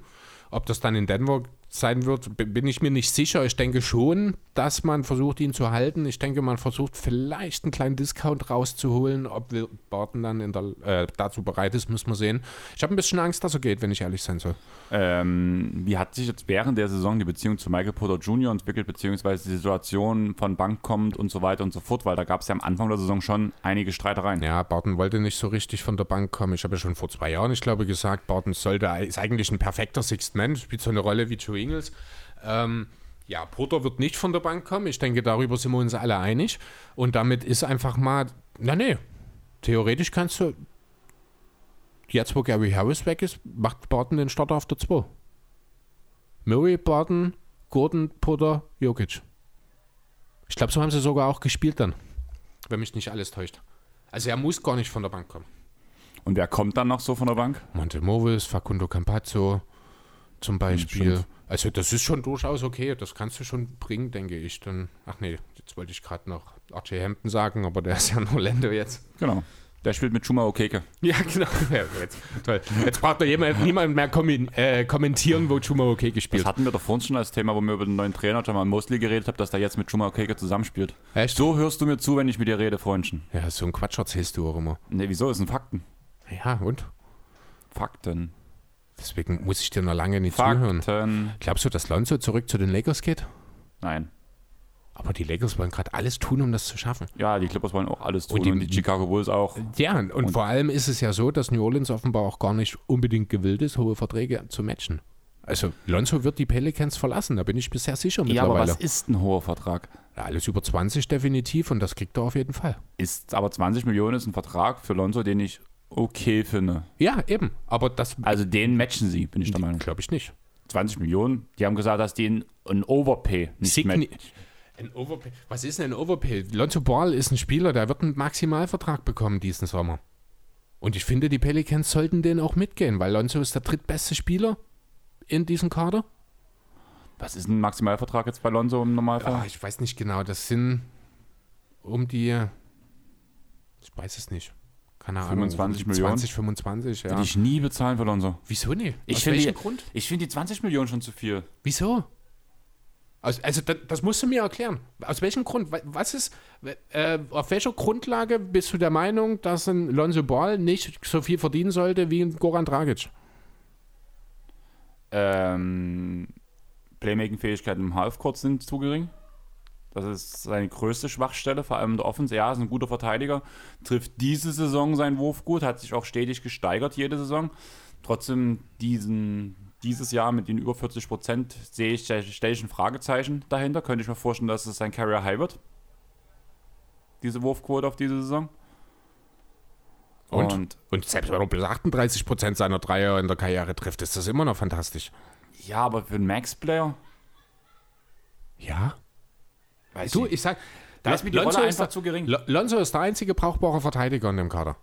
Ob das dann in Denver sein wird, bin ich mir nicht sicher. Ich denke schon, dass man versucht, ihn zu halten. Ich denke, man versucht vielleicht einen kleinen Discount rauszuholen. Ob Barton dann der, äh, dazu bereit ist, muss man sehen. Ich habe ein bisschen Angst, dass er geht, wenn ich ehrlich sein soll. Ähm, wie hat sich jetzt während der Saison die Beziehung zu Michael Porter Jr. entwickelt, beziehungsweise die Situation von Bank kommt und so weiter und so fort? Weil da gab es ja am Anfang der Saison schon einige Streitereien. Ja, Barton wollte nicht so richtig von der Bank kommen. Ich habe ja schon vor zwei Jahren, ich glaube, gesagt, Barton sollte, ist eigentlich ein perfekter Sixth Man, spielt so eine Rolle wie Joe Ingles. Ähm, ja, Porter wird nicht von der Bank kommen. Ich denke, darüber sind wir uns alle einig. Und damit ist einfach mal, na nee, theoretisch kannst du, jetzt wo Gary Harris weg ist, macht Barton den Starter auf der 2. Murray, Barton, Gordon, Porter, Jokic. Ich glaube, so haben sie sogar auch gespielt dann, wenn mich nicht alles täuscht. Also er muss gar nicht von der Bank kommen. Und wer kommt dann noch so von der Bank? Monte Movis, Facundo Campazzo zum Beispiel. Also das ist schon durchaus okay, das kannst du schon bringen, denke ich. Dann, ach nee, jetzt wollte ich gerade noch RJ Hampton sagen, aber der ist ja in Orlando jetzt. Genau. Der spielt mit Chuma Okeke. Ja, genau. (laughs) Ja, jetzt, toll. Jetzt braucht doch jemand, niemand mehr kommen, äh, kommentieren, wo Chuma Okeke spielt. Das hatten wir doch vorhin schon als Thema, wo wir über den neuen Trainer Jamal Mosley geredet haben, dass der jetzt mit Chuma Okeke zusammenspielt. Echt? So hörst du mir zu, wenn ich mit dir rede, Freundchen. Ja, so ein Quatsch erzählst du auch immer. Nee, wieso? Das sind Fakten. Ja, und? Fakten. Deswegen muss ich dir noch lange nicht Fakten. zuhören. Glaubst du, dass Lonzo zurück zu den Lakers geht? Nein. Aber die Lakers wollen gerade alles tun, um das zu schaffen. Ja, die Clippers wollen auch alles tun Und die- und die, Chicago Bulls auch. Ja, und, vor allem ist es ja so, dass New Orleans offenbar auch gar nicht unbedingt gewillt ist, hohe Verträge zu matchen. Also Lonzo wird die Pelicans verlassen, da bin ich sehr sicher Ja, aber mittlerweile. was ist ein hoher Vertrag? Ja, alles über 20 definitiv und das kriegt er auf jeden Fall. Ist aber 20 Millionen ist ein Vertrag für Lonzo, den ich okay finde. Ja, eben. Aber das Also den matchen sie, bin ich der Meinung. glaube ich nicht. 20 Millionen. Die haben gesagt, dass die ein Overpay nicht Signi matchen. ein Overpay. Was ist denn ein Overpay? Lonzo Ball ist ein Spieler, der wird einen Maximalvertrag bekommen diesen Sommer. Und ich finde, die Pelicans sollten den auch mitgehen, weil Lonzo ist der drittbeste Spieler in diesem Kader. Was ist ein Maximalvertrag jetzt bei Lonzo im Normalfall? Ah, ich weiß nicht genau, das sind um die. Ich weiß es nicht. Keine Ahnung. 25 um die Millionen? 20, 25, ja. Würde ich nie bezahlen für Lonzo. Wieso nicht? Ich Aus finde welchem die- Grund? Ich finde die 20 Millionen schon zu viel. Wieso? Also, also das, das musst du mir erklären. Aus welchem Grund? Wa- Was ist, äh, auf welcher Grundlage bist du der Meinung, dass ein Lonzo Ball nicht so viel verdienen sollte wie ein Goran Dragic? Ähm, Playmaking-Fähigkeiten im Halfcourt sind zu gering. Das ist seine größte Schwachstelle, vor allem in der Offense. Ja, ist ein guter Verteidiger. Trifft diese Saison seinen Wurf gut, hat sich auch stetig gesteigert jede Saison. Trotzdem diesen, dieses Jahr mit den über 40 Prozent sehe ich, stelle ich ein Fragezeichen dahinter. Könnte ich mir vorstellen, dass es sein Carrier High wird. Diese Wurfquote auf diese Saison. Und? Und Und selbst wenn er bis 38% seiner Dreier in der Karriere trifft, ist das immer noch fantastisch. ja, aber für einen Max-Player, Ja? Weiß Du, ich. ich sag, Da ist mir die Lonzo Rolle ist einfach der- zu gering. Lo- Lonzo ist der einzige brauchbare Verteidiger in dem Kader.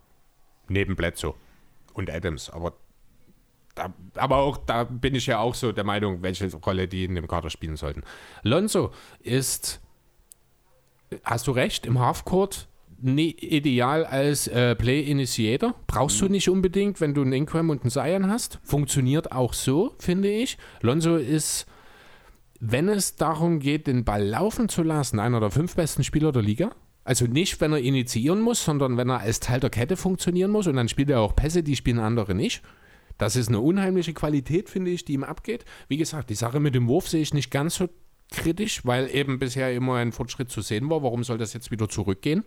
Neben Bledsoe und Adams. Aber, da, aber auch da bin ich ja auch so der Meinung, welche Rolle die in dem Kader spielen sollten. Lonzo ist, hast du recht, im Halfcourt nie ideal als äh, Play-Initiator. Brauchst du nicht unbedingt, wenn du einen Ingram und einen Zion hast. Funktioniert auch so, finde ich. Lonzo ist wenn es darum geht, den Ball laufen zu lassen, einer der fünf besten Spieler der Liga. Also nicht, wenn er initiieren muss, sondern wenn er als Teil der Kette funktionieren muss. Und dann spielt er auch Pässe, die spielen andere nicht. Das ist eine unheimliche Qualität, finde ich, die ihm abgeht. Wie gesagt, die Sache mit dem Wurf sehe ich nicht ganz so kritisch, weil eben bisher immer ein Fortschritt zu sehen war. Warum soll das jetzt wieder zurückgehen?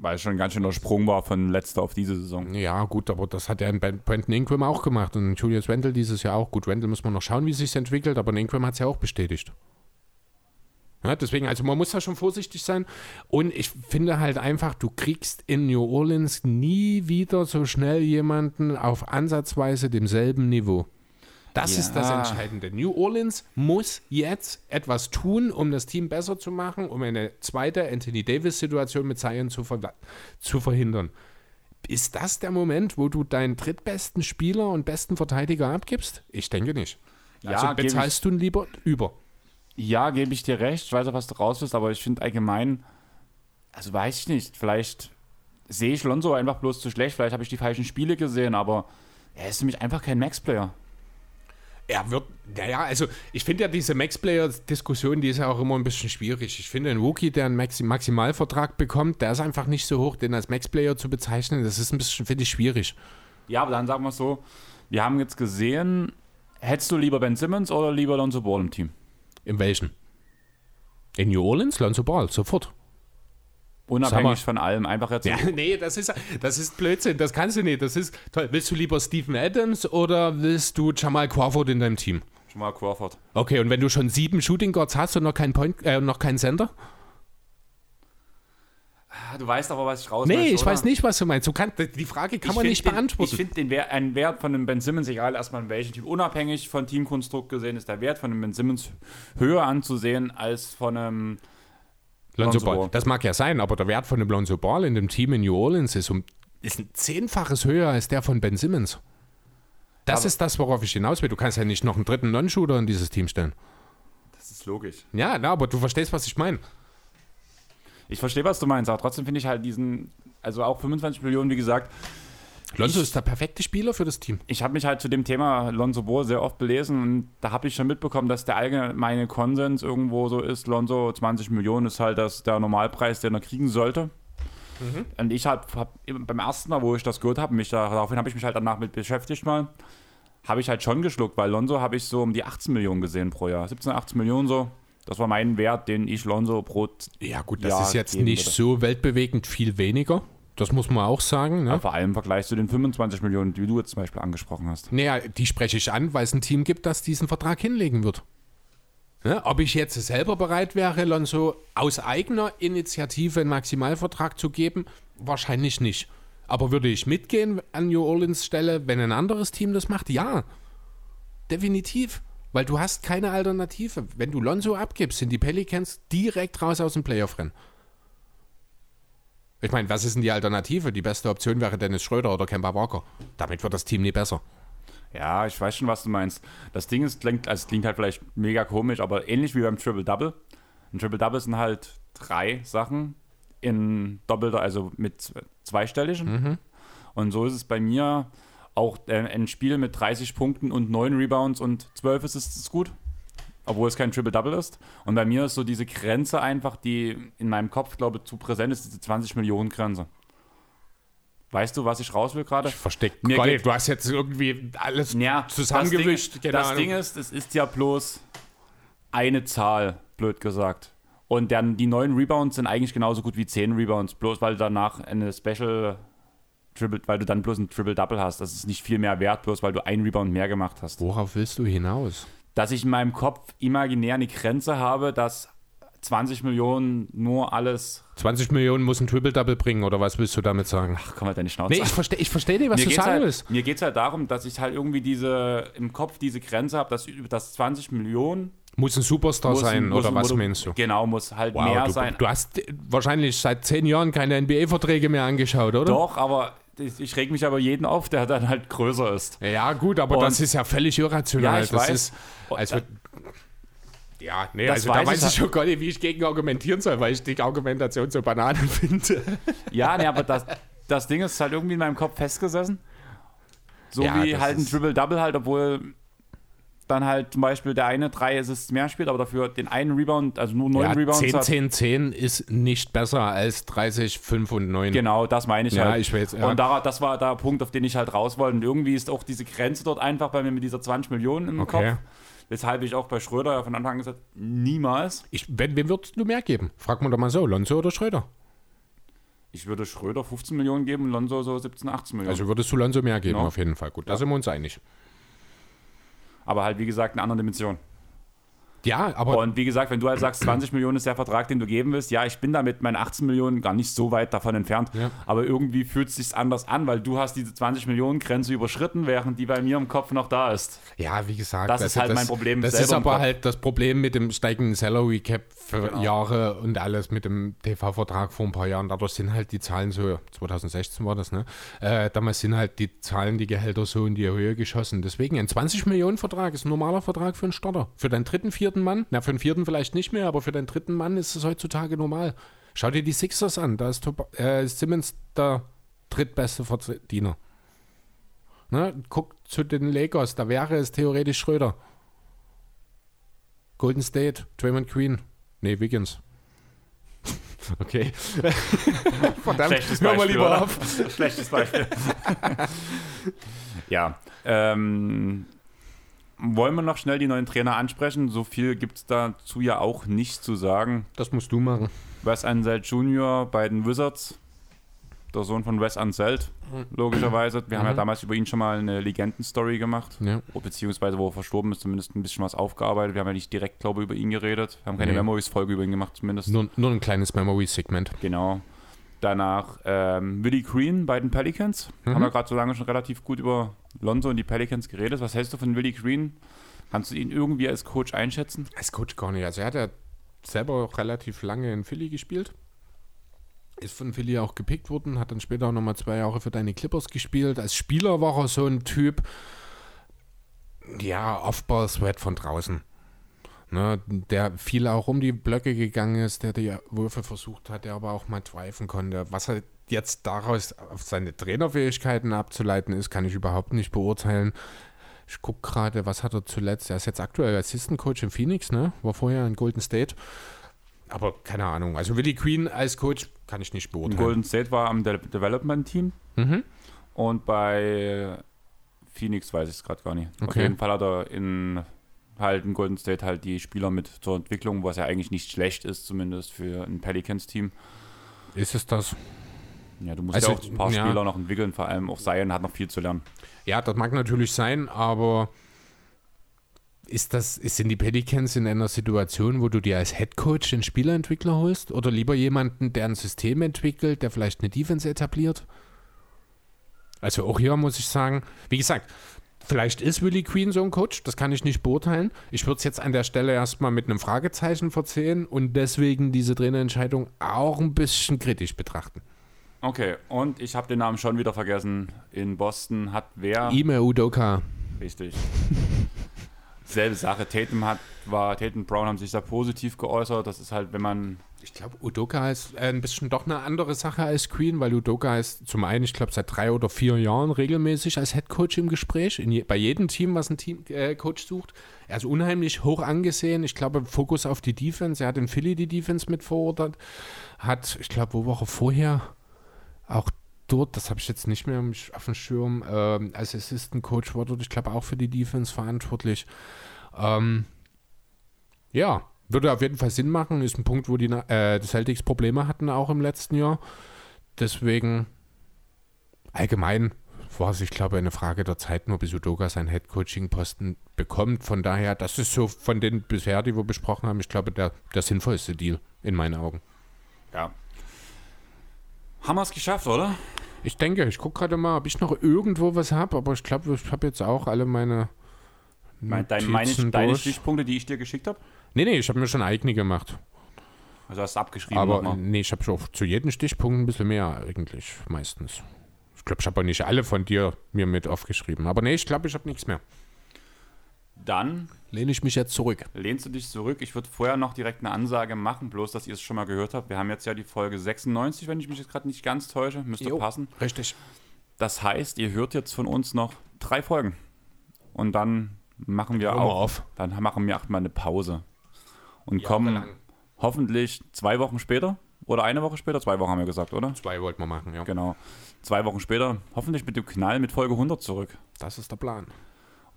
Weil es schon ein ganz schöner Sprung war von letzter auf diese Saison. Ja, gut, aber das hat ja ein Brandon Ingram auch gemacht und Julius Randle dieses Jahr auch. Gut, Randle muss man noch schauen, wie es sich entwickelt, aber Ingram hat es ja auch bestätigt. Ja, deswegen, also man muss da schon vorsichtig sein. Und ich finde halt einfach, du kriegst in New Orleans nie wieder so schnell jemanden auf ansatzweise demselben Niveau. Das Ja. ist das Entscheidende. New Orleans muss jetzt etwas tun, um das Team besser zu machen, um eine zweite Anthony Davis-Situation mit Zion zu, ver zu verhindern. Ist das der Moment, wo du deinen drittbesten Spieler und besten Verteidiger abgibst? Ich denke nicht. Ja, Also bezahlst du ihn lieber über. Ja, gebe ich dir recht. Ich weiß auch, was du raus bist, aber ich finde allgemein, also weiß ich nicht, vielleicht sehe ich Lonzo einfach bloß zu schlecht, vielleicht habe ich die falschen Spiele gesehen, aber er ist mich einfach kein Max-Player. Er wird, naja, also ich finde ja diese Max-Player-Diskussion, die ist ja auch immer ein bisschen schwierig. Ich finde, ein Rookie, der einen Maxi Maximalvertrag bekommt, der ist einfach nicht so hoch, den als Max-Player zu bezeichnen. Das ist ein bisschen, finde ich, schwierig. Ja, aber dann sagen wir es so: Wir haben jetzt gesehen, hättest du lieber Ben Simmons oder lieber Lonzo Ball im Team? In welchen? In New Orleans, Lonzo Ball, sofort. Unabhängig von allem, einfach jetzt. Ja, nee, das ist, das ist Blödsinn, das kannst du nicht. Das ist toll. Willst du lieber Steven Adams oder willst du Jamal Crawford in deinem Team? Jamal Crawford. Okay, und wenn du schon sieben Shooting Guards hast und noch keinen Point, äh, noch keinen Center? Ah, Du weißt aber, was ich raus Nee, möchte, ich oder? weiß nicht, was du meinst. Du kannst, die Frage kann Ich man nicht den, beantworten. Ich finde den Wert, einen Wert von einem Ben Simmons, egal erstmal in welchem Team, unabhängig von Teamkonstrukt gesehen, ist der Wert von einem Ben Simmons höher anzusehen als von einem. Lonzo Lonzo Ball. Ball. Das mag ja sein, aber der Wert von dem Lonzo Ball in dem Team in New Orleans ist um ist ein Zehnfaches höher als der von Ben Simmons. Das Aber- ist das, worauf ich hinaus will. Du kannst ja nicht noch einen dritten Non-Shooter in dieses Team stellen. Das ist logisch. Ja, na, aber du verstehst, was ich meine. Ich verstehe, was du meinst, aber trotzdem finde ich halt diesen, also auch 25 Millionen, wie gesagt, Lonzo Ich- ist der perfekte Spieler für das Team. ich habe mich halt zu dem Thema Lonzo Ball sehr oft belesen und da habe ich schon mitbekommen, dass der allgemeine Konsens irgendwo so ist, Lonzo 20 Millionen ist halt das, der Normalpreis, den er kriegen sollte. Und ich habe hab, beim ersten Mal, wo ich das gehört habe, mich da, daraufhin habe ich mich halt danach mit beschäftigt mal, habe ich halt schon geschluckt, weil Lonzo habe ich so um die 18 Millionen gesehen pro Jahr. 17, 18 Millionen so. Das war mein Wert, den ich Lonzo pro Ja, gut, das Jahr ist jetzt nicht würde. so weltbewegend viel weniger. Das muss man auch sagen. Ne? Vor allem im Vergleich zu den 25 Millionen, die du jetzt zum Beispiel angesprochen hast. Naja, die spreche ich an, weil es ein Team gibt, das diesen Vertrag hinlegen wird. Ne? Ob ich jetzt selber bereit wäre, Lonzo aus eigener Initiative einen Maximalvertrag zu geben, wahrscheinlich nicht. Aber würde ich mitgehen an New Orleans Stelle, wenn ein anderes Team das macht? Ja, definitiv. Weil du hast keine Alternative. Wenn du Lonzo abgibst, sind die Pelicans direkt raus aus dem Playoff-Rennen. Ich meine, was ist denn die Alternative? Die beste Option wäre Dennis Schröder oder Kemba Walker. Damit wird das Team nie besser. Ja, ich weiß schon, was du meinst. Das Ding ist, klingt, also es klingt halt vielleicht mega komisch, aber ähnlich wie beim Triple-Double. Ein Triple-Double sind halt drei Sachen in doppelter, also mit zweistelligen. Und so ist es bei mir auch äh, ein Spiel mit 30 Punkten und 9 Rebounds und 12 ist es ist gut. Obwohl es kein Triple-Double ist. Und bei mir ist so diese Grenze einfach, die in meinem Kopf, glaube ich, zu präsent ist, diese 20 Millionen Grenze. Weißt du, was ich raus will gerade? Versteckt. Mir geht- du hast jetzt irgendwie alles Ja, zusammengewischt. Das, Ding, das. Ding ist, es ist ja bloß eine Zahl, blöd gesagt. Und dann die neun Rebounds sind eigentlich genauso gut wie zehn Rebounds, bloß weil du danach eine Special Triple, weil du dann bloß ein Triple-Double hast. Das ist nicht viel mehr wert, bloß weil du einen Rebound mehr gemacht hast. Worauf willst du hinaus? Dass ich in meinem Kopf imaginär eine Grenze habe, dass 20 Millionen nur alles. 20 Millionen muss ein Triple-Double bringen, oder was willst du damit sagen? Ach, komm halt deine Schnauze. Nee, ich verstehe ich versteh nicht, was mir du sagen halt, willst. Mir geht es halt darum, dass ich halt irgendwie diese im Kopf diese Grenze habe, dass, dass 20 Millionen Muss ein Superstar muss sein, ein- muss oder ein- was meinst du? Genau, muss halt Wow, mehr du, sein. du hast wahrscheinlich seit zehn Jahren keine NBA-Verträge mehr angeschaut, oder? Doch, aber ich, reg mich aber jeden auf, der dann halt größer ist. Ja, gut, aber Und- das ist ja völlig irrational. Ja, ich das weiß. Ist, Und also, da- ja, nee, Das also da weiß ich weiß ich halt- schon gar nicht, wie ich gegen argumentieren soll, weil ich die Argumentation so Bananen (laughs) finde. Ja, nee, aber das, das Ding ist halt irgendwie in meinem Kopf festgesessen. So Ja, wie halt ein Triple-Double halt, obwohl dann halt zum Beispiel der eine drei Assists mehr spielt, aber dafür den einen Rebound, also nur neun Ja, Rebounds 10, hat. 10, 10 ist nicht besser als 30, 5 und 9. Genau, das meine ich Ja, halt. ich weiß, ja. Und da, das war der Punkt, auf den ich halt raus wollte. Und irgendwie ist auch diese Grenze dort einfach bei mir mit dieser 20 Millionen im Okay. Kopf. Weshalb ich auch bei Schröder ja von Anfang an gesagt niemals. Ich, wenn, wem würdest du mehr geben? Frag mal doch mal so, Lonzo oder Schröder? Ich würde Schröder 15 Millionen geben und Lonzo so 17, 18 Millionen. Also würdest du Lonzo mehr geben, Ja. auf jeden Fall. Gut, da sind wir uns einig. Aber halt, wie gesagt, in einer anderen Dimension. Ja, aber Und wie gesagt, wenn du halt sagst, 20 Millionen ist der Vertrag, den du geben willst, ja, ich bin damit meinen 18 Millionen gar nicht so weit davon entfernt. Ja. Aber irgendwie fühlt es sich anders an, weil du hast diese 20 Millionen Grenze überschritten, während die bei mir im Kopf noch da ist. ja, wie gesagt, Das ist halt mein Problem Das ist aber halt das Problem mit dem steigenden Salary Cap für Genau. Jahre und alles mit dem TV-Vertrag vor ein paar Jahren. Dadurch sind halt die Zahlen so, 2016 war das, ne? Äh, damals sind halt die Zahlen, die Gehälter so in die Höhe geschossen. Deswegen ein 20 Millionen Vertrag ist ein normaler Vertrag für einen Starter. Für deinen dritten, vierten Mann, na, für den vierten vielleicht nicht mehr, aber für den dritten Mann ist es heutzutage normal. Schau dir die Sixers an, da ist Tob- äh, Simmons der drittbeste Verdiener. Ne? Guck zu den Lakers. Da wäre es theoretisch Schröder. Golden State, Draymond Green. Nee, Wiggins. (laughs) Okay. (laughs) Verdammt, Schlechtes Beispiel, mal lieber oder? auf. Schlechtes Beispiel. (laughs) ja. Ähm, wollen wir noch schnell die neuen Trainer ansprechen? So viel gibt es dazu ja auch nicht zu sagen. Das musst du machen. Wes Anseld Jr. bei den Wizards, der Sohn von Wes Anseld, logischerweise. Wir mhm. haben ja damals über ihn schon mal eine Legenden-Story gemacht. Ja. Beziehungsweise, wo er verstorben ist, zumindest ein bisschen was aufgearbeitet. Wir haben ja nicht direkt, glaube ich, über ihn geredet. Wir haben keine nee. Memories-Folge über ihn gemacht, zumindest. Nur, nur ein kleines Memories-Segment. Genau. Danach ähm, Willie Green bei den Pelicans. Mhm. Haben wir gerade so lange schon relativ gut über Lonzo und die Pelicans geredet. Was hältst du von Willie Green? Kannst du ihn irgendwie als Coach einschätzen? Als Coach gar nicht. Also er hat ja selber auch relativ lange in Philly gespielt. Ist von Philly auch gepickt worden, hat dann später auch nochmal zwei Jahre für deine Clippers gespielt. Als Spieler war er so ein Typ, ja, Off-Ball-Sweat von draußen. Ne, der viel auch um die Blöcke gegangen ist, der die Würfe versucht hat, der aber auch mal driven konnte. Was er jetzt daraus auf seine Trainerfähigkeiten abzuleiten ist, kann ich überhaupt nicht beurteilen. Ich gucke gerade, was hat er zuletzt? Er ist jetzt aktuell Assistant Coach in Phoenix, ne? War vorher in Golden State. Aber keine Ahnung. Also Willie Queen als Coach kann ich nicht beurteilen. Golden State war am De Development Team. Mhm. Und bei Phoenix weiß ich es gerade gar nicht. Okay. Auf jeden Fall hat er in halt in Golden State halt die Spieler mit zur Entwicklung, was ja eigentlich nicht schlecht ist, zumindest für ein Pelicans-Team. Ist es das? Ja, du musst also, ja auch ein paar ja. Spieler noch entwickeln, vor allem auch Zion hat noch viel zu lernen. Ja, das mag natürlich sein, aber ist das, sind die Pelicans in einer Situation, wo du dir als Headcoach den Spielerentwickler holst? Oder lieber jemanden, der ein System entwickelt, der vielleicht eine Defense etabliert? Also auch hier muss ich sagen, wie gesagt, Vielleicht ist Willie Queen so ein Coach, das kann ich nicht beurteilen. Ich würde es jetzt an der Stelle erstmal mit einem Fragezeichen verzählen und deswegen diese Trainerentscheidung auch ein bisschen kritisch betrachten. Okay, und ich habe den Namen schon wieder vergessen. In Boston hat wer? Ime Udoka. Richtig. (laughs) Selbe Sache. Tatum hat, war, Tatum Brown haben sich sehr positiv geäußert. Das ist halt, wenn man ich glaube, Udoka ist äh, ein bisschen doch eine andere Sache als Queen, weil Udoka ist zum einen, ich glaube, seit drei oder vier Jahren regelmäßig als Head Coach im Gespräch. Je, bei jedem Team, was ein Team, äh, Coach sucht. Er ist unheimlich hoch angesehen. Ich glaube, Fokus auf die Defense. Er hat in Philly die Defense mit verordert. Hat, ich glaube, wo Woche vorher auch dort, das habe ich jetzt nicht mehr auf dem Schirm, äh, als Assistant Coach war dort, ich glaube, auch für die Defense verantwortlich. Ähm, ja, würde auf jeden Fall Sinn machen. Ist ein Punkt, wo die, äh, Celtics Probleme hatten, auch im letzten Jahr. Deswegen allgemein war es, ich glaube, eine Frage der Zeit, nur bis Udoga seinen Head-Coaching-Posten bekommt. Von daher, das ist so von den bisher, die wir besprochen haben, ich glaube, der, der sinnvollste Deal in meinen Augen. Ja. Haben wir es geschafft, oder? Ich denke, ich gucke gerade mal, ob ich noch irgendwo was habe, aber ich glaube, ich habe jetzt auch alle meine. Mein, deine, meine, deine Stichpunkte, die ich dir geschickt habe? Nee, nee, ich habe mir schon eigene gemacht. Also hast du abgeschrieben Aber nochmal. nee, ich habe schon zu jedem Stichpunkt ein bisschen mehr eigentlich meistens. Ich glaube, ich habe auch nicht alle von dir mir mit aufgeschrieben. Aber nee, ich glaube, ich habe nichts mehr. Dann lehne ich mich jetzt zurück. Lehnst du dich zurück? Ich würde vorher noch direkt eine Ansage machen, bloß dass ihr es schon mal gehört habt. Wir haben jetzt ja die Folge 96, wenn ich mich jetzt gerade nicht ganz täusche. Müsste jo, passen. Richtig. Das heißt, ihr hört jetzt von uns noch drei Folgen. Und dann machen wir auch. Auf. Dann machen wir auch mal eine Pause und ja, kommen hoffentlich zwei Wochen später oder eine Woche später, zwei Wochen haben wir gesagt, oder? Zwei wollten wir machen, ja. Genau. Zwei Wochen später, hoffentlich mit dem Knall mit Folge 100 zurück. Das ist der Plan.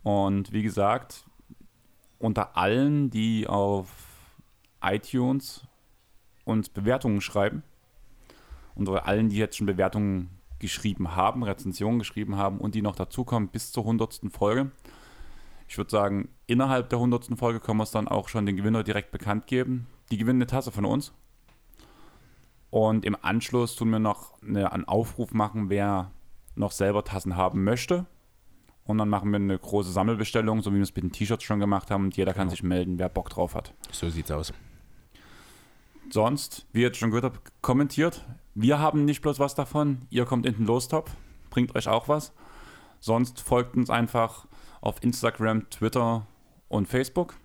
Und wie gesagt, unter allen, die auf iTunes uns Bewertungen schreiben, unter allen, die jetzt schon Bewertungen geschrieben haben, Rezensionen geschrieben haben und die noch dazukommen bis zur 100. Folge, ich würde sagen, innerhalb der 100. Folge können wir es dann auch schon den Gewinner direkt bekannt geben. Die gewinnen eine Tasse von uns. Und im Anschluss tun wir noch eine, einen Aufruf machen, wer noch selber Tassen haben möchte. Und dann machen wir eine große Sammelbestellung, so wie wir es mit den T-Shirts schon gemacht haben. Und jeder kann genau. sich melden, wer Bock drauf hat. So sieht's aus. Sonst, wie ihr jetzt schon gehört habt, kommentiert. Wir haben nicht bloß was davon. Ihr kommt in den Lostop, bringt euch auch was. Sonst folgt uns einfach auf Instagram, Twitter und Facebook.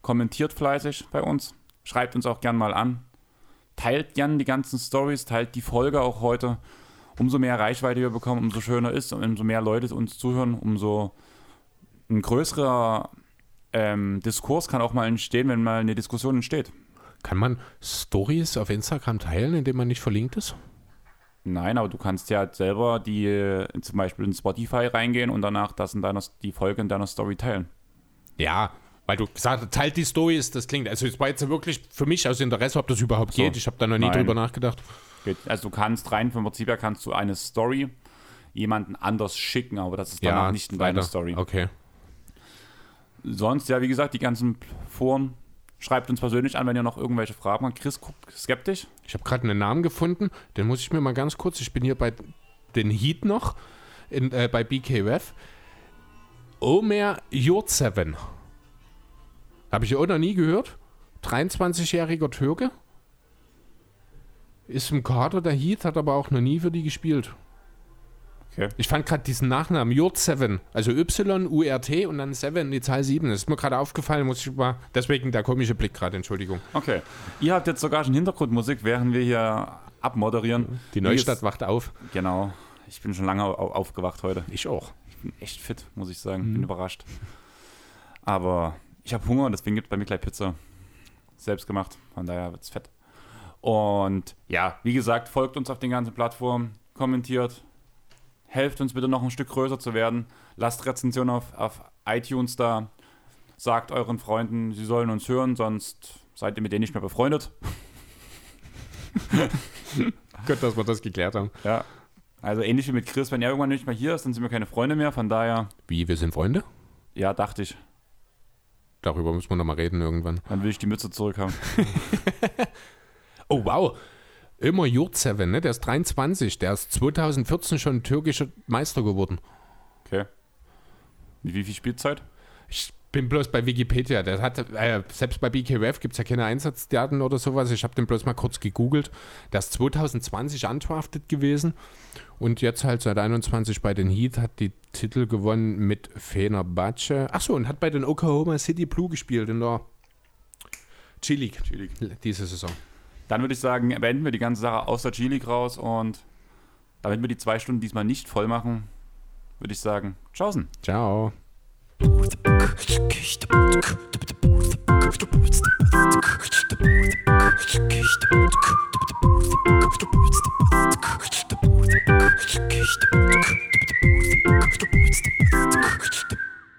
Kommentiert fleißig bei uns. Schreibt uns auch gern mal an. Teilt gern die ganzen Stories, teilt die Folge auch heute. Umso mehr Reichweite wir bekommen, umso schöner ist und umso mehr Leute uns zuhören, umso ein größerer ähm, Diskurs kann auch mal entstehen, wenn mal eine Diskussion entsteht. Kann man Stories auf Instagram teilen, indem man nicht verlinkt ist? Nein, aber du kannst ja selber die zum Beispiel in Spotify reingehen und danach das in deiner, die Folge in deiner Story teilen. Ja, weil du gesagt hast, teilt die Stories, das klingt. Also es war jetzt wirklich für mich aus Interesse, ob das überhaupt So. geht. Ich habe da noch nie Nein. drüber nachgedacht. Also du kannst rein vom Prinzip her kannst du eine Story jemanden anders schicken, aber das ist dann auch nicht in deiner. Story. Okay. Sonst, ja, wie gesagt, die ganzen Foren. Schreibt uns persönlich an, wenn ihr noch irgendwelche Fragen habt. Chris guckt skeptisch. Ich habe gerade einen Namen gefunden, den muss ich mir mal ganz kurz. Ich bin hier bei den Heat noch, in, äh, bei BKWF. Omer Jurtseven. Habe ich auch noch nie gehört. 23-jähriger Türke. Ist im Kader der Heat, hat aber auch noch nie für die gespielt. Okay. Ich fand gerade diesen Nachnamen Jurt7, also Y-U-R-T und dann 7, die Zahl 7. Das ist mir gerade aufgefallen, muss ich mal. Deswegen der komische Blick gerade, Entschuldigung. Okay. Ihr habt jetzt sogar schon Hintergrundmusik, während wir hier abmoderieren. Die Neustadt ist- wacht auf. Genau. Ich bin schon lange au aufgewacht heute. Ich auch. Ich bin echt fit, muss ich sagen. Mhm. Bin überrascht. Aber ich habe Hunger, deswegen gibt es bei mir gleich Pizza. Selbst gemacht. Von daher wird es fett. Und ja, wie gesagt, folgt uns auf den ganzen Plattformen, kommentiert, helft uns bitte noch ein Stück größer zu werden. Lasst Rezensionen auf, auf iTunes da. Sagt euren Freunden, sie sollen uns hören, sonst seid ihr mit denen nicht mehr befreundet. (laughs) Gut, dass wir das geklärt haben. Ja. Also ähnlich wie mit Chris, wenn er irgendwann nicht mehr hier ist, dann sind wir keine Freunde mehr. Von daher, Wie, wir sind Freunde? ja, dachte ich, Darüber müssen wir noch mal reden irgendwann. dann will ich die Mütze zurückhaben. (laughs) Oh, wow. Ömer Jurtseven, ne? der ist 23. Der ist 2014 schon türkischer Meister geworden. Okay. Wie viel Spielzeit? Ich bin bloß bei Wikipedia. Der hat, äh, selbst bei BKWF gibt es ja keine Einsatzdaten oder sowas. Ich habe den bloß mal kurz gegoogelt. Der ist 2020 undrafted gewesen und jetzt halt seit 21 bei den Heat, hat die Titel gewonnen mit Fenerbahce. Achso, und hat bei den Oklahoma City Blue gespielt in der G-League. diese Saison. Dann würde ich sagen, beenden wir die ganze Sache außer G-League raus und damit wir die zwei Stunden diesmal nicht voll machen, würde ich sagen, tschaußen. Ciao. Thank you.